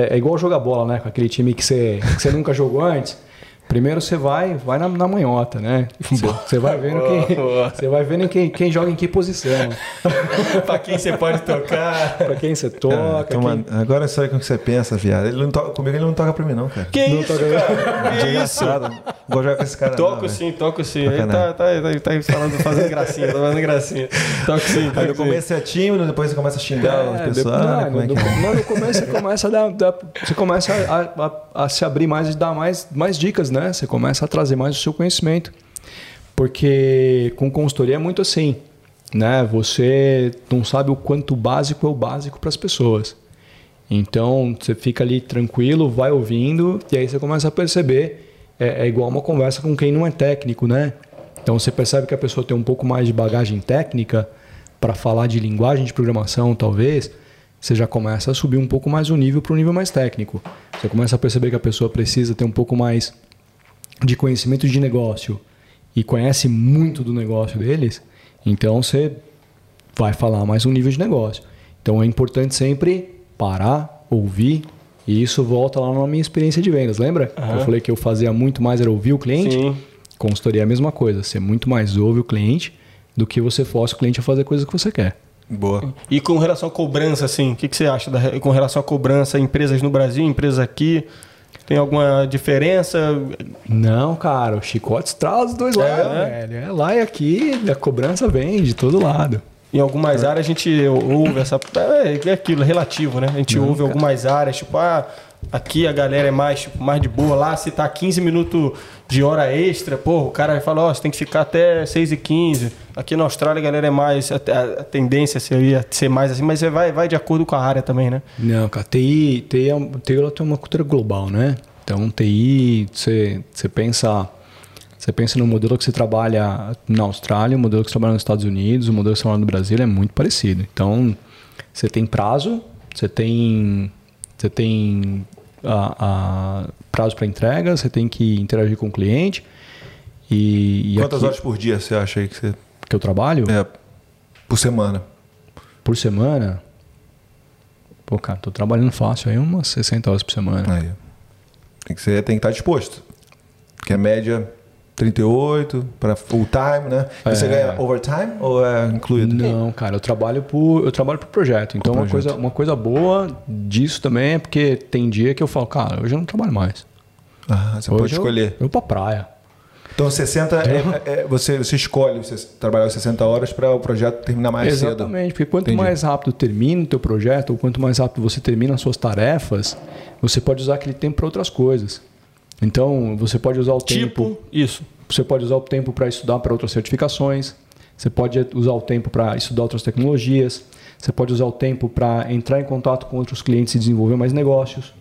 é, é igual jogar bola, né? Com aquele time que você, que você nunca jogou antes. Primeiro você vai, vai na, na manhota, né? Você, vai vendo quem, você vai vendo quem, quem joga em que posição. pra quem você pode tocar. pra quem você toca. Ah, toma- quem- Agora sei com o que você pensa, viado. Ele não toca, comigo ele não toca pra mim, não, cara. Que isso, cara? Que isso? Engraçado. Não Vou jogar com esse cara. não, Toco velho. sim, toco sim. Ele tá, tá, tá, tá falando, fazendo gracinha, tá fazendo gracinha. Toco sim. Aí no começo você é tímido, depois você começa a xingar as É, pessoas. depois- né? não, Como é no, que é? não, no começo você começa a dar, dar- você começa a, a- a se abrir mais e dar mais, mais dicas, né? Você começa a trazer mais o seu conhecimento. Porque com consultoria é muito assim, né? Você não sabe o quanto básico é o básico para as pessoas. Então você fica ali tranquilo, vai ouvindo e aí você começa a perceber. É, é igual uma conversa com quem não é técnico, né? Então você percebe que a pessoa tem um pouco mais de bagagem técnica para falar de linguagem de programação, talvez. Você já começa a subir um pouco mais o nível para um nível mais técnico. Você começa a perceber que a pessoa precisa ter um pouco mais de conhecimento de negócio e conhece muito do negócio deles, então você vai falar mais um nível de negócio. Então é importante sempre parar, ouvir, e isso volta lá na minha experiência de vendas, lembra? Aham. Eu falei que eu fazia muito mais era ouvir o cliente. Sim. Consultoria é a mesma coisa, você muito mais ouve o cliente do que você força o cliente a fazer coisas que você quer. Boa. E com relação à cobrança, assim, o que, que você acha da, com relação à cobrança? Empresas no Brasil, empresas aqui, tem alguma diferença? Não, cara, o chicote estrala dos dois lados, né? velho. É lá e aqui, a cobrança vem de todo lado. Em algumas áreas a gente ouve essa. É, é aquilo, é relativo, né? A gente ouve algumas áreas, tipo, ah, aqui a galera é mais, tipo, mais de boa. Lá, se tá 15 minutos de hora extra, pô, o cara fala, ó, você tem que ficar até 6 e 15 Aqui na Austrália a galera é mais. A, a- tendência seria ser mais assim, mas você vai, vai de acordo com a área também, né? Não, cara, TI, TI, é TI ela tem uma cultura global, né? Então, TI, você, você pensa, você pensa no modelo que você trabalha na Austrália, o modelo que você trabalha nos Estados Unidos, o modelo que você trabalha no Brasil é muito parecido. Então, você tem prazo, você tem, você tem a, a prazo para entrega, você tem que interagir com o cliente. E, e Quantas aqui, horas por dia você acha aí que você. que eu trabalho? É, por semana? Por semana? Pô, cara, tô trabalhando fácil aí umas 60 horas por semana. Aí. Tem que, ser, tem que estar disposto. Que é média 38 para full time, né? E você É. ganha overtime ou é incluído? Não, cara, eu trabalho por eu trabalho por projeto. Então Por uma projeto. coisa uma coisa boa disso também é porque tem dia que eu falo, cara, hoje eu não trabalho mais. Ah, você hoje pode eu- escolher. Eu vou pra praia. Então 60 é, é- você, você escolhe você trabalhar os 60 horas para o projeto terminar mais cedo. Exatamente, porque quanto Entendi. mais rápido termina o teu projeto, ou quanto mais rápido você termina as suas tarefas, você pode usar aquele tempo para outras coisas. Então, você pode usar o tempo Tipo, isso. Você pode usar o tempo para estudar para outras certificações. Você pode usar o tempo para estudar outras tecnologias. Você pode usar o tempo para entrar em contato com outros clientes e desenvolver mais negócios,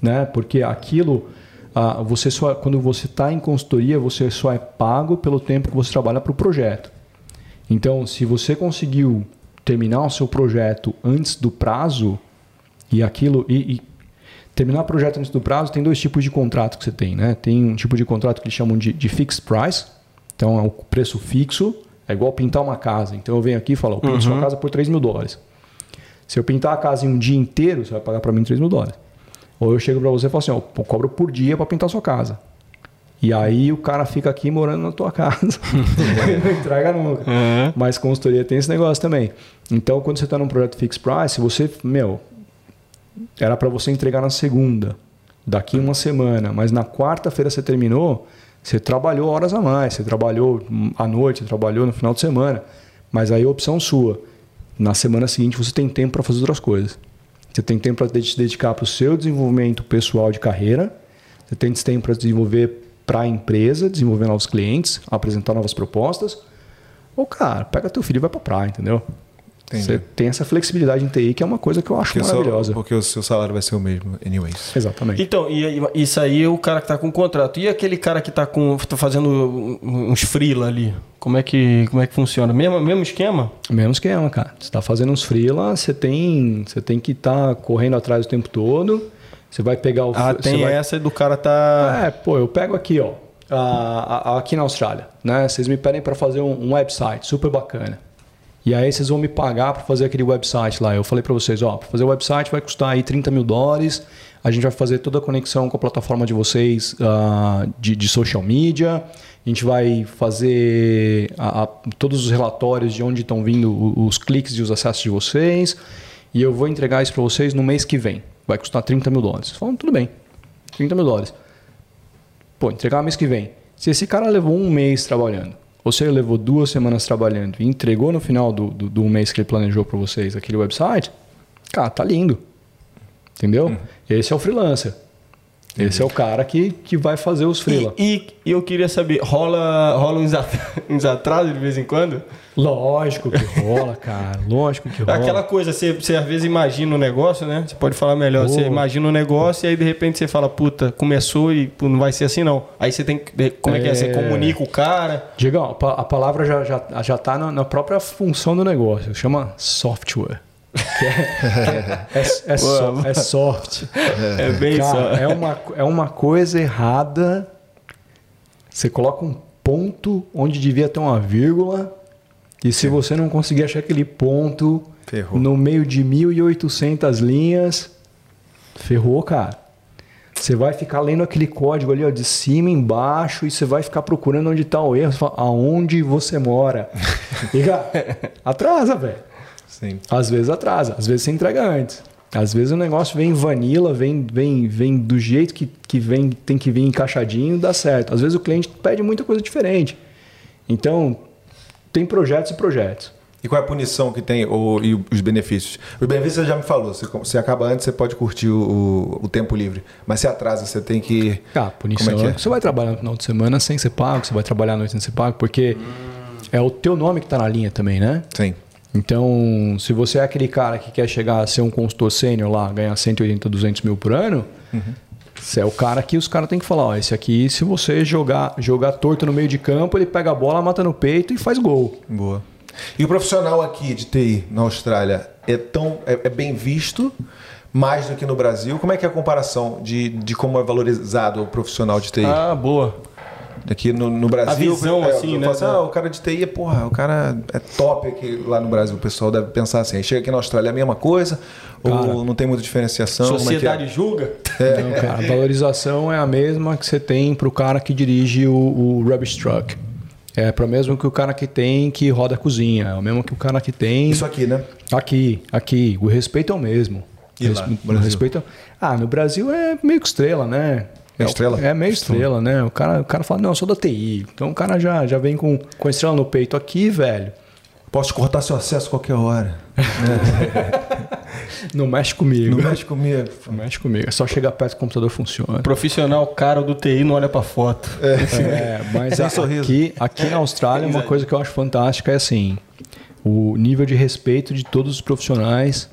né? Porque aquilo, ah, você só quando você está em consultoria, você só é pago pelo tempo que você trabalha para o projeto. Então, se você conseguiu terminar o seu projeto antes do prazo e aquilo e, e terminar o projeto antes do prazo, tem dois tipos de contrato que você tem, né? Tem um tipo de contrato que eles chamam de, de fixed price, então é o preço fixo, é igual pintar uma casa. Então eu venho aqui e falo, eu pinto sua casa por 3 mil dólares. Se eu pintar a casa em um dia inteiro, você vai pagar para mim 3 mil dólares. Ou eu chego para você e falo assim, ó, eu cobro por dia para pintar sua casa. E aí o cara fica aqui morando na tua casa. não entrega nunca. Mas consultoria tem esse negócio também. Então, quando você está num projeto fixed price, você, meu, era para você entregar na segunda, daqui uma semana, mas na quarta-feira você terminou, você trabalhou horas a mais, você trabalhou à noite, você trabalhou no final de semana, mas aí é opção sua. Na semana seguinte você tem tempo para fazer outras coisas. Você tem tempo para se dedicar para o seu desenvolvimento pessoal de carreira, você tem tempo para desenvolver para a empresa, desenvolver novos clientes, apresentar novas propostas. Ou, cara, pega teu filho e vai para praia, entendeu? Entendi. Você tem essa flexibilidade em TI que é uma coisa que eu acho Porque, o maravilhosa. porque o seu salário vai ser o mesmo, anyways. Exatamente. Então, e, aí, isso aí é o cara que tá com contrato. E aquele cara que tá com. tá fazendo uns freela ali? Como é que, como é que funciona? Mesmo, mesmo esquema? Mesmo esquema, cara. Você está fazendo uns freela, você tem, você tem que estar correndo atrás o tempo todo. Você vai pegar o. Ah, tem vai- essa do cara tá. É, pô, eu pego aqui, ó, a- a- aqui na Austrália, né? Vocês me pedem para fazer um, um website super bacana. E aí vocês vão me pagar para fazer aquele website lá. Eu falei para vocês, ó, para fazer o website vai custar aí 30 mil dólares. A gente vai fazer toda a conexão com a plataforma de vocês uh, de, de, social media. A gente vai fazer a, a, todos os relatórios de onde estão vindo os, os cliques e os acessos de vocês. E eu vou entregar isso para vocês no mês que vem. Vai custar 30 mil dólares. Falam, tudo bem, 30 mil dólares. Pô, entregar mês que vem. Se esse cara levou um mês trabalhando, ou se ele levou duas semanas trabalhando e entregou no final do, do, do mês que ele planejou para vocês aquele website, cara, tá lindo. Entendeu? Uhum. Esse é o freelancer. Esse é o cara que, que vai fazer os freela. E, e, eu queria saber, rola, rola uns, uns atrasos de vez em quando? Lógico que rola, cara. Lógico que rola. Aquela coisa, você, você às vezes imagina um negócio, né? Você pode falar melhor. Você imagina um negócio e aí de repente você fala, puta, começou e não vai ser assim não. Aí você tem que. Como é, é que é? Você comunica o cara. Diga, a palavra já, já, já tá na, na própria função do negócio. Chama software. É, é, é, so, é, soft. É bem Cara, é uma, é uma coisa errada. Você coloca um ponto onde devia ter uma vírgula. E se você não conseguir achar aquele ponto ferrou. no meio de 1.800 linhas, ferrou, cara. Você vai ficar lendo aquele código ali ó, de cima embaixo e você vai ficar procurando onde está o erro. Você fala, aonde você mora. E, cara, atrasa, velho. Sim. Às vezes atrasa, às vezes você entrega antes. Às vezes o negócio vem vanilla, vem, vem, vem do jeito que, que vem, tem que vir encaixadinho, dá certo. Às vezes o cliente pede muita coisa diferente. Então, tem projetos e projetos. E qual é a punição que tem ou, e os benefícios? Os benefícios você já me falou. Você, você acaba antes, você pode curtir o, o, tempo livre. Mas se atrasa, você tem que. Ah, punição. É, é Você vai trabalhar no final de semana sem ser pago, você vai trabalhar à noite sem ser pago, porque hum. é o teu nome que está na linha também, né? Sim. Então, se você é aquele cara que quer chegar a ser um consultor sênior lá, ganhar 180, 200 mil por ano, uhum. você é o cara que os caras têm que falar, ó, esse aqui, se você jogar, jogar torto no meio de campo, ele pega a bola, mata no peito e faz gol. Boa. E o profissional aqui de TI na Austrália é tão é, é bem visto mais do que no Brasil? Como é que é a comparação de, de como é valorizado o profissional de TI? Ah, boa. Aqui no, no Brasil. A visão, é, assim, né? Assim, ah, o cara de TI, porra, o cara é top aqui lá no Brasil. O pessoal deve pensar assim. Aí chega aqui na Austrália é a mesma coisa, cara, ou não tem muita diferenciação. Sociedade é é? julga? É. Não, cara, a valorização é a mesma que você tem para o cara que dirige o, o rubbish truck. É para o mesmo que o cara que tem que roda a cozinha. É o mesmo que o cara que tem. Isso aqui, né? Aqui, aqui. O respeito é o mesmo. E lá, o respeito. Ah, no Brasil é meio que estrela, né? É estrela? É meio estrela, né? O cara, o cara fala, não, eu sou da TI. Então o cara já, já vem com, com a estrela no peito aqui, velho. Posso cortar seu acesso qualquer hora. não mexe comigo. Não mexe comigo. Não mexe comigo. É só chegar perto do computador funciona. Profissional caro do TI não olha para foto. É, é mas a, aqui, aqui na Austrália, uma coisa que eu acho fantástica é assim: o nível de respeito de todos os profissionais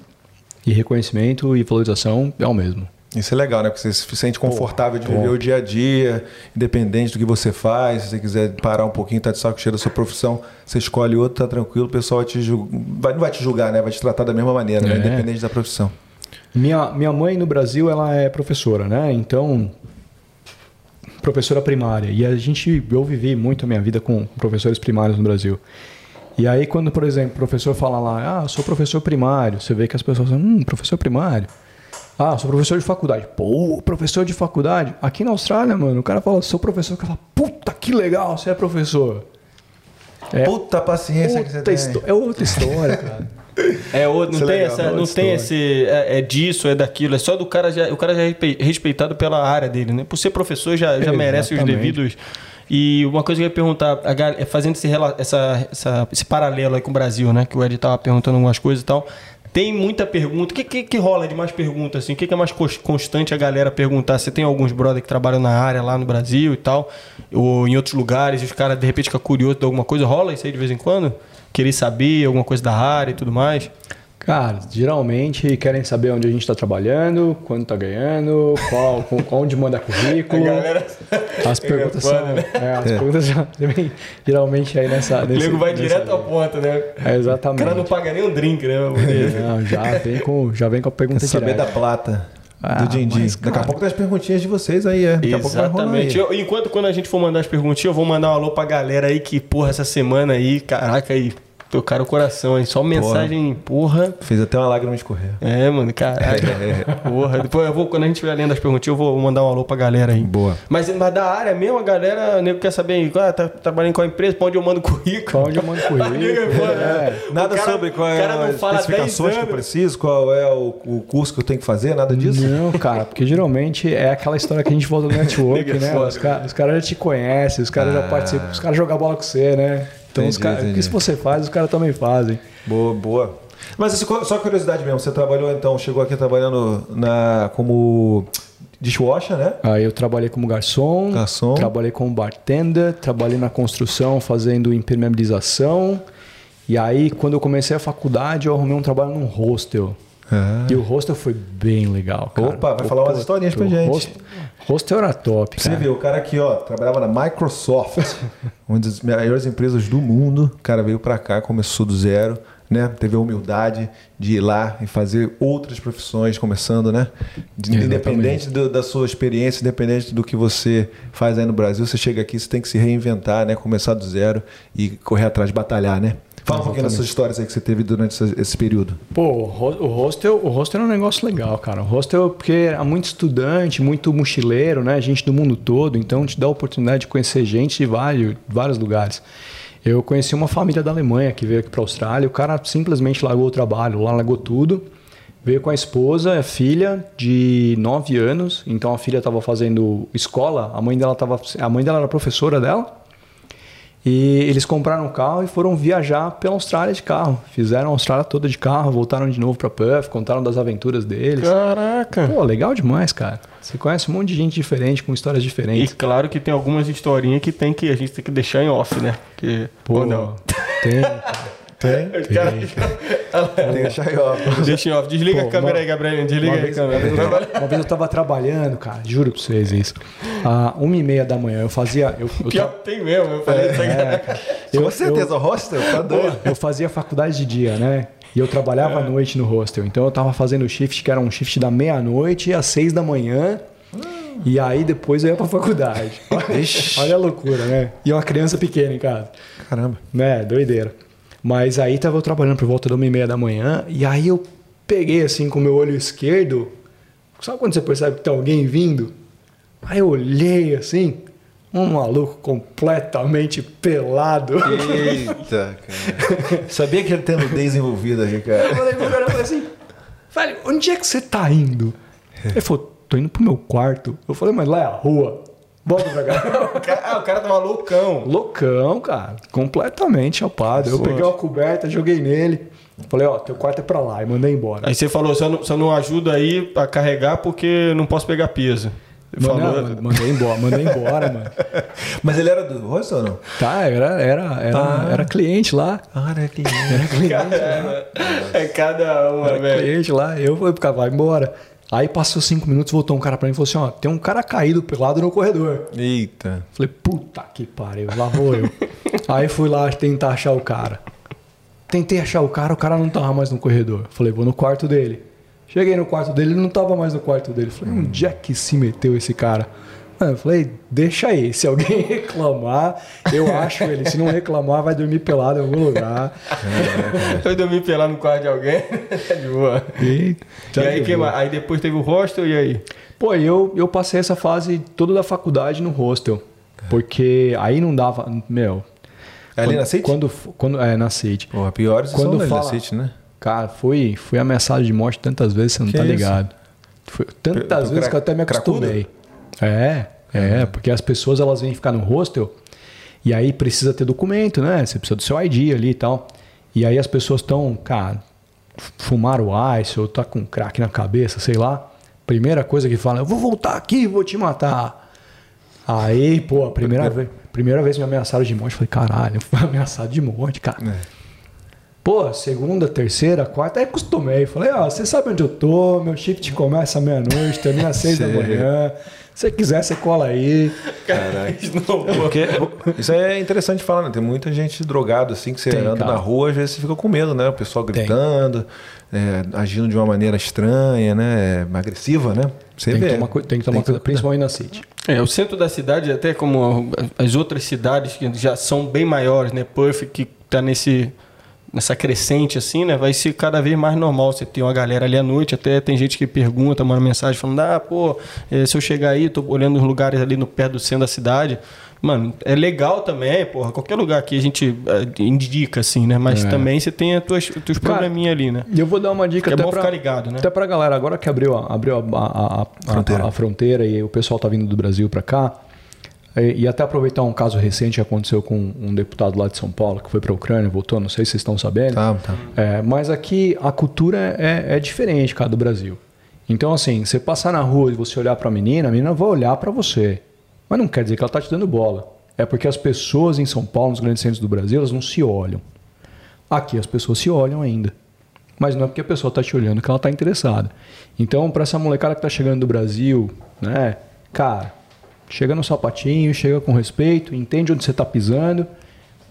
e reconhecimento e valorização é o mesmo. Isso é legal, né? Porque você se sente confortável de viver o dia a dia, independente do que você faz. Se você quiser parar um pouquinho, tá de saco cheio da sua profissão, você escolhe outro, tá tranquilo, o pessoal te julgar, vai, não vai te julgar, né? Vai te tratar da mesma maneira, né? é. né? independente da profissão. Minha, minha mãe no Brasil, ela é professora, né? Então, professora primária. E a gente, eu vivi muito a minha vida com professores primários no Brasil. E aí, quando, por exemplo, o professor fala lá, ah, sou professor primário, você vê que as pessoas falam, hum, professor primário. Ah, sou professor de faculdade. Pô, professor de faculdade? Aqui na Austrália, mano, o cara fala, sou professor. O cara fala, puta que legal, você é professor. É puta paciência que você tem. É outra história, cara. É outro, não, é tem, essa, não tem esse. É, é, disso, é daquilo. É só do cara já. O cara já é respeitado pela área dele, né? Por ser professor, já, já merece os devidos. E uma coisa que eu ia perguntar, é fazendo esse, essa, essa, esse paralelo aí com o Brasil, né? Que o Ed tava perguntando algumas coisas e tal. Tem muita pergunta. O que, que, que rola de mais perguntas? Assim? O que, que é mais constante a galera perguntar? Você tem alguns brothers que trabalham na área lá no Brasil e tal, ou em outros lugares, e os caras de repente ficam curiosos de alguma coisa? Rola isso aí de vez em quando? Querer saber alguma coisa da área e tudo mais? Cara, geralmente querem saber onde a gente está trabalhando, quanto está ganhando, qual, onde manda currículo. Galera... As perguntas são. Né? É, as é. perguntas geralmente aí nessa. O nego vai nessa direto ao ponto, né? É, exatamente. O cara não paga nem um drink, né? Não, já vem com, já vem com a pergunta Quer saber da plata. Ah, do Dindim. Daqui a pouco tem as perguntinhas de vocês aí, é. Daqui Exatamente. Eu, enquanto quando a gente for mandar as perguntinhas, eu vou mandar um alô pra galera aí que, porra, essa semana aí, caraca, aí Tocaram o coração, hein? Só mensagem, porra. Fez até uma lágrima escorrer. É, mano, caralho. porra. Depois eu vou, quando a gente estiver lendo as perguntinhas, eu vou mandar um alô pra galera aí. Boa. Mas, mas da área mesmo, a galera, o nego quer saber, ah, tá trabalhando com a empresa, pra onde eu mando currículo? Pra onde eu mando currículo? É, nada cara- sobre qual o é cara não as fala especificações 10 que eu preciso, qual é o, o curso que eu tenho que fazer, nada disso. Não, cara, porque geralmente é aquela história que a gente volta no network, Nega né? Os, ca- os caras já te conhecem, os caras já participam, os caras jogam bola com você, né? Então, os Entendi, caras, o entendi. que se você faz, os caras também fazem. Boa, boa. Mas isso, só curiosidade mesmo, você trabalhou então, chegou aqui trabalhando na, como dishwasher, né? Aí eu trabalhei como garçom, Garçom. trabalhei como bartender, trabalhei na construção fazendo impermeabilização. E aí, quando eu comecei a faculdade, eu arrumei um trabalho num hostel. E o hostel foi bem legal, cara. Opa, vai falar umas historinhas pra o gente. Hostel, hostel era top, Você cara. viu, o cara aqui, ó, trabalhava na Microsoft, uma das maiores empresas do mundo. O cara veio pra cá, começou do zero, né? Teve a humildade de ir lá e fazer outras profissões, começando, né? De-. Independente do- da sua experiência, independente do que você faz aí no Brasil, você chega aqui, você tem que se reinventar, né? Começar do zero e correr atrás, batalhar, né? Fala um pouquinho dessas histórias aí que você teve durante esse, período. Pô, o ho- o hostel, o hostel é um negócio legal, cara. O hostel, porque há muito estudante, muito mochileiro, né? Gente do mundo todo, então te dá a oportunidade de conhecer gente de vários, vários lugares. Eu conheci uma família da Alemanha que veio aqui para a Austrália. O cara simplesmente largou o trabalho, lá largou tudo. Veio com a esposa, a filha de 9 anos. Então a filha estava fazendo escola. A mãe dela tava, a mãe dela era professora dela. E eles compraram um carro e foram viajar pela Austrália de carro. Fizeram a Austrália toda de carro, voltaram de novo para Perth, contaram das aventuras deles. Caraca. Pô, legal demais, cara. Você conhece um monte de gente diferente, com histórias E diferentes. claro que tem algumas historinhas que, tem que a gente tem que deixar em off, né? Que, Pô, não. tem. cara. Tem? Os caras- Tem. Deixa em off. Desliga Pô, a câmera uma- aí, Gabriel. Desliga Uma aí a vez, uma, vez eu câmera. tava, uma vez eu tava trabalhando, cara, juro pra vocês isso. À uma e meia da manhã, eu fazia. Eu, eu, Pior que tem mesmo. Eu falei isso aí. eu- Com certeza, o hostel, tá doido. eu fazia faculdade de dia, né? E eu trabalhava à noite no hostel. Então eu tava fazendo shift que era um shift da meia-noite às seis da manhã. E aí depois eu ia pra faculdade. Olha a loucura, né? E uma criança pequena em casa. Caramba. Né? Doideira. Mas aí tava eu trabalhando por volta da uma e meia da manhã. E aí eu peguei assim com o meu olho esquerdo. Sabe quando você percebe que tem alguém vindo? Aí eu olhei assim. Um maluco completamente pelado. Eita, cara. Sabia que ele tem nudez envolvida aí, Eu cara. falei pro cara, eu falei assim, velho, onde é que você tá indo? Ele falou, tô indo pro meu quarto. Eu falei, mas lá é a rua. Pra cá. Ah, o cara tava loucão. Loucão, cara. Completamente chapado. Eu peguei uma coberta, joguei nele. Falei, ó, teu quarto é pra lá. E mandei embora. Aí você falou, só não, só não ajuda aí a carregar porque não posso pegar peso. Mano, falou. não, mandei embora, mandei embora, mano. Mas ele era do hostel ou não? Tá, era, era, era, Tá. era cliente lá. Ah, era cliente. Era cliente, É cada uma, era velho. cliente lá. Eu falei pro cara, vai embora. Aí passou cinco minutos, voltou um cara pra mim e falou assim: ó, tem um cara caído pelado no corredor. Eita. Falei, puta que pariu, lá vou eu. Aí fui lá tentar achar o cara. Tentei achar o cara, o cara não tava mais no corredor. Falei, vou no quarto dele. Cheguei no quarto dele, ele não tava mais no quarto dele. Falei, onde é que se meteu esse cara? Mano, eu falei, deixa aí. Se alguém reclamar, eu acho ele. Se não reclamar, vai dormir pelado em algum lugar. Eu dormi pelado no quarto de alguém. de boa. E, E aí, que mais? aí depois teve o hostel e aí? Pô, eu, eu passei essa fase toda da faculdade no hostel. Porque aí não dava. Meu. É ali quando- na City? Quando, quando, é, na City. Porra, piores Quando são fala- da City, né? Cara, fui, fui ameaçado de morte tantas vezes, você não Que tá isso? ligado. Foi, tantas vezes cra- que eu até me cracudo? É, é, porque as pessoas elas vêm ficar no hostel e aí precisa ter documento, né? Você precisa do seu ID ali e tal. E aí as pessoas estão, cara, fumaram ice ou tá com crack na cabeça, sei lá. Primeira coisa que fala, eu vou voltar aqui, vou te matar. Aí, pô, a primeira vez, primeira vez me ameaçaram de morte, eu falei, caralho, eu fui ameaçado de morte, cara. É. Pô, segunda, terceira, quarta, aí acostumei. Falei, ó, você sabe onde eu tô, meu shift começa à meia-noite, termina às seis da manhã. Se você quiser, você cola aí. Caraca. Porque isso é interessante falar, né? Tem muita gente drogada assim que você Tem, anda cara. na rua, às vezes você fica com medo, né? O pessoal gritando, é, agindo de uma maneira estranha, né? Agressiva, né? Você Tem que vê. tomar, cu- tem que tomar cuidado, principalmente na City. É, o centro da cidade, até como as outras cidades que já são bem maiores, né? Perth, que tá nesse, nessa crescente assim, né? Vai ser cada vez mais normal. Você tem uma galera ali à noite, até tem gente que pergunta, manda mensagem falando: ah, pô, eh, se eu chegar aí, tô olhando os lugares ali no pé do centro da cidade. Mano, é legal também, porra. Qualquer lugar aqui a gente eh, indica, assim, né? Mas É. também você tem os teus, os teus probleminhas ali, né? E eu vou dar uma dica Que é até bom pra, ficar ligado, né? Até pra galera, agora que abriu, a, abriu a, a- a- a- Fronteira. a- a fronteira e o pessoal tá vindo do Brasil pra cá, e, e até aproveitar um caso recente que aconteceu com um deputado lá de São Paulo, que foi pra Ucrânia, voltou, não sei se vocês estão sabendo. Tá, tá. É, mas aqui a cultura é, é diferente, cara, do Brasil. Então, assim, você passar na rua e você olhar pra menina, a menina vai olhar pra você. Mas não quer dizer que ela tá te dando bola. É porque as pessoas em São Paulo, nos grandes centros do Brasil, elas não se olham. Aqui as pessoas se olham ainda. Mas não é porque a pessoa está te olhando que ela está interessada. Então, para essa molecada que está chegando do Brasil, né, cara, chega no sapatinho, chega com respeito, entende onde você está pisando,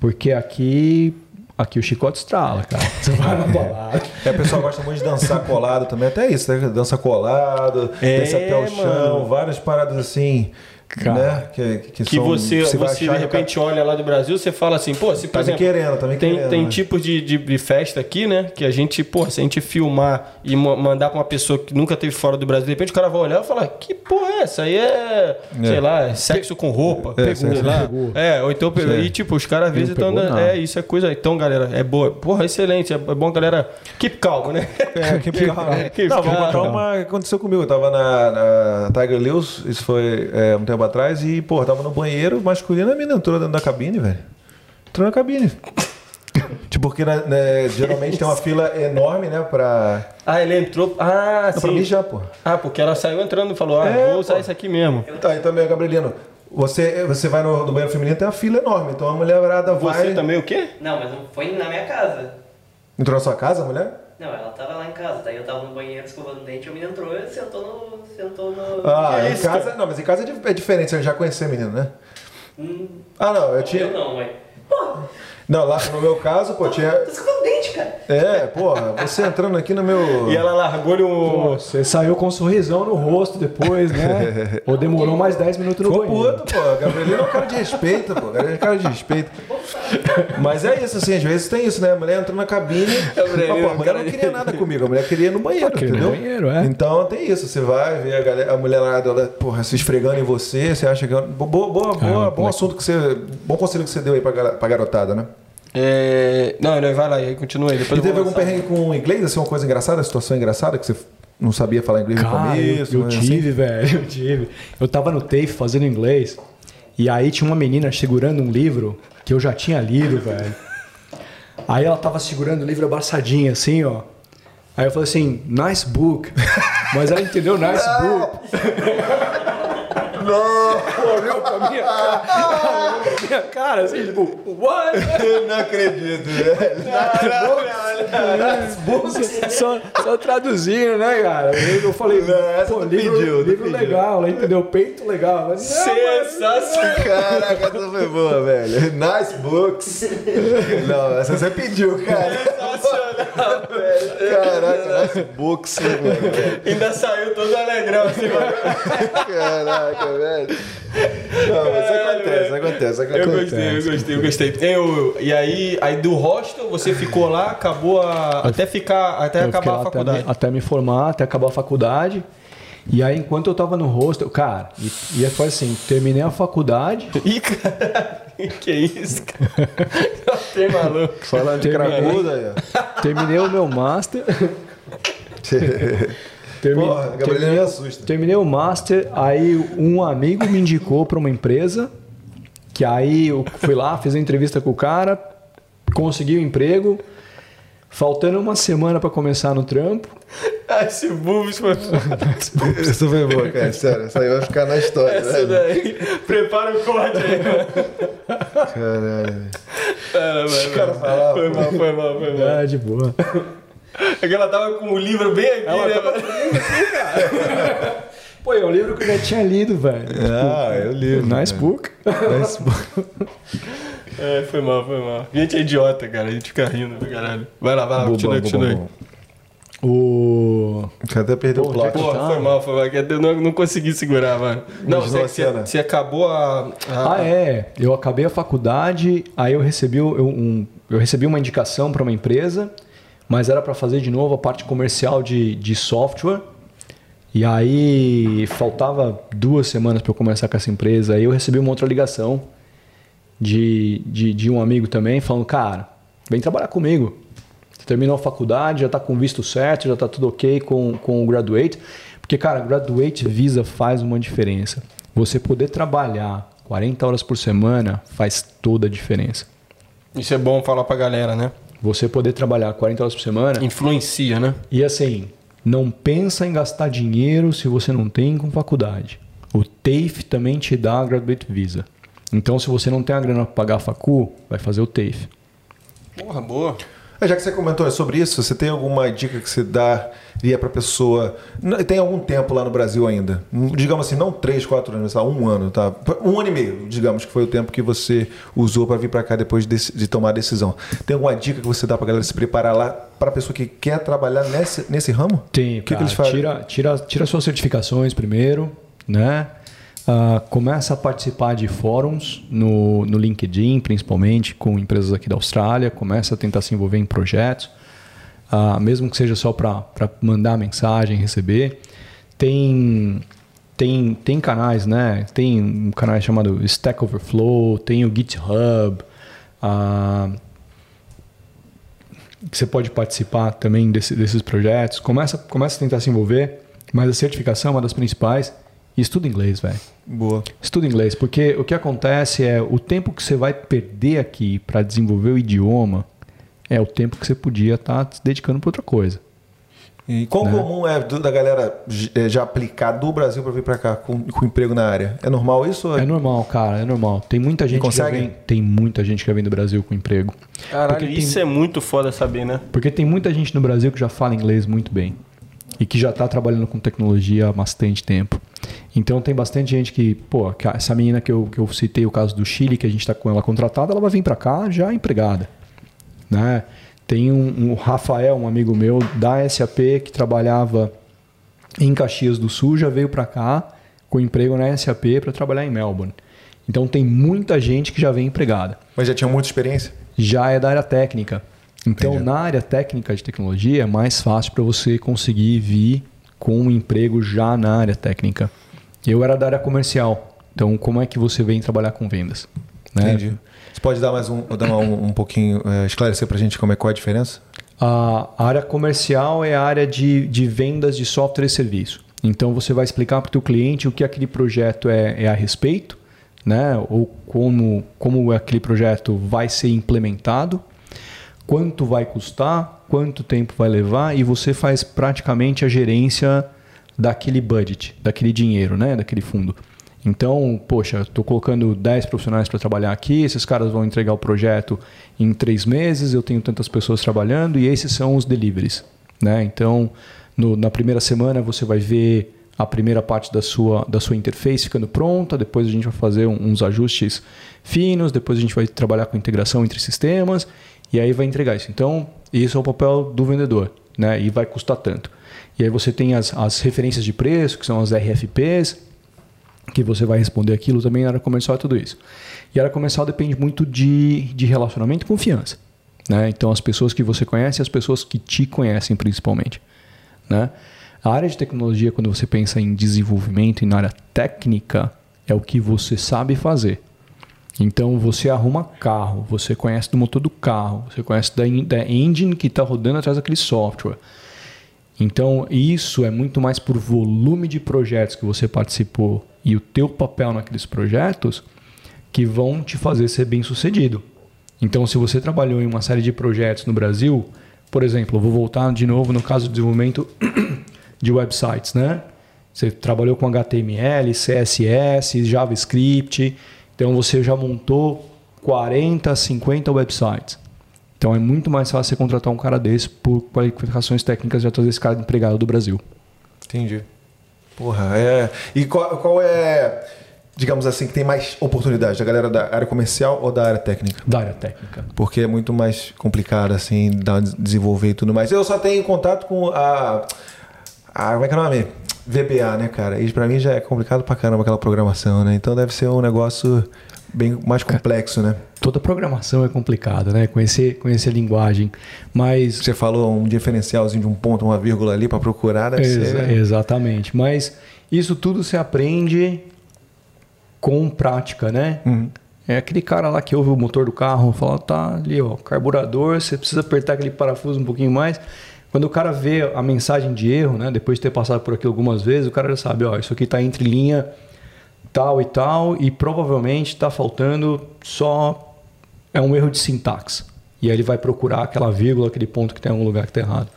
porque aqui, aqui o chicote estrala, cara. Você vai na balada. É, o pessoal gosta muito de dançar colado também, até isso, né? Dança colado, É, desce até o chão, mano. várias paradas assim, Cara. né? Que, que, Que são- você, vai você de achar que repente olha lá do Brasil, você fala assim, pô, se por Tá exemplo, querendo, tá tem, querendo, tem né? tipos de, de, de festa aqui, né? Que a gente, pô, se a gente filmar e mandar pra uma pessoa que nunca teve fora do Brasil, de repente o cara vai olhar e falar, que porra é essa? Aí é, sei lá, é sexo com roupa, É, sei sexo lá. pegou. É, ou então, Sim. e tipo, os caras às vezes estão pegou dando, nada. é, isso é coisa, então galera, é boa, porra, excelente, é bom galera, keep calmo, né? É, que pior. Que Não, vou contar uma que aconteceu comigo. Eu tava na, na Tiger Lewis, isso foi é, um tempo atrás, e, pô, tava no banheiro masculino, a menina entrou dentro da cabine, velho. Entrou na cabine. tipo, porque né, né, geralmente tem uma fila enorme, né, pra. Ah, ele entrou, ah, Não, pra sim. mijar, pô. Ah, porque ela saiu entrando e falou, ah, É, vou usar pô. isso aqui mesmo. Tá, e também, Gabrielino, você, você vai no, no banheiro feminino, tem uma fila enorme, então a mulherada vai. Você também o quê? Não, mas não foi na minha casa. Entrou na sua casa, a mulher? Não, ela tava lá em casa, daí eu tava no banheiro escovando o dente, a menina entrou e sentou no. sentou no. Ah, Que em casa. Não, mas em casa é é diferente, você já conhecia a menina, né? Hum, Ah, não, eu eu tinha. não, mãe. Pô, Não, lá no meu caso, pô, tinha. tô escovando o dente, cara. É, porra, você entrando aqui no meu. E ela largou-lhe um... você saiu com um sorrisão no rosto depois, né? Ou demorou mais 10 minutos no Ficou banheiro. puto, pô. Gabrielino é um cara de respeito, pô. Gabrielino é um cara de respeito. Mas é isso, assim, às vezes tem isso, né? A mulher entrou na cabine. Gabrielino, Mas, pô, a mulher não queria nada comigo, a mulher queria ir no banheiro, Queria ir no entendeu? banheiro, é. Então tem isso, você vai ver a, galera, a mulher lá, ela, porra, se esfregando em você, você acha que. é- Boa, boa, boa, bom assunto que você. Bom conselho que você deu aí pra, pra garotada, né? É... Não, não, vai lá, aí continua aí. Depois E eu teve algum perrengue com inglês, assim, uma coisa engraçada, situação engraçada, que você não sabia falar inglês no Cara, eu, começo? eu mas tive, velho, eu tive. Eu tava no TAFE fazendo inglês e aí tinha uma menina segurando um livro que eu já tinha lido, velho. Aí ela tava segurando o livro abraçadinha, assim, ó. Aí eu falei assim, nice book. Mas ela entendeu nice book. Não! Olhou pra minha cara, minha cara assim, tipo, what? Eu não acredito, velho. só, só traduzindo, né, cara? Eu, falei, Não, essa pô, livro, pediu, livro pediu. legal, ela entendeu? Peito legal. Mas, Sensacional. Caraca, essa foi boa, velho. Nice books. Não, essa você pediu, cara. Sensacional, velho. Caraca, nice books, velho. Ainda saiu todo alegrão assim, mano. Caraca, velho. Não, mas isso acontece, isso acontece, isso Eu acontece. gostei, eu gostei, eu gostei. Eu, e aí, aí do hostel, você ficou lá, acabou a, até ficar, até Eu acabar a faculdade. Até me, até me formar, até acabar a faculdade. E aí, enquanto eu tava no hostel, cara, e, e foi assim, terminei a faculdade. Ih, cara, que isso, cara? Tem maluco. Falando de cracuda aí, ó. Terminei o meu master. Termi- Porra, Gabriel me terminei, assusta. terminei o master, aí um amigo me indicou para uma empresa, que aí eu fui lá, fiz a entrevista com o cara, consegui o emprego, faltando uma semana para começar no trampo. Ah, esse Bulbs foi. Isso foi boa, cara, sério. Isso aí vai ficar na história, Essa daí. Prepara o corte aí, mano. Caralho. Cara, falavam. Foi mal, foi mal, foi mal. É, de boa. É que ela tava com o livro bem aqui, Ela né? tava? Pô, é um livro que eu já tinha lido, velho. Ah, eu li. Nice book. Nice book. É, foi mal, foi mal. A gente é idiota, cara. A gente fica rindo pra caralho. Vai lá, vai lá, continua, continua. O. Cara até perdeu o plot. Porra, foi mal, foi mal. Eu não, não consegui segurar, mano. Não, você, a você, você acabou a. a- Ah, é. Eu acabei a faculdade, aí eu recebi eu- um. eu recebi uma indicação para uma empresa, mas era para fazer de novo a parte comercial de, de software. E aí faltava duas semanas para eu começar com essa empresa. Aí eu recebi uma outra ligação de, de, de um amigo também, falando: Cara, vem trabalhar comigo. Você terminou a faculdade, já está com visto certo, já está tudo ok com, com o graduate. Porque, cara, graduate visa faz uma diferença. Você poder trabalhar 40 horas por semana faz toda a diferença. Isso é bom falar pra galera, né? Você poder trabalhar 40 horas por semana. Influencia, né? E assim, não pensa em gastar dinheiro se você não tem com faculdade. O TAFE também te dá a Graduate Visa. Então, se você não tem a grana para pagar a facu, vai fazer o TAFE. Porra, boa. É, Já que você comentou sobre isso, você tem alguma dica que você daria para pessoa? N- Tem algum tempo lá no Brasil ainda? Hum, Digamos assim, não três, quatro anos, tá? um ano, tá? Um ano e meio, digamos que foi o tempo que você usou para vir para cá depois de, de tomar a decisão. Tem alguma dica que você dá para galera se preparar lá para pessoa que quer trabalhar nesse, nesse ramo? Tem, O que, que cara. eles fazem? Tira, tira, tira suas certificações primeiro, né? Ah, começa a participar de fóruns no, no LinkedIn, principalmente com empresas aqui da Austrália. Começa a tentar se envolver em projetos, ah, mesmo que seja só para mandar mensagem, receber. Tem, tem, tem canais, né? Tem um canal chamado Stack Overflow, tem o GitHub. que você pode participar também desse- desses projetos. Começa, começa a tentar se envolver, mas a certificação é uma das principais. E estuda inglês, velho. Boa. Estuda inglês, porque o que acontece é o tempo que você vai perder aqui para desenvolver o idioma é o tempo que você podia estar se dedicando para outra coisa. E quão Né? comum é da galera eh, já aplicar do Brasil para vir para cá com, com emprego na área? É normal isso? ou É normal, cara, é normal. Tem muita gente que vem, tem muita gente que já vem do Brasil com emprego. Caralho, Porque tem- isso é muito foda saber, né? Porque tem muita gente no Brasil que já fala inglês muito bem e que já está trabalhando com tecnologia há bastante tempo. Então tem bastante gente que, pô, essa menina que eu, que eu citei o caso do Chile, que a gente está com ela contratada, ela vai vir para cá já empregada, né? Tem um, um Rafael, um amigo meu da SAP que trabalhava em Caxias do Sul, já veio para cá com emprego na SAP para trabalhar em Melbourne. Então tem muita gente que já vem empregada Mas já tinha muita experiência? já é da área técnica. Então, Entendi. na área técnica de tecnologia, é mais fácil para você conseguir vir com um emprego já na área técnica. Eu era da área comercial. Então, como é que você vem trabalhar com vendas? Né? Entendi. Você pode dar mais um, dar um, um pouquinho, eh, esclarecer para a gente como é, qual é a diferença? A área comercial é a área de, de vendas de software e serviço. Então você vai explicar para o teu cliente o que aquele projeto é, é a respeito, né? ou como, como aquele projeto vai ser implementado, quanto vai custar, quanto tempo vai levar e você faz praticamente a gerência daquele budget, daquele dinheiro, né? daquele fundo. Então, poxa, estou colocando 10 profissionais para trabalhar aqui, esses caras vão entregar o projeto em três meses, eu tenho tantas pessoas trabalhando e esses são os deliveries. Né? Então, no- na primeira semana você vai ver a primeira parte da sua, da sua interface ficando pronta, depois a gente vai fazer uns ajustes finos, depois a gente vai trabalhar com integração entre sistemas e aí vai entregar isso. Então, esse é o papel do vendedor né? e vai custar tanto. E aí você tem as, as referências de preço, que são as RFPs, que você vai responder aquilo também na área comercial é tudo isso. E a área comercial depende muito de, de relacionamento e confiança. Né? Então, as pessoas que você conhece e as pessoas que te conhecem principalmente. Né? A área de tecnologia, quando você pensa em desenvolvimento e na área técnica, é o que você sabe fazer. Então, você arruma carro, você conhece do motor do carro, você conhece da, da engine que está rodando atrás daquele software. Então, isso é muito mais por volume de projetos que você participou e o teu papel naqueles projetos que vão te fazer ser bem sucedido. Então, se você trabalhou em uma série de projetos no Brasil, por exemplo, vou voltar de novo no caso do desenvolvimento de websites, né? Você trabalhou com HTML, CSS, JavaScript, então você já montou 40, 50 websites. Então é muito mais fácil você contratar um cara desse por qualificações técnicas já trazer esse cara empregado do Brasil. Entendi. Porra, é. E qual, qual é, digamos assim, que tem mais oportunidade? Da galera da área comercial ou da área técnica? Da área técnica. Porque é muito mais complicado, assim, desenvolver e tudo mais. Eu só tenho contato com a. a como é que é o nome? VBA, né, cara? E pra mim já é complicado pra caramba aquela programação, né? Então deve ser um negócio bem mais complexo, né? Toda programação é complicada, né? Conhecer, conhecer a linguagem. Mas. Você falou um diferencialzinho de um ponto, uma vírgula ali para procurar, deve Exa- ser. Exatamente. Mas isso tudo se aprende com prática, né? Uhum. É aquele cara lá que ouve o motor do carro, fala, tá ali, ó, carburador, você precisa apertar aquele parafuso um pouquinho mais. Quando o cara vê a mensagem de erro, né, depois de ter passado por aqui algumas vezes, o cara já sabe, ó, isso aqui tá entre linha tal e tal e provavelmente está faltando só é um erro de sintaxe. E aí ele vai procurar aquela vírgula, aquele ponto que tem em algum lugar que está errado.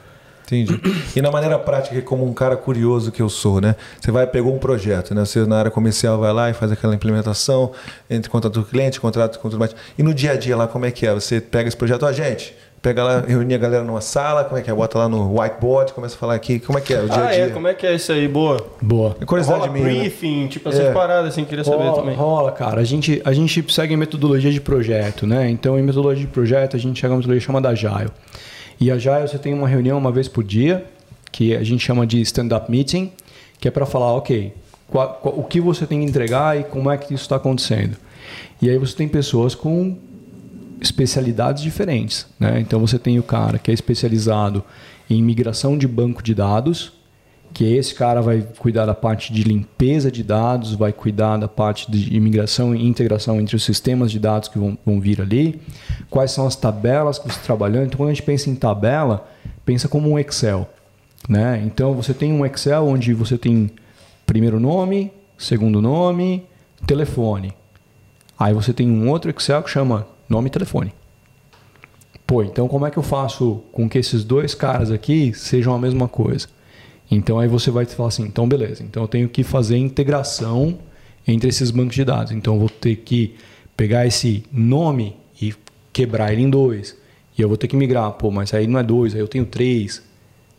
Entendi. E na maneira prática, como um cara curioso que eu sou, né? Você vai pegou um projeto, né? Você na área comercial vai lá e faz aquela implementação, entre contrato do cliente, contrato com tudo mais. E no dia a dia lá, como é que é? Você pega esse projeto, ó, gente, pega lá, reúne a galera numa sala, como é que é? Bota lá no whiteboard, começa a falar aqui, como é que é o dia a Ah, dia? é? Como é que é isso aí? Boa. Boa. É curiosidade Rola minha. né? briefing, tipo essas É. paradas, assim, queria saber Rola, também. rola, cara. A gente, a gente segue metodologia de projeto, né? Então, em metodologia de projeto, a gente chega a uma metodologia chamada Agile. E Agile, você tem uma reunião uma vez por dia, que a gente chama de stand-up meeting, que é para falar, ok, qual- qual- o que você tem que entregar e como é que isso está acontecendo. E aí você tem pessoas com especialidades diferentes, né? Então você tem o cara que é especializado em migração de banco de dados, que esse cara vai cuidar da parte de limpeza de dados, vai cuidar da parte de imigração e integração entre os sistemas de dados que vão, vão vir ali, quais são as tabelas que você está trabalhando. Então, quando a gente pensa em tabela, pensa como um Excel. Né? Então, você tem um Excel onde você tem primeiro nome, segundo nome, telefone. Aí você tem um outro Excel que chama nome e telefone. Pô, então como é que eu faço com que esses dois caras aqui sejam a mesma coisa? Então aí você vai falar assim, então beleza, então eu tenho que fazer integração entre esses bancos de dados. Então eu vou ter que pegar esse nome e quebrar ele em dois. E eu vou ter que migrar, pô, mas aí não é dois, aí eu tenho três.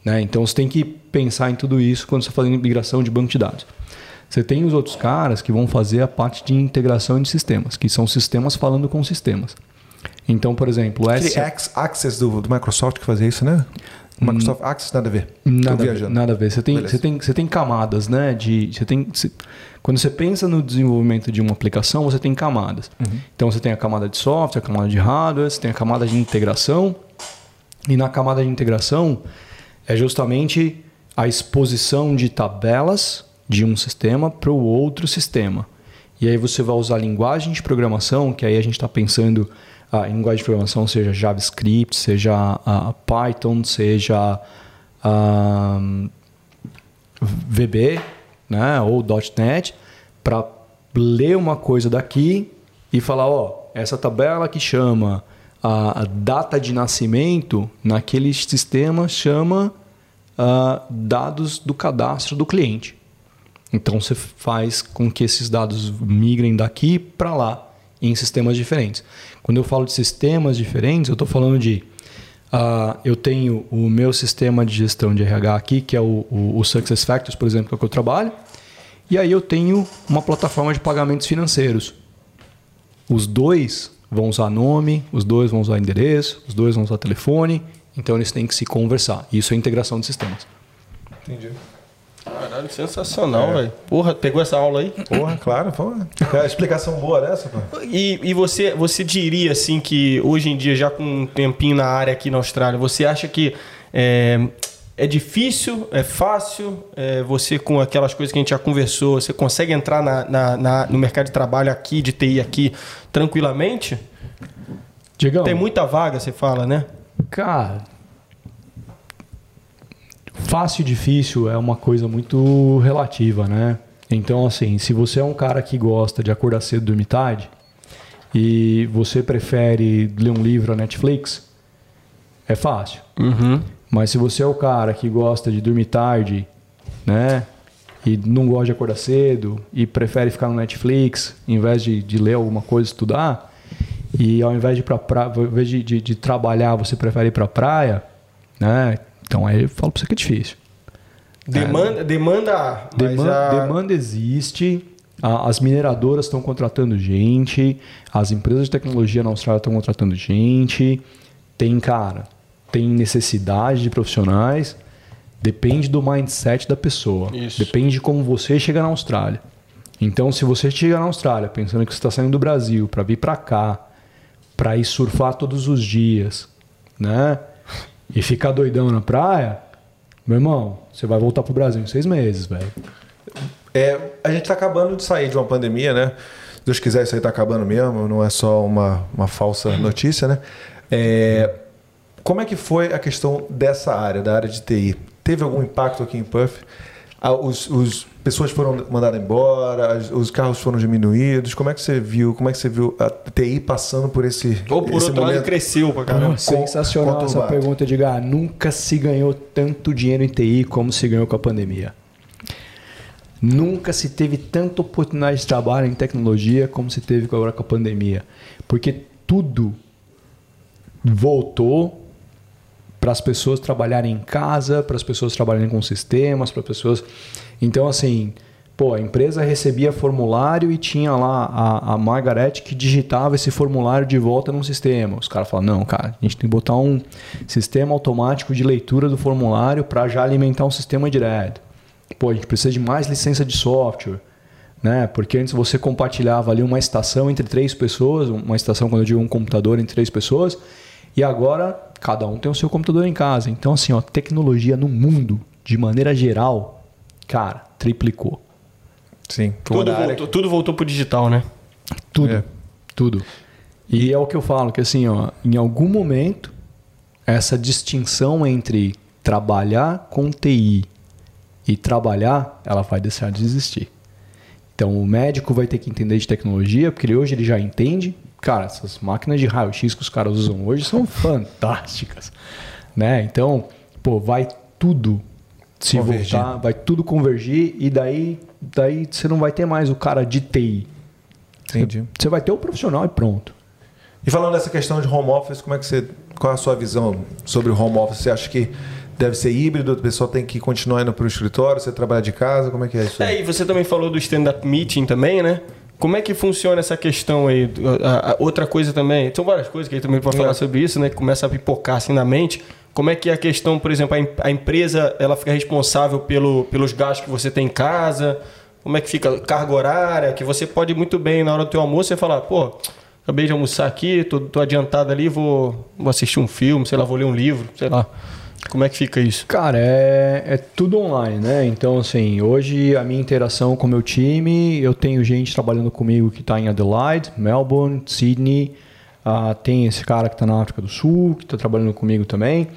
Né? Então você tem que pensar em tudo isso quando você está fazendo migração de banco de dados. Você tem os outros caras que vão fazer a parte de integração de sistemas, que são sistemas falando com sistemas. Então, por exemplo, essa Ac- Access do, do Microsoft que fazia isso, né? Microsoft Access nada a ver. Nada, a ver, viajando. nada a ver. Você tem, Beleza. você tem, você tem camadas, né? De, você tem, você- quando você pensa no desenvolvimento de uma aplicação, você tem camadas. Uhum. Então você tem a camada de software, a camada de hardware, você tem a camada de integração. E na camada de integração é justamente a exposição de tabelas de um sistema para o outro sistema. E aí você vai usar linguagem de programação, que aí a gente está pensando ah, em linguagem de programação, seja JavaScript, seja ah, Python, seja ah, VB, né, ou .NET, para ler uma coisa daqui e falar, ó, essa tabela que chama a, data de nascimento naquele sistema chama ah, dados do cadastro do cliente. Então você faz com que esses dados migrem daqui para lá em sistemas diferentes. Quando eu falo de sistemas diferentes, eu estou falando de ah, eu tenho o meu sistema de gestão de RH aqui, que é o, o, o SuccessFactors, por exemplo, que é o que eu trabalho. E aí eu tenho uma plataforma de pagamentos financeiros. Os dois vão usar nome, os dois vão usar endereço, os dois vão usar telefone. Então eles têm que se conversar. Isso é integração de sistemas. Entendi. Caralho, sensacional, velho. Porra, pegou essa aula aí? Porra, claro, porra. Cara, explicação boa dessa, pô. E, e você, você diria assim que hoje em dia, já com um tempinho na área aqui na Austrália, você acha que é, é difícil, é fácil? É, você com aquelas coisas que a gente já conversou, você consegue entrar na, na- na- no mercado de trabalho aqui, de TI aqui, tranquilamente? Diegão, Tem muita vaga, você fala, né? Cara, fácil e difícil é uma coisa muito relativa, né? Então, assim, se você é um cara que gosta de acordar cedo e dormir tarde e você prefere ler um livro na Netflix, é fácil. Uhum. Mas se você é o cara que gosta de dormir tarde, né? E não gosta de acordar cedo e prefere ficar no Netflix em vez de, de ler alguma coisa, estudar, e ao invés de, pra pra, ao invés de, de, de trabalhar, você prefere ir pra praia, né? Então aí eu falo pra você que é difícil. Demanda, demanda, mas Demanda, a- demanda existe, a- as mineradoras estão contratando gente, as empresas de tecnologia na Austrália estão contratando gente, tem, cara, tem necessidade de profissionais Depende do mindset da pessoa. Isso. Depende de como você chega na Austrália. Então, se você chega na Austrália pensando que você está saindo do Brasil para vir para cá, para ir surfar todos os dias, né? E ficar doidão na praia, meu irmão, você vai voltar pro Brasil em seis meses, velho. É, a gente está acabando de sair de uma pandemia, né? Se Deus quiser, isso aí está acabando mesmo, não é só uma, uma falsa notícia, né? É, como é que foi a questão dessa área, da área de TI? Teve algum impacto aqui em Puff? Ah, Os, os pessoas foram mandadas embora, os carros foram diminuídos. Como é que você viu? Como é que você viu a TI passando por esse Ou por esse outro lado, momento? cresceu pra caramba. Sensacional essa pergunta, Edgar. Nunca se ganhou tanto dinheiro em TI como se ganhou com a pandemia. Nunca se teve tanta oportunidade de trabalho em tecnologia como se teve agora com a pandemia. Porque tudo voltou para as pessoas trabalharem em casa, para as pessoas trabalharem com sistemas, para pessoas. Então, assim, pô, a empresa recebia formulário e tinha lá a, a Margaret que digitava esse formulário de volta num sistema. Os caras falam: não, cara, a gente tem que botar um sistema automático de leitura do formulário para já alimentar um sistema direto. Pô, a gente precisa de mais licença de software. Né? Porque antes você compartilhava ali uma estação entre três pessoas, uma estação, quando eu digo um computador entre três pessoas, e agora cada um tem o seu computador em casa. Então, assim, ó, tecnologia no mundo, de maneira geral, cara, triplicou. Sim. Tudo voltou, tudo voltou pro digital, né? Tudo. É. Tudo. E é o que eu falo, que assim, ó, em algum momento, essa distinção entre trabalhar com TI e trabalhar, ela vai deixar de existir. Então o médico vai ter que entender de tecnologia, porque ele, hoje ele já entende. Cara, essas máquinas de raio-x que os caras usam hoje são fantásticas. Né? Então, pô, vai tudo se Convergir. voltar, vai tudo convergir e daí, daí você não vai ter mais o cara de TI. Entendi. Você vai ter o profissional e pronto. E falando dessa questão de home office, como é que você. Qual é a sua visão sobre o home office? Você acha que deve ser híbrido, o pessoal tem que continuar indo para o escritório, você trabalha de casa? Como é que é isso? aí? É, e você também falou do stand-up meeting também, né? Como é que funciona essa questão aí? A- a- outra coisa também, são várias coisas que a gente também pode falar É. sobre isso, né? Que começa a pipocar assim na mente. Como é que é a questão, por exemplo, a, em- a empresa ela fica responsável pelo, pelos gastos que você tem em casa? Como é que fica carga horária? Que você pode muito bem, na hora do teu almoço, você falar, pô, acabei de almoçar aqui, tô, tô adiantado ali, vou, vou assistir um filme, sei lá, vou ler um livro, sei lá. Como é que fica isso? Cara, é, é tudo online, né? Então, assim, hoje a minha interação com o meu time, eu tenho gente trabalhando comigo que está em Adelaide, Melbourne, Sydney. Ah, tem esse cara que está na África do Sul, que está trabalhando comigo também.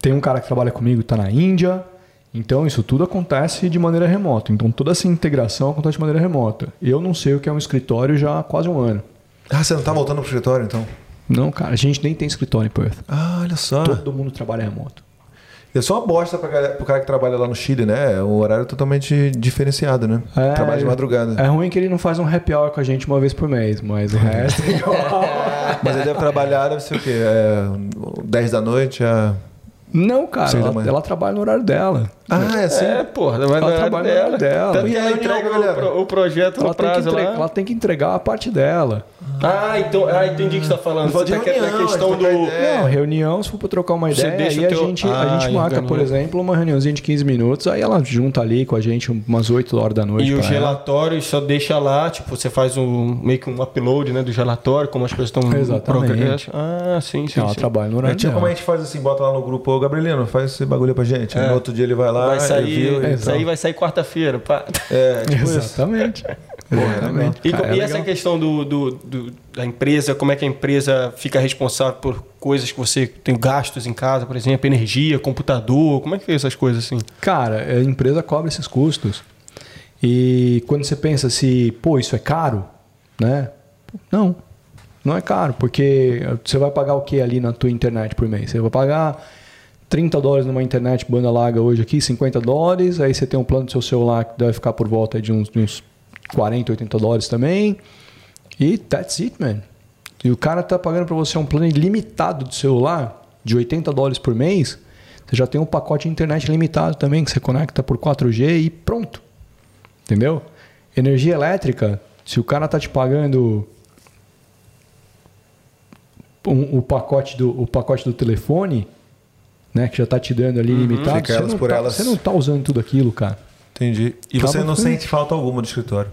Tem um cara que trabalha comigo que está na Índia. Então, isso tudo acontece de maneira remota. Então, toda essa integração acontece de maneira remota. Eu não sei o que é um escritório já há quase um ano. Ah, você não está voltando para o escritório então? Não, cara, a gente nem tem escritório em Perth. Ah, olha só. Todo mundo trabalha remoto. É só uma bosta para o cara que trabalha lá no Chile, né? É um horário totalmente diferenciado, né? É, Trabalha de madrugada. É ruim que ele não faz um happy hour com a gente uma vez por mês, mas o resto é igual. Mas ele deve trabalhar, deve ser o quê? É, 10 da noite a. Não, cara, ela, ela trabalha no horário dela. Ah, é assim? É, porra, mas Ela trabalha no dela. horário dela. Tanto E a ela entrega o, galera? pro- o projeto Ela no tem, que prazo entregar, lá. ela tem que entregar a parte dela. Ah, então, ah, entendi o que você tá falando. Fala Você tá reunião, a questão trocar do... ideia. É. Não, reunião, se for pra trocar uma Você ideia, deixa aí o teu- a gente, a Ah, gente marca, por exemplo, uma reuniãozinha de 15 minutos, aí ela junta ali com a gente umas 8 horas da noite. E os relatórios só deixa lá, tipo, você faz um meio que um upload, né, do relatório, como as coisas estão Exatamente. progresso. Ah, sim, sim, Ela sim. trabalha no É horário tipo dela. como a gente faz assim, bota lá no grupo, ô Gabrielino, faz esse bagulho pra gente. No outro dia ele vai lá, Vai sair, e isso aí vai sair quarta-feira. É, tipo isso. Exatamente. Porra, Exatamente. E, Cara, e é essa questão do, do- do- da empresa, como é que a empresa fica responsável por coisas que você tem gastos em casa, por exemplo, energia, computador, como é que é essas coisas assim? Cara, a empresa cobra esses custos. E quando você pensa se, pô, isso é caro, né? Não, não é caro, porque você vai pagar o que ali na tua internet por mês? Você vai pagar 30 dólares numa internet banda larga hoje aqui, 50 dólares, aí você tem um plano do seu celular que deve ficar por volta de uns, de uns 40, 80 dólares também. E that's it, man. E o cara tá pagando para você um plano ilimitado de celular de 80 dólares por mês. Você já tem um pacote de internet limitado também que você conecta por 4G e pronto. Entendeu? Energia elétrica, se o cara tá te pagando um- o, pacote do, o pacote do telefone, né, que já tá te dando ali limitado, Fica você não, por tá, elas. você não tá usando tudo aquilo, cara. Entendi. E Acaba você não ficando- sente falta alguma do escritório?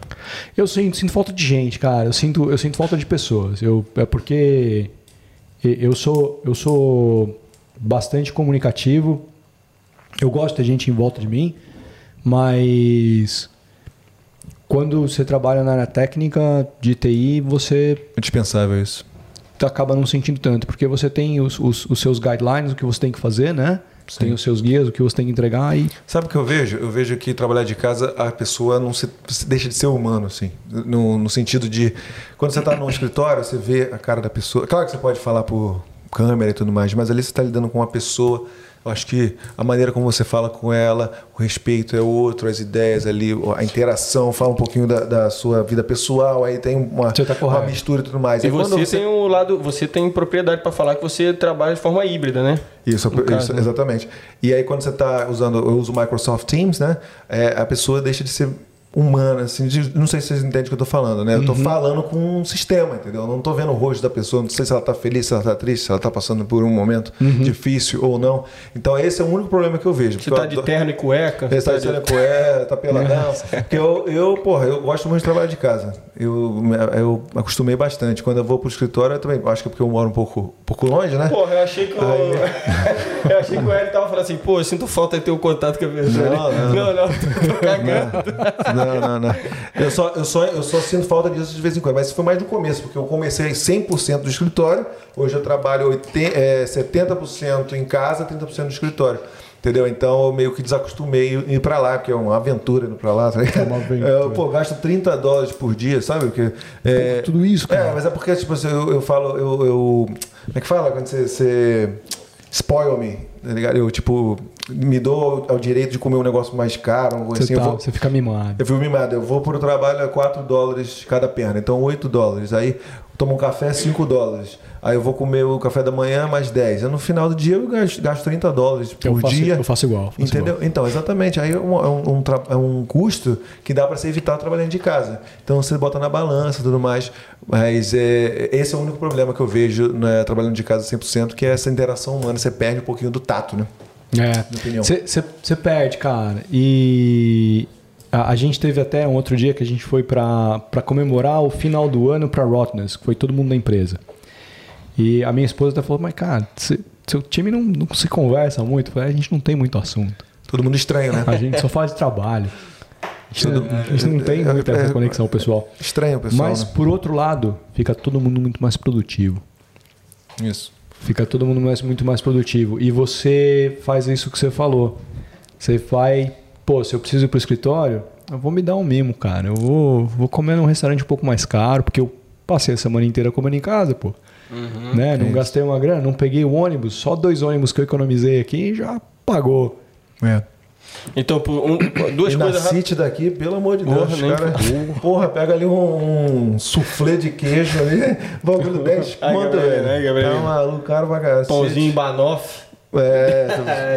Eu sinto, sinto falta de gente, cara. Eu sinto, eu sinto falta de pessoas. Eu, é porque eu sou, eu sou bastante comunicativo. Eu gosto de ter gente em volta de mim, mas quando você trabalha na área técnica de TI, você É dispensável isso. acaba não sentindo tanto, porque você tem os, os, os seus guidelines, o que você tem que fazer, né? Você tem os seus guias, o que você tem que entregar e Sabe o que eu vejo? Eu vejo que trabalhar de casa, a pessoa não se deixa de ser humano, assim. No, no sentido de. Quando você está num escritório, você vê a cara da pessoa. Claro que você pode falar por câmera e tudo mais, mas ali você está lidando com uma pessoa. Eu acho que a maneira como você fala com ela, o respeito é outro, as ideias ali, a interação, fala um pouquinho da, da sua vida pessoal, aí tem uma, Você tá uma mistura e tudo mais. E Aí quando você, tem o lado, você tem propriedade para falar que você trabalha de forma híbrida, né? Isso, caso, isso, né? exatamente. E aí quando você está usando, eu uso o Microsoft Teams, né? é, a pessoa deixa de ser humana, assim, de- não sei se vocês entendem o que eu tô falando, né? Eu Uhum. tô falando com um sistema, entendeu? Eu não tô vendo o rosto da pessoa, não sei se ela tá feliz, se ela tá triste, se ela tá passando por um momento difícil ou não. Então esse é o único problema que eu vejo. Você tá eu de terno e cueca. Esse tá tá de cena cueca, tá peladão. Porque eu, eu, porra, eu gosto muito de trabalhar de casa. Eu, eu acostumei bastante. Quando eu vou pro escritório, eu também. Acho que é porque eu moro um pouco, um pouco longe, né? Porra, eu achei que o. eu achei que o Hélio tava falando assim, pô, eu sinto falta de ter o contato com a pessoa. Não, não. não, não, tô, tô cagando. Não, não, não. Eu só, eu, só, eu só sinto falta disso de vez em quando. Mas isso foi mais no começo, porque eu comecei 100% do escritório. Hoje eu trabalho 80, é, 70% em casa, 30% no escritório. Entendeu? Então eu meio que desacostumei ir pra lá, porque é uma aventura ir pra lá. Tá ligado? uma aventura. Eu, pô, gasto 30 dólares por dia, sabe? Porque, é, tudo isso, cara. É, mas é porque, tipo assim, eu, eu falo, eu, eu. Como é que fala? Quando você. você spoil me, tá ligado? Eu, tipo, me dou ao direito de comer um negócio mais caro, você, assim. tá- vou, você fica mimado. eu fui mimado, eu vou pro trabalho a 4 dólares cada perna, então 8 dólares. Aí eu tomo um café, 5 dólares. Aí eu vou comer o café da manhã, mais 10. Aí no final do dia eu gasto, gasto 30 dólares por Eu faço, dia. eu faço igual. faço Entendeu? igual. Então, exatamente. Aí é um, é um- um é um custo que dá para ser evitado trabalhando de casa. Então você bota na balança e tudo mais. Mas é, esse é o único problema que eu vejo né, trabalhando de casa 100%, que é essa interação humana. Você perde um pouquinho do tato, né? É. Você perde, cara. E a, a gente teve até um outro dia que a gente foi pra pra comemorar o final do ano pra Rottnest, que foi todo mundo da empresa. E a minha esposa até falou, mas cara, cê- seu time não, não se conversa muito. Eu falei, a gente não tem muito assunto. Todo mundo estranho, né? A gente só faz de trabalho. A gente, não, a gente não tem muita essa conexão pessoal. Estranho, pessoal. Mas, né? por outro lado, fica todo mundo muito mais produtivo. Isso. Fica todo mundo mais, muito mais produtivo. E você faz isso que você falou. Você vai, pô, se eu preciso ir pro escritório, eu vou me dar um mimo, cara. Eu vou, vou comer num restaurante um pouco mais caro, porque eu passei a semana inteira comendo em casa, pô. né? Não gastei uma grana, não peguei o ônibus, só dois ônibus que eu economizei aqui já pagou. É. Então, por um- duas e na coisas rápidas. City daqui, pelo amor de Porra, Deus, nem cara. Porra, pega ali um, um soufflé de queijo ali, bagulho 10 Ai, conto, velho. né, Gabriel? Tá maluco, caro pra caralho. Pãozinho Banoff. É,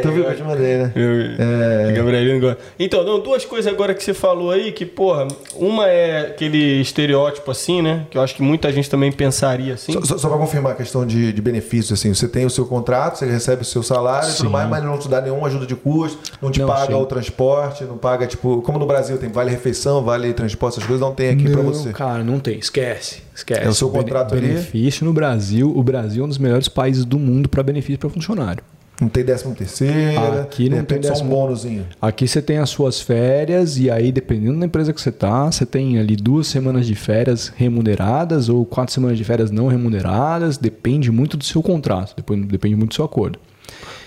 tu, tu viu que eu te mandei, né? É. Gabrielino gosta. Então, não, duas coisas agora que você falou aí, que, porra, uma é aquele estereótipo assim, né? Que eu acho que muita gente também pensaria assim. Só, só, só pra confirmar a questão de, de benefícios, assim, você tem o seu contrato, você recebe o seu salário e Sim. tudo mais, mas não te dá nenhuma ajuda de custo, não te Não, paga sim. o transporte, não paga, tipo, como no Brasil tem vale refeição, vale transporte, essas coisas não tem aqui pra não, você. cara, não tem. Esquece. Esquece. É o seu contrato ali? Benefício no Brasil. O Brasil é um dos melhores países do mundo para benefício para funcionário. Não tem décimo terceiro, Aqui não tem só um décimo- bônusinho. Aqui você tem as suas férias e aí, dependendo da empresa que você tá, você tem ali duas semanas de férias remuneradas ou quatro semanas de férias não remuneradas. Depende muito do seu contrato, depende muito do seu acordo.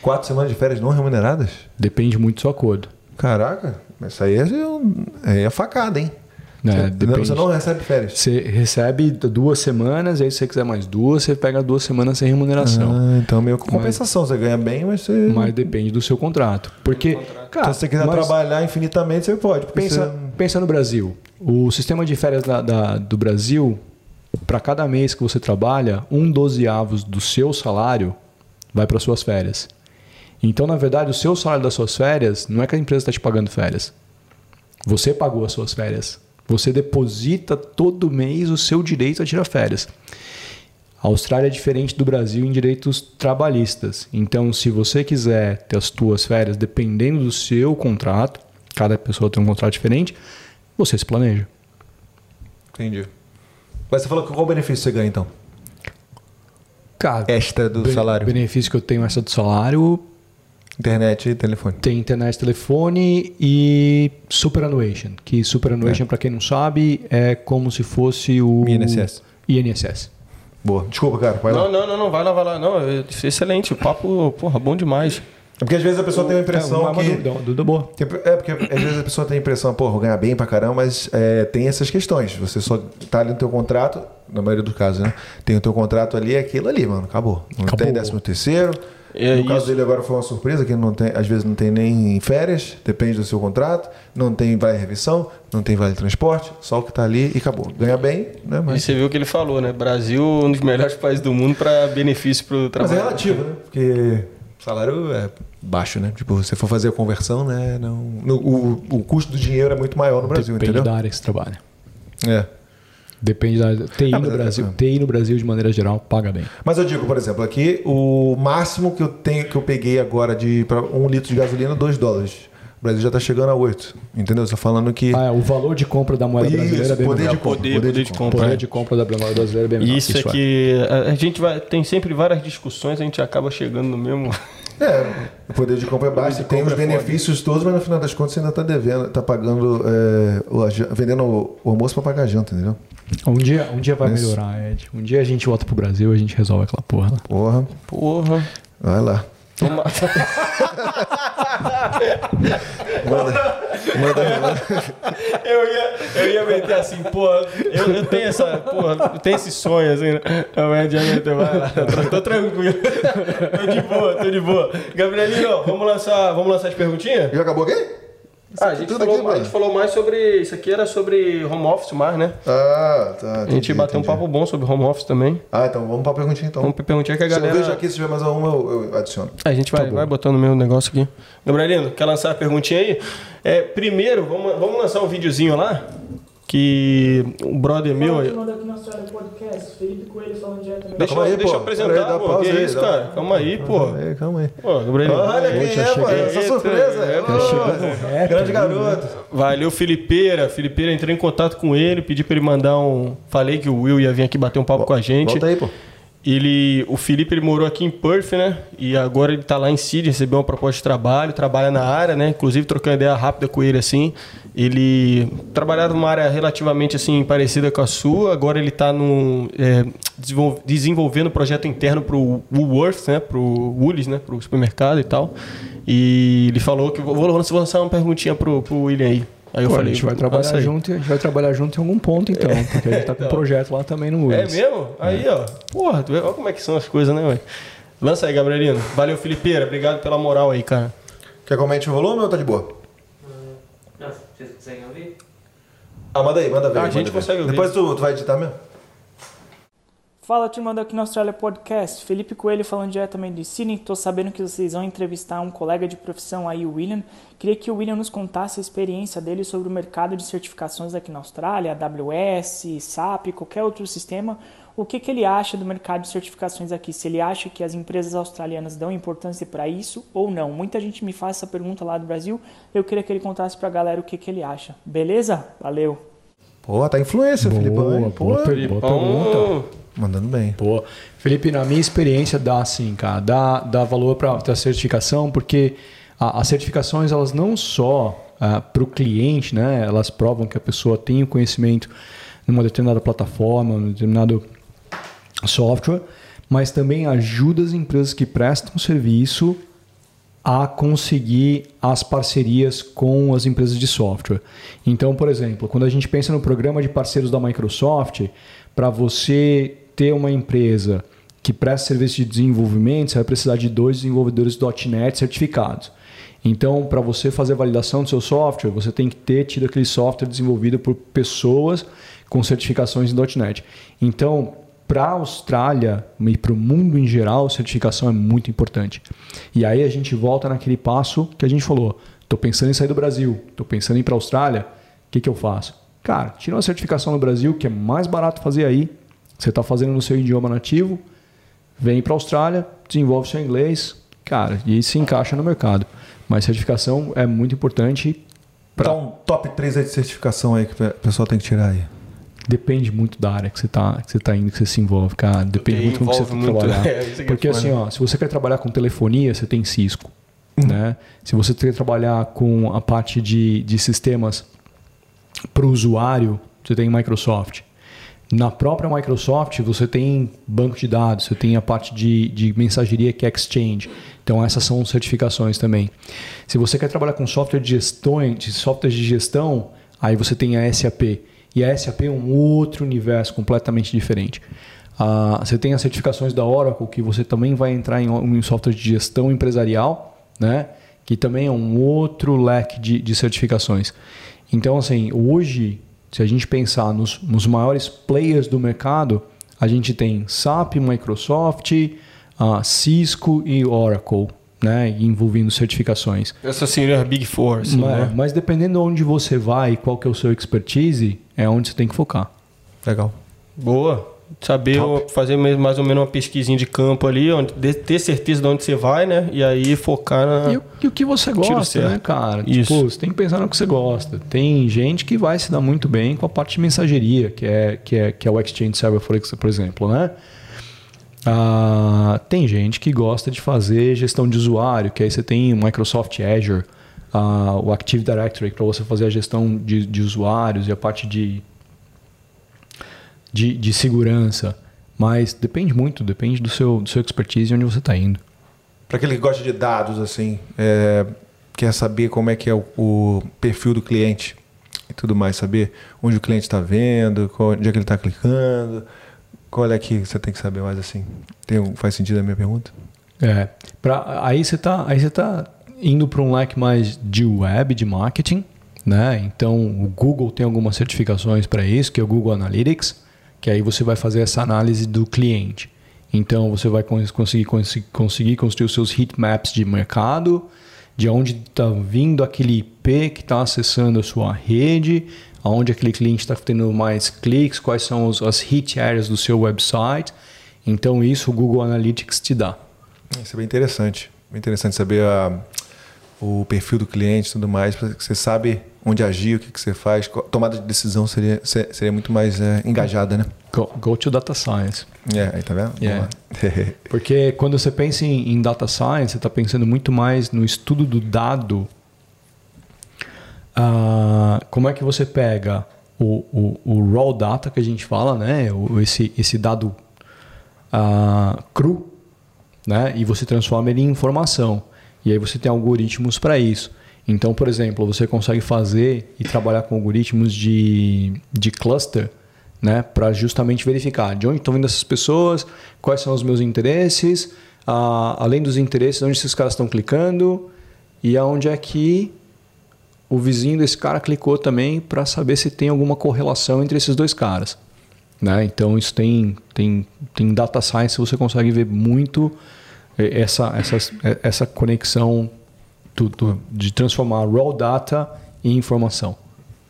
Quatro semanas de férias não remuneradas? Depende muito do seu acordo. Caraca, isso aí é, é, é facada, hein? Né? Você, Depende. você não recebe férias. Você recebe duas semanas, aí se você quiser mais duas, você pega duas semanas sem remuneração. Ah, então meio que compensação. Você ganha bem, mas você. Mas depende do seu contrato. Porque, cara, então, se você quiser mas trabalhar infinitamente, você pode. pensa, você- pensa no Brasil. O sistema de férias da- da- do Brasil, para cada mês que você trabalha, um dozeavos do seu salário vai para suas férias. Então, na verdade, o seu salário das suas férias não é que a empresa está te pagando férias. Você pagou as suas férias. Você deposita todo mês o seu direito a tirar férias. A Austrália é diferente do Brasil em direitos trabalhistas. Então, se você quiser ter as suas férias dependendo do seu contrato, cada pessoa tem um contrato diferente, você se planeja. Entendi. Mas você falou que qual benefício você ganha então? Cara, Extra do be- salário. benefício que eu tenho essa do salário Internet e telefone. tem internet, telefone e superannuation. Que superannuation, para quem não sabe, é como se fosse o INSS. INSS. Boa. Desculpa, cara. Vai lá. Não, não, não, não, vai lá, vai lá. Não, é excelente. O papo, porra, bom demais. É porque às vezes a pessoa tem a impressão é que... dúvida, boa. que- É porque às vezes a pessoa tem a impressão, pô, vou ganhar bem pra caramba, mas é, tem essas questões. Você só tá ali no teu contrato, na maioria dos casos, né? Tem o teu contrato ali, é aquilo ali, mano. Acabou. Não Acabou. tem décimo terceiro. É no caso isso. dele agora foi uma surpresa, que não tem, às vezes não tem nem férias, depende do seu contrato, não tem vale revisão, não tem vale transporte, só o que tá ali e acabou. Ganha bem, né? E Mas, você viu o que ele falou, né? Brasil, um dos melhores países do mundo para benefício pro mas é trabalho. relativo, né? Porque o salário é baixo, né? Tipo, se você for fazer a conversão, né? Não, no- o, o custo do dinheiro é muito maior no Brasil, Depende entendeu? da área que você trabalha. É. Depende da TI Ah, no é- Brasil. é. TI no Brasil, de maneira geral, paga bem. Mas eu digo, por exemplo, aqui o máximo que eu tenho que eu peguei agora de para um litro de gasolina, 2 dólares. O Brasil já tá chegando a 8. Entendeu? Só falando que. Ah, é, o valor de compra da moeda brasileira Isso, é bem poder de compra. poder, poder de O compra. poder é. de compra da moeda brasileira é bem menor. Isso, é que a a gente vai, tem sempre várias discussões, a gente acaba chegando no mesmo. É, o poder de compra é baixo, tem os é benefícios todos, mas no final das contas você ainda tá devendo, tá pagando, é, vendendo o, o almoço para pagar a janta, entendeu? Um dia, um dia vai Isso. melhorar, Ed. Um dia a gente volta pro Brasil e a gente resolve aquela porra lá. Porra, Porra. vai lá. Toma... eu, ia, eu ia meter assim, porra, eu, eu tenho essa, porra, eu tenho esse sonho assim, né? Eu ia diante, vai lá, tô, tô tranquilo. tô de boa, tô de boa. Gabrielinho, vamos lançar, vamos lançar as perguntinhas? Já acabou aqui? Ah, a gente, falou, aqui, a gente falou mais sobre. Isso aqui era sobre home office mais, né? Ah, tá. A gente entendi, bateu um entendi. papo bom sobre home office também. Ah, então vamos pra perguntinha então. Vamos perguntar que a Se eu galera. vejo aqui, se tiver mais uma, eu, eu adiciono. A gente vai, vai botando o meu negócio aqui. Gabrielino, quer lançar a perguntinha aí? É, primeiro, vamos, vamos lançar um videozinho lá. Que um brother meu. Aqui no Austrália Podcast, Felipe Coelho falando diretamente. Deixa, Calma aí, deixa eu apresentar, pô. Que isso, cara? Calma aí, pô. Calma aí, calma aí. Pô, Gabrielino. Olha quem é, pô. Essa surpresa. é, Pô, chegando Grande garoto. Valeu, Felipeira. Felipeira, entrei em contato com ele, pedi pra ele mandar um. Falei que o Will ia vir aqui bater um papo com a gente. Volta aí, pô. Ele, o Felipe ele morou aqui em Perth, né? E agora ele tá lá em Sydney, recebeu uma proposta de trabalho, trabalha na área, né? Inclusive trocando ideia rápida com ele assim. Ele trabalhava numa área relativamente assim parecida com a sua. Agora ele tá num, é, desenvol- desenvolvendo um projeto interno pro Woolworths, né? Pro Woolies, né? Pro supermercado e tal. E ele falou que vou, vou lançar uma perguntinha pro, pro William aí. Aí eu Pô, falei, a gente vai trabalhar junto, a gente vai trabalhar junto em algum ponto então, porque a gente tá com um projeto lá também no É Willis. mesmo? Aí, ó. Porra, tu vê, olha como é que são as coisas, né, ué? Lança aí, Gabrielino. Valeu, Felipeira. Obrigado pela moral aí, cara. Quer que aumente o volume ou tá de boa? Não, vocês conseguem ouvir? Ah, manda aí, manda ver. Ah, a gente ver. consegue ouvir. Depois tu, tu vai editar mesmo? Fala, turma do Aqui na Austrália Podcast. Felipe Coelho falando diretamente de Sydney. Tô sabendo que vocês vão entrevistar um colega de profissão aí, o William. Queria que o William nos contasse a experiência dele sobre o mercado de certificações aqui na Austrália, AWS, SAP, qualquer outro sistema. O que, que ele acha do mercado de certificações aqui? Se ele acha que as empresas australianas dão importância para isso ou não. Muita gente me faz essa pergunta lá do Brasil. Eu queria que ele contasse pra galera o que, que ele acha. Beleza? Valeu! Pô, tá influência, Boa, Filipão. boa, per- boa pergunta. Mandando bem. Pô, Felipe, na minha experiência dá assim, cara, dá, dá valor para a certificação, porque a- as certificações elas não só para o cliente, né, elas provam que a pessoa tem o conhecimento numa determinada plataforma, num determinado software, mas também ajuda as empresas que prestam serviço a conseguir as parcerias com as empresas de software. Então, por exemplo, quando a gente pensa no programa de parceiros da Microsoft, para você ter uma empresa que presta serviço de desenvolvimento, você vai precisar de dois desenvolvedores .NET certificados. Então, para você fazer validação do seu software, você tem que ter tido aquele software desenvolvido por pessoas com certificações em .NET. Então, para a Austrália e para o mundo em geral, certificação é muito importante. E aí a gente volta naquele passo que a gente falou. Estou pensando em sair do Brasil, estou pensando em ir para a Austrália, o que, que eu faço? Cara, tira uma certificação no Brasil, que é mais barato fazer aí, Você está fazendo no seu idioma nativo, vem para a Austrália, desenvolve seu inglês, cara, e se encaixa no mercado. Mas certificação é muito importante. Pra... Um top 3 aí de certificação aí que o pessoal tem que tirar aí. Depende muito da área que você está que você tá indo, que você se envolve, cara. Depende muito do que você está trabalhando. É, Porque assim, ó, se você quer trabalhar com telefonia, você tem Cisco. Uhum. Né? Se você quer trabalhar com a parte de, de sistemas para o usuário, você tem Microsoft. Na própria Microsoft, você tem banco de dados, você tem a parte de, de mensageria que é Exchange. Então, essas são certificações também. Se você quer trabalhar com software de gestão, de software de gestão, aí você tem a SAP. E a SAP é um outro universo completamente diferente. Uh, você tem as certificações da Oracle, que você também vai entrar em um software de gestão empresarial, né? que também é um outro leque de, de certificações. Então, assim, hoje se a gente pensar nos, nos maiores players do mercado, a gente tem SAP, Microsoft, uh, Cisco e Oracle, né, envolvendo certificações. Essa seria a Big Four, assim, mas, né? mas dependendo de onde você vai e qual que é o seu expertise, é onde você tem que focar. Legal. Boa saber fazer mais ou menos uma pesquisinha de campo ali, onde, ter certeza de onde você vai, né? E aí focar na. E, e o que você gosta, né, cara? Tipo, Isso. Tipo, você tem que pensar no que você gosta. Tem gente que vai se dar muito bem com a parte de mensageria, que é, que é, que é o Exchange Server, por exemplo, né? Ah, tem gente que gosta de fazer gestão de usuário, que aí você tem o Microsoft Azure, ah, o Active Directory para você fazer a gestão de, de usuários e a parte de de, de segurança. Mas depende muito, depende do seu, do seu expertise e onde você está indo. Para aquele que gosta de dados, assim, é, quer saber como é que é o, o, perfil do cliente e tudo mais, saber onde o cliente está vendo, onde é que ele está clicando, qual é que você tem que saber mais assim. Tem, faz sentido a minha pergunta? É, pra, aí você está tá indo para um leque mais de web, de marketing, né? Então o Google tem algumas certificações para isso, que é o Google Analytics que aí você vai fazer essa análise do cliente. Então você vai conseguir, conseguir construir os seus heatmaps de mercado, de onde está vindo aquele IP que está acessando a sua rede, aonde aquele cliente está tendo mais cliques, quais são as hit areas do seu website. Então isso o Google Analytics te dá. Isso é bem interessante. Bem interessante saber a, o perfil do cliente e tudo mais, porque você sabe onde agir, o que, que você faz. Tomada de decisão seria, seria muito mais é, engajada, né? Go, go, to data science. É, aí tá vendo? Yeah. Porque quando você pensa em, em data science, você está pensando muito mais no estudo do dado. Uh, como é que você pega o, o, o, raw data que a gente fala, né? O, esse, esse dado uh, cru, né? E você transforma ele em informação. E aí você tem algoritmos para isso. Então, por exemplo, você consegue fazer e trabalhar com algoritmos de, de cluster né, para justamente verificar de onde estão vindo essas pessoas, quais são os meus interesses, além dos interesses, onde esses caras estão clicando e aonde é que o vizinho desse cara clicou também para saber se tem alguma correlação entre esses dois caras. Né? Então, isso tem, tem, tem data science, você consegue ver muito essa, essa, essa conexão do, do, de transformar raw data em informação.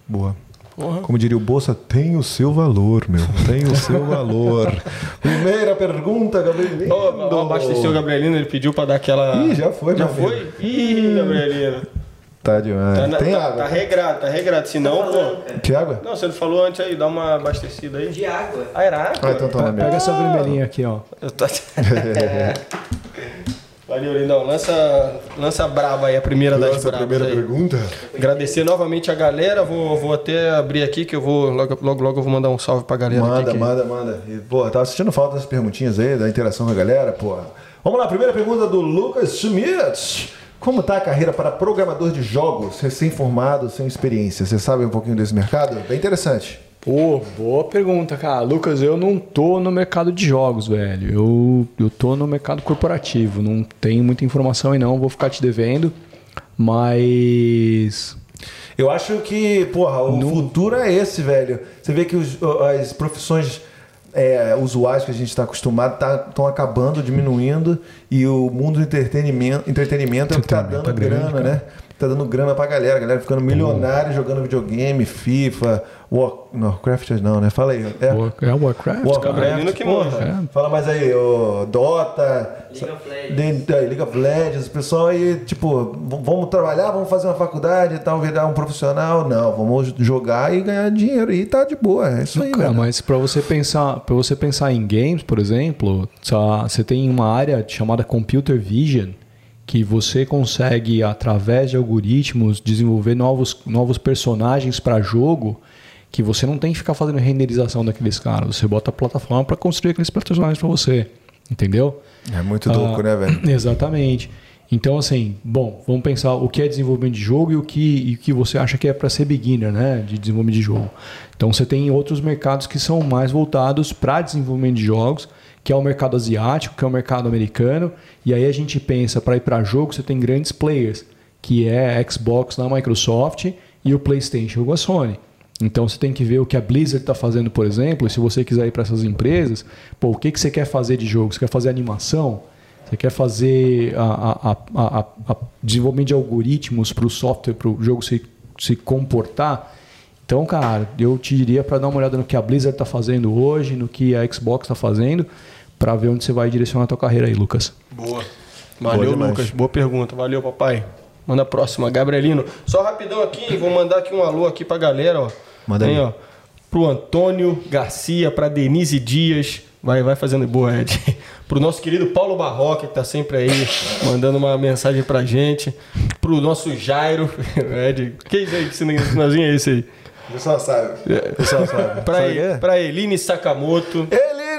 Boa. Uhum. Como diria o Bolsa, tem o seu valor, meu. Tem o seu valor. Primeira pergunta, Gabrielino. Oh, abasteceu o Gabrielino, ele pediu para dar aquela. Ih, já foi, Já foi? Ih, Gabrielino. Tá demais. Tá, tem tá, água. Tá regrado, tá regrado. Se não, pô. Que água? Não, você não falou antes aí, dá uma abastecida aí. De água. Ah, era água? Ah, então toma, Pega essa vermelhinha aqui, ó. Eu tô... Valeu, Lindão. Lança, lança braba aí, a primeira das Lança a primeira aí. pergunta. Agradecer novamente a galera. Vou, vou até abrir aqui que eu vou. Logo, logo, logo eu vou mandar um salve pra galera. Manda, aqui, manda, manda. E, pô, tava assistindo falta das perguntinhas aí, da interação com a galera, pô. Vamos lá, primeira pergunta do Lucas Schmidt. Como está a carreira para programador de jogos, recém-formado, sem experiência? Você sabe um pouquinho desse mercado? Bem interessante. Pô, boa pergunta, cara. Lucas, eu não tô no mercado de jogos, velho. Eu, eu tô no mercado corporativo. Não tenho muita informação aí não, vou ficar te devendo. Mas. Eu acho que, porra, o no... futuro é esse, velho. Você vê que os, as profissões é, usuários que a gente está acostumado estão tá, acabando, diminuindo, e o mundo do entretenimento, entretenimento é o que está dando tá grana, né? Tá dando grana pra galera. A galera ficando milionária jogando videogame, FIFA, War... não, Warcraft não, né? Fala aí. É, War- É o Warcraft? Gabrielino que porra. manja. Fala mais aí, o Dota, League of Legends. de- é, League of Legends, o pessoal aí, tipo, vamos trabalhar, vamos fazer uma faculdade e tal, virar um profissional. Não, vamos jogar e ganhar dinheiro. E tá de boa, é isso aí, Cara, mano. mas para você pensar, para você pensar em games, por exemplo, só- você tem uma área chamada computer vision que você consegue através de algoritmos desenvolver novos novos personagens para jogo que você não tem que ficar fazendo renderização daqueles caras. Você bota a plataforma para construir aqueles personagens para você, entendeu? É muito louco, né, velho? Exatamente. Então, assim, bom, vamos pensar o que é desenvolvimento de jogo e o que, e o que você acha que é para ser beginner, né? De desenvolvimento de jogo. Então, você tem outros mercados que são mais voltados para desenvolvimento de jogos, que é o mercado asiático, que é o mercado americano. E aí a gente pensa, para ir para jogo, você tem grandes players, que é Xbox da Microsoft e o PlayStation com a Sony. Então você tem que ver o que a Blizzard está fazendo, por exemplo, e se você quiser ir para essas empresas, pô, o que, que você quer fazer de jogo? Você quer fazer animação? Você quer fazer a, a- a- a- a- desenvolvimento de algoritmos para o software, para o jogo se, se comportar? Então, cara, eu te diria para dar uma olhada no que a Blizzard está fazendo hoje, no que a Xbox está fazendo, para ver onde você vai direcionar a tua carreira aí, Lucas. Boa. Valeu, demais. Lucas. Boa pergunta. Valeu, papai. Manda a próxima, Gabrielino. Só rapidão aqui, vou mandar aqui um alô aqui pra galera, ó. Manda Tem, aí. ó. Pro Antônio Garcia, pra Denise Dias. Vai, vai fazendo boa, Ed. Pro nosso querido Paulo Barroca, que tá sempre aí mandando uma mensagem pra gente. Pro nosso Jairo. Ed, que isso aí? Que sinalzinho é esse aí? O pessoal sabe. O pessoal sabe. Pra, Sabe quê? pra Eline Sakamoto. Eline!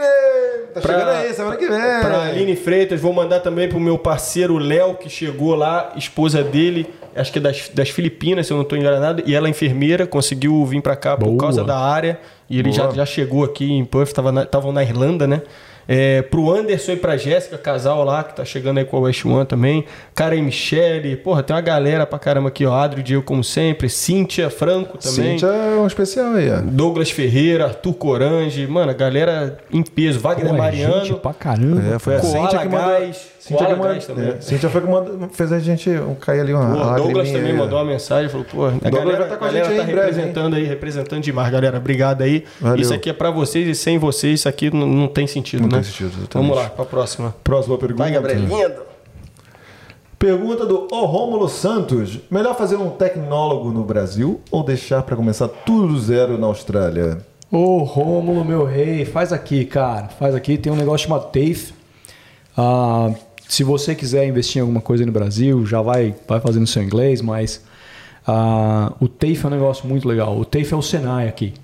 Tá Pra- chegando aí, semana que vem. Pra Aline Freitas, vou mandar também pro meu parceiro Léo, que chegou lá, esposa dele, acho que é das, das Filipinas, se eu não estou enganado, e ela é enfermeira, conseguiu vir pra cá por Boa. causa da área, e ele já, já chegou aqui em Puff, estavam na, na Irlanda, né? É, pro Anderson e pra Jéssica, casal lá, que tá chegando aí com a West One também. Karen e Michele, porra, tem uma galera pra caramba aqui, ó. Adri Diego, como sempre. Cíntia Franco também. Cintia é um especial aí, ó. Douglas Ferreira, Arthur Corange, mano, a galera em peso. Wagner Pô, é Mariano. gente pra caramba. É, foi a Cintia que mandou. Cintia, que Gás também. é, Cintia foi que mandou, fez a gente cair ali uma lagriminha Douglas também mandou uma mensagem, falou, pô, a Douglas galera, vai tá com a galera gente aí tá em breve, representando aí, representando demais, galera. Obrigado aí. Valeu. Isso aqui é pra vocês e sem vocês isso aqui não, não tem sentido, Não né? tem sentido, exatamente. Vamos lá, pra próxima. Próxima pergunta. Vai, Gabriel. Lindo. Pergunta do O Rômulo Santos. Melhor fazer um tecnólogo no Brasil ou deixar pra começar tudo do zero na Austrália? Ô, Rômulo, meu rei, faz aqui, cara. Faz aqui. Tem um negócio chamado TAFE. Ah, se você quiser investir em alguma coisa no Brasil, já vai, vai fazendo seu inglês, mas ah, o TAFE é um negócio muito legal. O TAFE é o Senai aqui.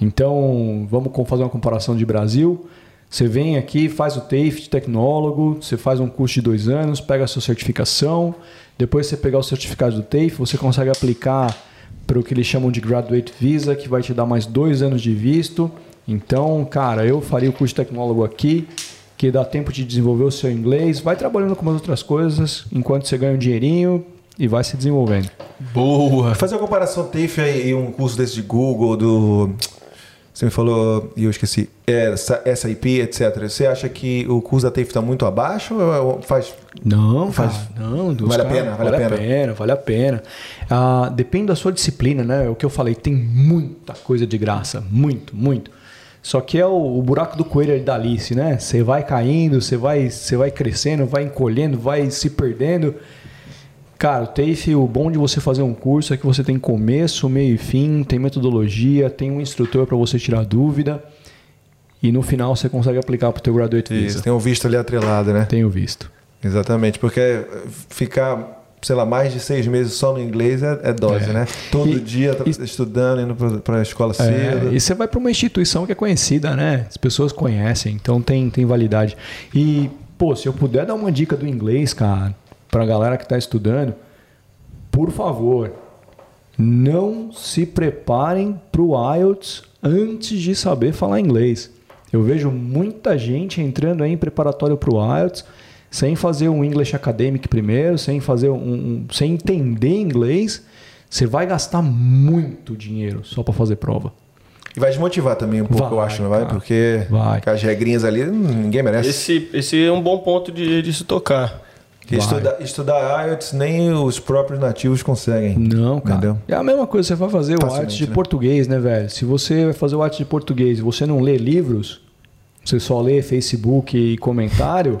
Então, vamos fazer uma comparação de Brasil. Você vem aqui, faz o TAFE de tecnólogo, você faz um curso de dois anos, pega a sua certificação. Depois você pegar o certificado do TAFE, você consegue aplicar para o que eles chamam de Graduate Visa, que vai te dar mais dois anos de visto. Então, cara, eu faria o curso de tecnólogo aqui, que dá tempo de desenvolver o seu inglês, vai trabalhando com umas outras coisas, enquanto você ganha um dinheirinho e vai se desenvolvendo. Boa. Fazer uma comparação TAFE e um curso desse de Google, do. Você me falou, e eu esqueci, é, essa- SAP, etc. Você acha que o curso da TAFE está muito abaixo ou faz. Não, Faz- cara, não. dos Vale a caras- pena, vale a vale a pena. pena, vale a pena. Ah, depende da sua disciplina, né? É o que eu falei, tem muita coisa de graça, muito, muito. Só que é o, o buraco do coelho ali da Alice, né? Você vai caindo, você vai, você vai crescendo, vai encolhendo, vai se perdendo. Cara, o TAFE, o bom de você fazer um curso é que você tem começo, meio e fim, tem metodologia, tem um instrutor para você tirar dúvida e no final você consegue aplicar para o teu graduate visa. Isso, tem um visto ali atrelado, né? Tenho visto. Exatamente, porque ficar, sei lá, mais de seis meses só no inglês é, é dose, É. né? Todo E- dia e- estudando, indo para a escola É, cedo. e você vai para uma instituição que é conhecida, né? As pessoas conhecem, então tem, tem validade. E, pô, se eu puder dar uma dica do inglês, cara, pra galera que tá estudando, por favor, não se preparem pro IELTS antes de saber falar inglês. Eu vejo muita gente entrando aí em preparatório pro IELTS sem fazer um English Academic primeiro, sem fazer um, um- sem entender inglês, você vai gastar muito dinheiro só para fazer prova. E vai desmotivar também um pouco, Vai, eu acho, não vai? cara. Porque Vai. com as regrinhas ali, hum, ninguém merece. Esse, esse é um bom ponto de, de se tocar. Estudar, estudar IELTS nem os próprios nativos conseguem. Não, cara. Entendeu? É a mesma coisa, você vai fazer o arte de né? português, né, velho? Se você vai fazer o arte de português e você não lê livros, você só lê Facebook e comentário,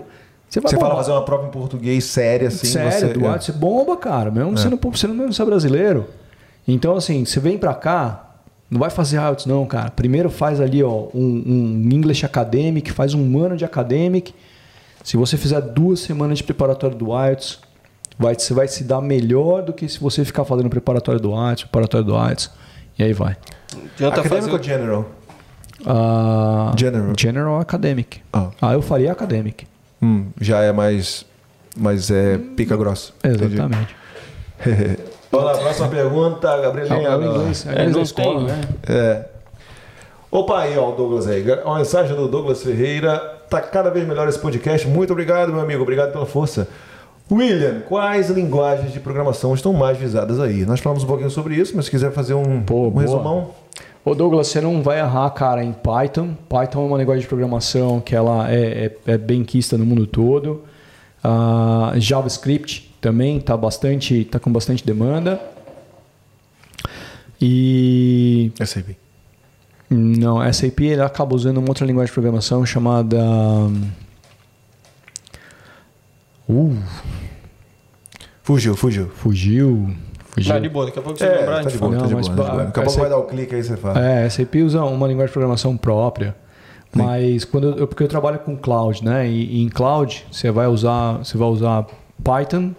você vai Você fala fazer uma prova em português séria, assim. Sério, você, do arte você bomba, cara. Mesmo você, não, você não ser brasileiro. Então, assim, você vem pra cá, não vai fazer IELTS não, cara. Primeiro faz ali, ó, um, um English Academic, faz um ano de Academic. Se você fizer duas semanas de preparatório do IELTS, vai, você vai se dar melhor do que se você ficar fazendo preparatório do IELTS, preparatório do IELTS, e aí vai. Adianta Acadêmico ou fazer... general? Ah, General. General Academic. Ah. Ah, eu faria Academic. Hum, já é mais. Mas é pica grossa. Exatamente. Vamos lá, próxima pergunta, É inglês, é, É, inglês não escola, tem. né? É. Opa, aí, ó, o Douglas aí. Uma mensagem do Douglas Ferreira. Tá cada vez melhor esse podcast. Muito obrigado, meu amigo. Obrigado pela força. William, quais linguagens de programação estão mais visadas aí? Nós falamos um pouquinho sobre isso, mas se quiser fazer um, Pô, um boa. resumão. Ô Douglas, você não vai errar, cara, em Python. Python é uma linguagem de programação que ela é, é, é bem quista no mundo todo. Ah, JavaScript também está bastante, tá com bastante demanda. E bem. não, SAP ele acaba usando uma outra linguagem de programação chamada uh, Fugiu, fugiu. fugiu, fugiu. Não, de boa, daqui a pouco você É, lembrar. a tá gente de boa, Não, tá de mas boa. tá de boa. Daqui a pouco vai dar o clique aí você fala. É, SAP usa uma linguagem de programação própria. Mas quando eu, porque eu trabalho com cloud, né? E, e em cloud você vai usar, você vai usar Python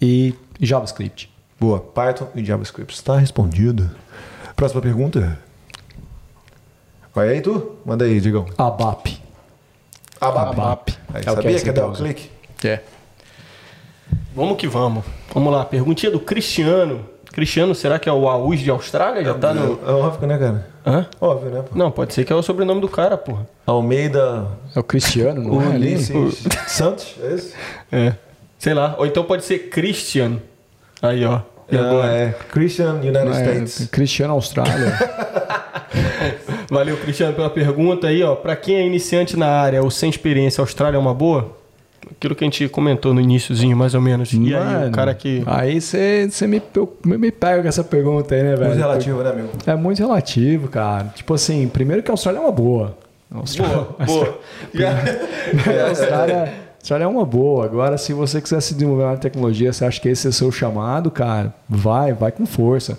e JavaScript. Boa. Python e JavaScript. Está respondido. Próxima pergunta. Vai aí, tu? Manda aí, Digão. ABAP. Abap. ABAP. Aí, É que sabia a que ia dar o clique? É. Vamos que vamos. Vamos lá, perguntinha do Cristiano. Cristiano, será que é o Aus de Austrália? Já tá no. É óbvio, né, cara? Hã? Óbvio, né? pô? Não, pode ser que é o sobrenome do cara, porra. Almeida É o Cristiano, não é? ali? Ulisses Santos, é isso? É. Sei lá. Ou então pode ser Christian. Aí, ó. E Ah, agora? é. Christian United É, States. Cristiano Austrália. Valeu, Cristiano, pela pergunta aí, ó. Pra quem é iniciante na área ou sem experiência, a Austrália é uma boa? Aquilo que a gente comentou no iníciozinho, mais ou menos. E aí, Mano, o cara que. Aí você você me, me pega com essa pergunta aí, né, velho? Muito relativo, né, amigo? É muito relativo, cara. Tipo assim, primeiro que a Austrália é uma boa. A Austrália, Boa, boa. a Austrália, a Austrália é uma boa. Agora, se você quiser se desenvolver na tecnologia, você acha que esse é o seu chamado, cara, vai, vai com força.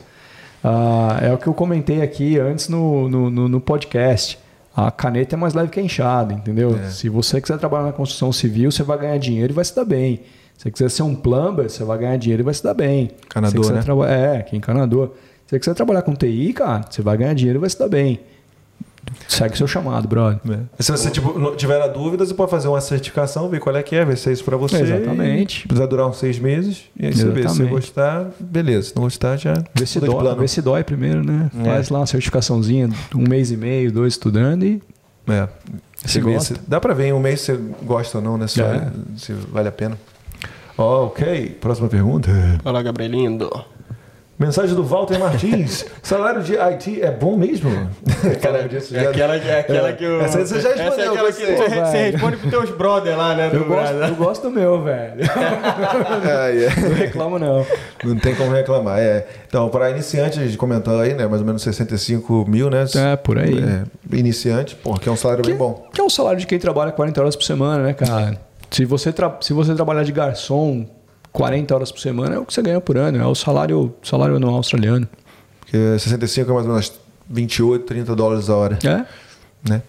Ah, é o que eu comentei aqui antes no, no, no- no podcast. A caneta é mais leve que a enxada, entendeu? Se você quiser trabalhar na construção civil, você vai ganhar dinheiro e vai se dar bem. Se você quiser ser um plumber, você vai ganhar dinheiro e vai se dar bem. Encanador, né? traba- É, que encanador. Se você quiser trabalhar com TI, cara, você vai ganhar dinheiro e vai se dar bem. Segue seu chamado, brother. Se você tipo, tiver a dúvida, você pode fazer uma certificação, ver qual é que é, ver se é isso pra você. Exatamente. Precisa durar uns seis meses. E aí você vê. Se Exatamente. gostar, beleza. Se não gostar, já. Vê se, dói, plano. vê se dói primeiro, né? É. Faz lá uma certificaçãozinha, um mês e meio, dois estudando e É. Se Você gosta. se- dá pra ver em um mês se você gosta ou não, né? Se, É. vale, se vale a pena. Ok. Próxima pergunta. Fala, Gabrielindo. Mensagem do Walter Martins. Salário de IT é bom mesmo? Cara, disso É já- aquela, é aquela que o. Essa aí você já Essa é respondeu, aquela que você, Pô, você velho. responde pros teus brother lá, né? eu do gosto, eu gosto do meu, velho. Ah, é. Não reclamo, não. Não tem como reclamar. É. Então, para iniciantes, a gente comentou aí, né? Mais ou menos 65 mil, né? É, por aí. É, iniciante, pô, que é um salário bem bom. Que é o salário de quem trabalha 40 horas por semana, né, cara? Se você, tra- se você trabalhar de garçom 40 horas por semana, é o que você ganha por ano. É o salário, salário anual australiano. Porque 65 é mais ou menos 28, 30 dólares a hora, É? né?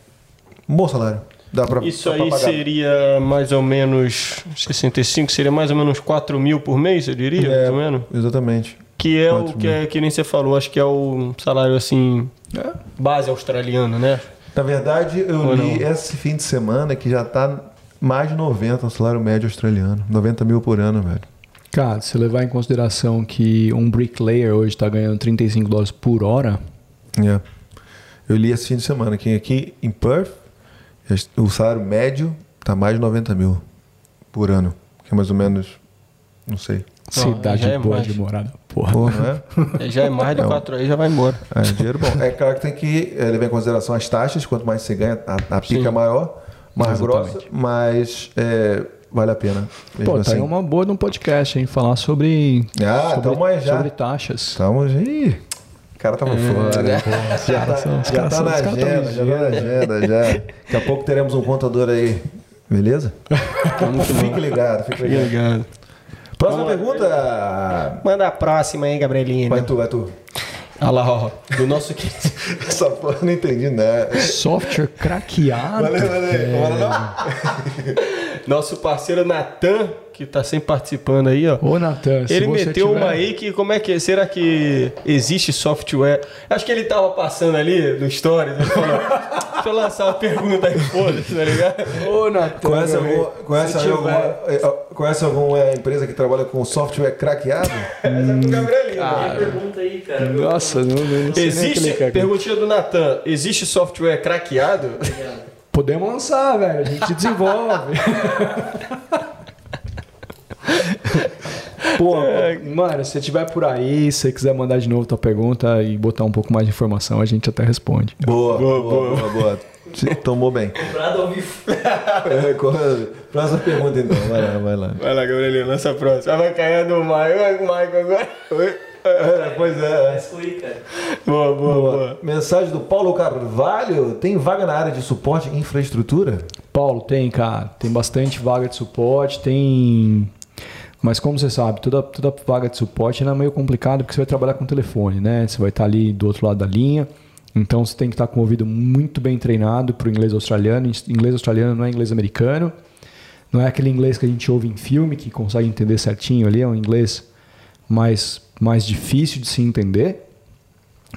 Um bom salário. Dá pra, Isso dá pra aí pagar. seria mais ou menos 65, seria mais ou menos 4 mil por mês, eu diria, mais É, ou menos. exatamente. Que é o 4 que, é, que nem você falou, acho que é o salário assim, É. base australiano, né? Na verdade, eu Ou li não? esse fim de semana que já tá mais de 90 o salário médio australiano. 90 mil por ano, velho. Cara, se levar em consideração que um bricklayer hoje está ganhando 35 dólares por hora, É. Eu li esse fim de semana que aqui em Perth, o salário médio tá mais de 90 mil por ano. Que é mais ou menos, não sei. cidade já é boa mais. de morada. Porra. Porra, não é? É, Já é mais de Não. 4 aí, já vai embora. É, dinheiro bom. É claro que tem que eh, levar em consideração as taxas, quanto mais você ganha, a, a pica Sim. é maior, mais Exatamente. grossa, mas é, vale a pena. Pô, tá aí assim. uma boa de um podcast, hein? Falar sobre, Ah, sobre, tamo aí já. sobre taxas. Estamos aí. O cara tava fora. né? Já tá, são- já tá na agenda, já tá na agenda, já. Daqui a pouco teremos um contador aí. Beleza? fique ligado, fique ligado. Obrigado. Próxima pergunta. Manda a próxima aí, Gabrielinha. Vai tu, vai tu. Olha lá, ó. Do nosso Essa porra eu não entendi nada. Software craqueado. Valeu, valeu. Bora não? nosso parceiro Natan, que tá sempre participando aí, ó. Ô, Natan, se Ele você meteu tiver- uma aí que, como é que é? Será que existe software? Acho que ele tava passando ali no Stories, ele falou, deixa eu lançar uma pergunta aí, foda-se, tá ligado? Ô, Natan. Conhece, algum, conhece, alguma, tiver- eh, conhece alguma empresa que trabalha com software craqueado? Essa é pro Gabrielinho. Tem pergunta aí, cara. Nossa, não, não sei Existe, perguntinha do Natan, existe software craqueado? Podemos lançar, velho. A gente desenvolve. Pô, mano, se você tiver por aí, se você quiser mandar de novo tua pergunta e botar um pouco mais de informação, a gente até responde. Boa, boa, boa, boa. Se- Tomou bem. Comprado ao vivo. É, Próxima pergunta então, vai lá, vai lá. Vai lá, Gabrielinho, lança a próxima. Vai cair a do Maio, vai com o Maicon agora. É, pois é. Vai excluir, cara. Boa, boa, Boa. boa. Mensagem do Paulo Carvalho. Tem vaga na área de suporte e infraestrutura? Paulo, tem, cara. Tem bastante vaga de suporte, tem. Mas como você sabe, toda, toda vaga de suporte é meio complicado porque você vai trabalhar com telefone, né? Você vai estar ali do outro lado da linha. Então você tem que estar com o ouvido muito bem treinado para o inglês australiano. Inglês australiano não é inglês americano. Não é aquele inglês que a gente ouve em filme, que consegue entender certinho ali. É um inglês mais, mais difícil de se entender.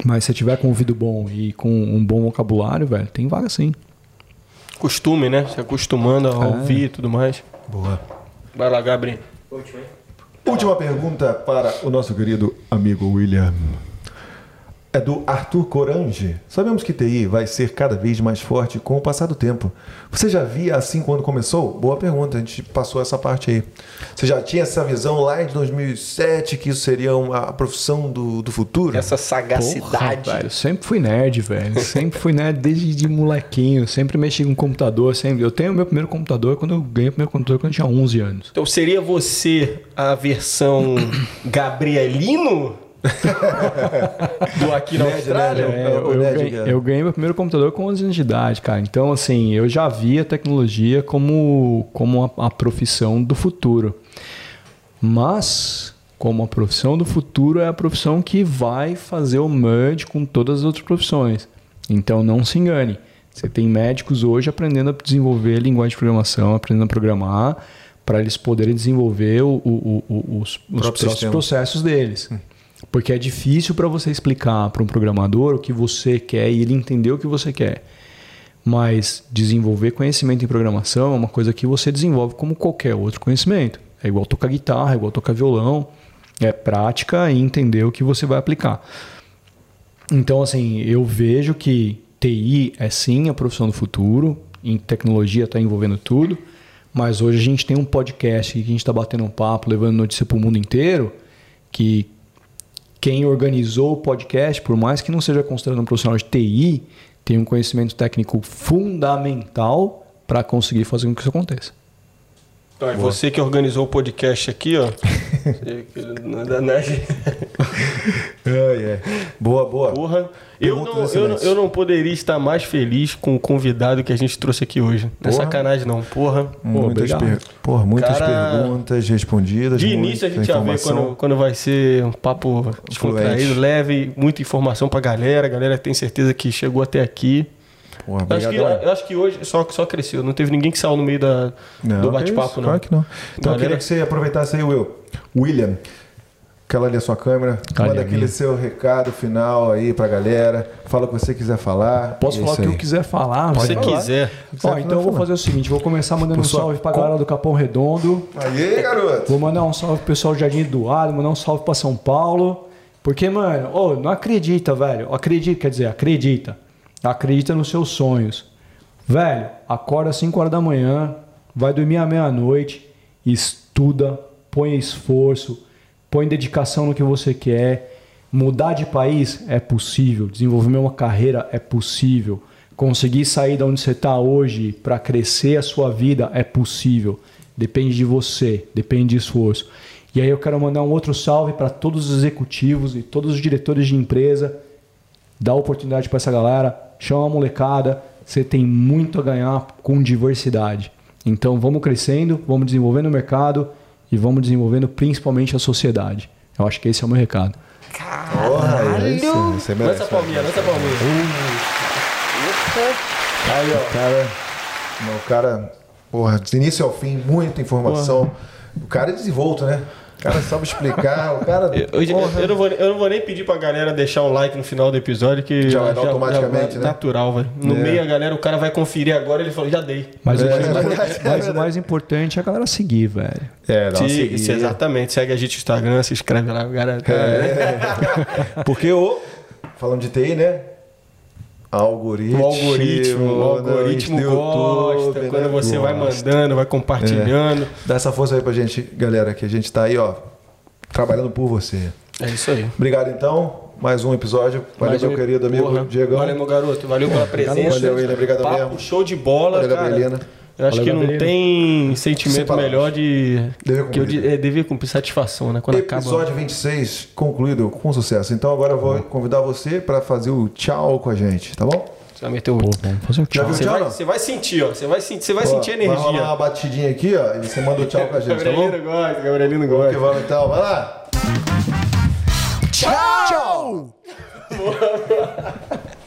Mas se você tiver com o ouvido bom e com um bom vocabulário, velho, tem vaga sim. Costume, né? Se acostumando a É. ouvir e tudo mais. Boa. Vai lá, Gabriel. Último, hein? Última pergunta para o nosso querido amigo William. É do Arthur Corange. Sabemos que TI vai ser cada vez mais forte com o passar do tempo. Você já via assim quando começou? Boa pergunta, a gente passou essa parte aí. Você já tinha essa visão lá de 2007 que isso seria uma profissão do, do futuro? Essa sagacidade. Porra, velho, eu sempre fui nerd, velho. Sempre fui nerd desde de molequinho. Sempre mexi com computador. Sempre. Eu tenho o meu primeiro computador quando eu ganhei o primeiro computador quando eu tinha 11 anos. Então seria você a versão Gabrielino do aqui na Austrália? É, eu, ganhei, cara. eu ganhei meu primeiro computador com 11 anos de idade, cara. Então, assim, eu já via a tecnologia como, como a, a profissão do futuro. Mas, como a profissão do futuro é a profissão que vai fazer o merge com todas as outras profissões. Então, não se engane. Você tem médicos hoje aprendendo a desenvolver linguagem de programação, aprendendo a programar, para eles poderem desenvolver o- o- o- os, os próprios processos deles. Porque é difícil para você explicar para um programador o que você quer e ele entender o que você quer. Mas desenvolver conhecimento em programação é uma coisa que você desenvolve como qualquer outro conhecimento. É igual tocar guitarra, é igual tocar violão. É prática e entender o que você vai aplicar. Então, assim, eu vejo que TI é sim a profissão do futuro, em tecnologia está envolvendo tudo, mas hoje a gente tem um podcast que a gente está batendo um papo, levando notícia para o mundo inteiro, que quem organizou o podcast, por mais que não seja considerado um profissional de TI, tem um conhecimento técnico fundamental para conseguir fazer com que isso aconteça. Então, é você que organizou o podcast aqui, ó. Nada. Ai, ai. Boa, boa. Porra. Eu não, eu, não, eu não poderia estar mais feliz com o convidado que a gente trouxe aqui hoje. Não é sacanagem, não. Porra. Muitas, obrigado. per... Porra, muitas Cara, perguntas respondidas. De início a gente já vê quando, quando vai ser um papo descontraído, leve, muita informação pra galera. A galera tem certeza que chegou até aqui. Porra, Eu acho, que, eu acho que hoje só, só cresceu. Não teve ninguém que saiu no meio da, Não, do que bate-papo, isso, não. Claro que não. Então eu Galera- queria que você aproveitasse aí, Will. William, aquela ali a sua câmera. Ali manda aquele minha. seu recado final aí pra galera. Fala o que você quiser falar. Posso é falar o que aí. eu quiser falar? Se você falar. quiser. Ó, então eu vou fazer o seguinte, vou começar mandando um salve pra galera do Capão Redondo. Aí, garoto. Vou mandar um salve pro pessoal do Jardim Eduardo, mandar um salve pra São Paulo. Porque, mano, ô, não acredita, velho. Acredita, quer dizer, acredita. Acredita nos seus sonhos. Velho, acorda às 5 horas da manhã, vai dormir à meia-noite, estuda, põe esforço, põe dedicação no que você quer. Mudar de país é possível, desenvolver uma carreira é possível, conseguir sair da onde você está hoje para crescer a sua vida é possível. depende de você, depende de esforço. E aí eu quero mandar um outro salve para todos os executivos e todos os diretores de empresa. Dá oportunidade para essa galera, chama a molecada. Você tem muito a ganhar com diversidade. Então vamos crescendo, vamos desenvolvendo o mercado e vamos desenvolvendo principalmente a sociedade. Eu acho que esse é o meu recado. Porra, aí sim, você merece. Lança a palminha, lança a palminha. Aí, ó. Cara, o cara, porra, do início ao fim, muita informação. O cara é desenvolto, né? O cara sabe explicar, o cara. Eu, eu- eu não vou, eu não vou nem pedir pra galera deixar um like no final do episódio, que Já vai dar automaticamente, né? Natural, velho. No É. meio a galera, o cara vai conferir agora, ele falou, já dei. Mas, o, É, mais, é é mas o mais importante é a galera seguir, velho. É, dá uma Se- seguida. se- exatamente, segue a gente no Instagram, se inscreve lá, galera. É. Porque o. Falando de TI, né? Algoritmo. O algoritmo, o né, algoritmo do gosta YouTube, quando né? você vai Gosta. mandando, vai compartilhando. Dá essa força aí pra gente, galera, que a gente tá aí, ó, trabalhando por você. É, isso aí. Obrigado então. Mais um episódio. Valeu, Mais meu um- querido amigo Diego. Valeu, meu garoto. Valeu pela presença. Valeu, William. Obrigado Papo mesmo. show de bola, Valeu, cara. Gabrielina. Eu acho Valeu, que não Gabrielina. tem sentimento melhor de... Dever que eu de- é, dever cumprir satisfação, né? Quando Episódio acaba... 26 concluído com sucesso. Então agora eu vou convidar você para fazer o tchau com a gente, tá bom? Você vai meter o... Vamos fazer o Já tchau. viu Você tchau, vai, você vai sentir, ó. Você vai, sentir, você vai Ó, sentir a Vai rolar energia. uma batidinha aqui, ó, e você manda o tchau com a gente, tá bom? Gabrielino gosta, Gabrielino Vamos que gosta. vamos então, vai lá! Tchau!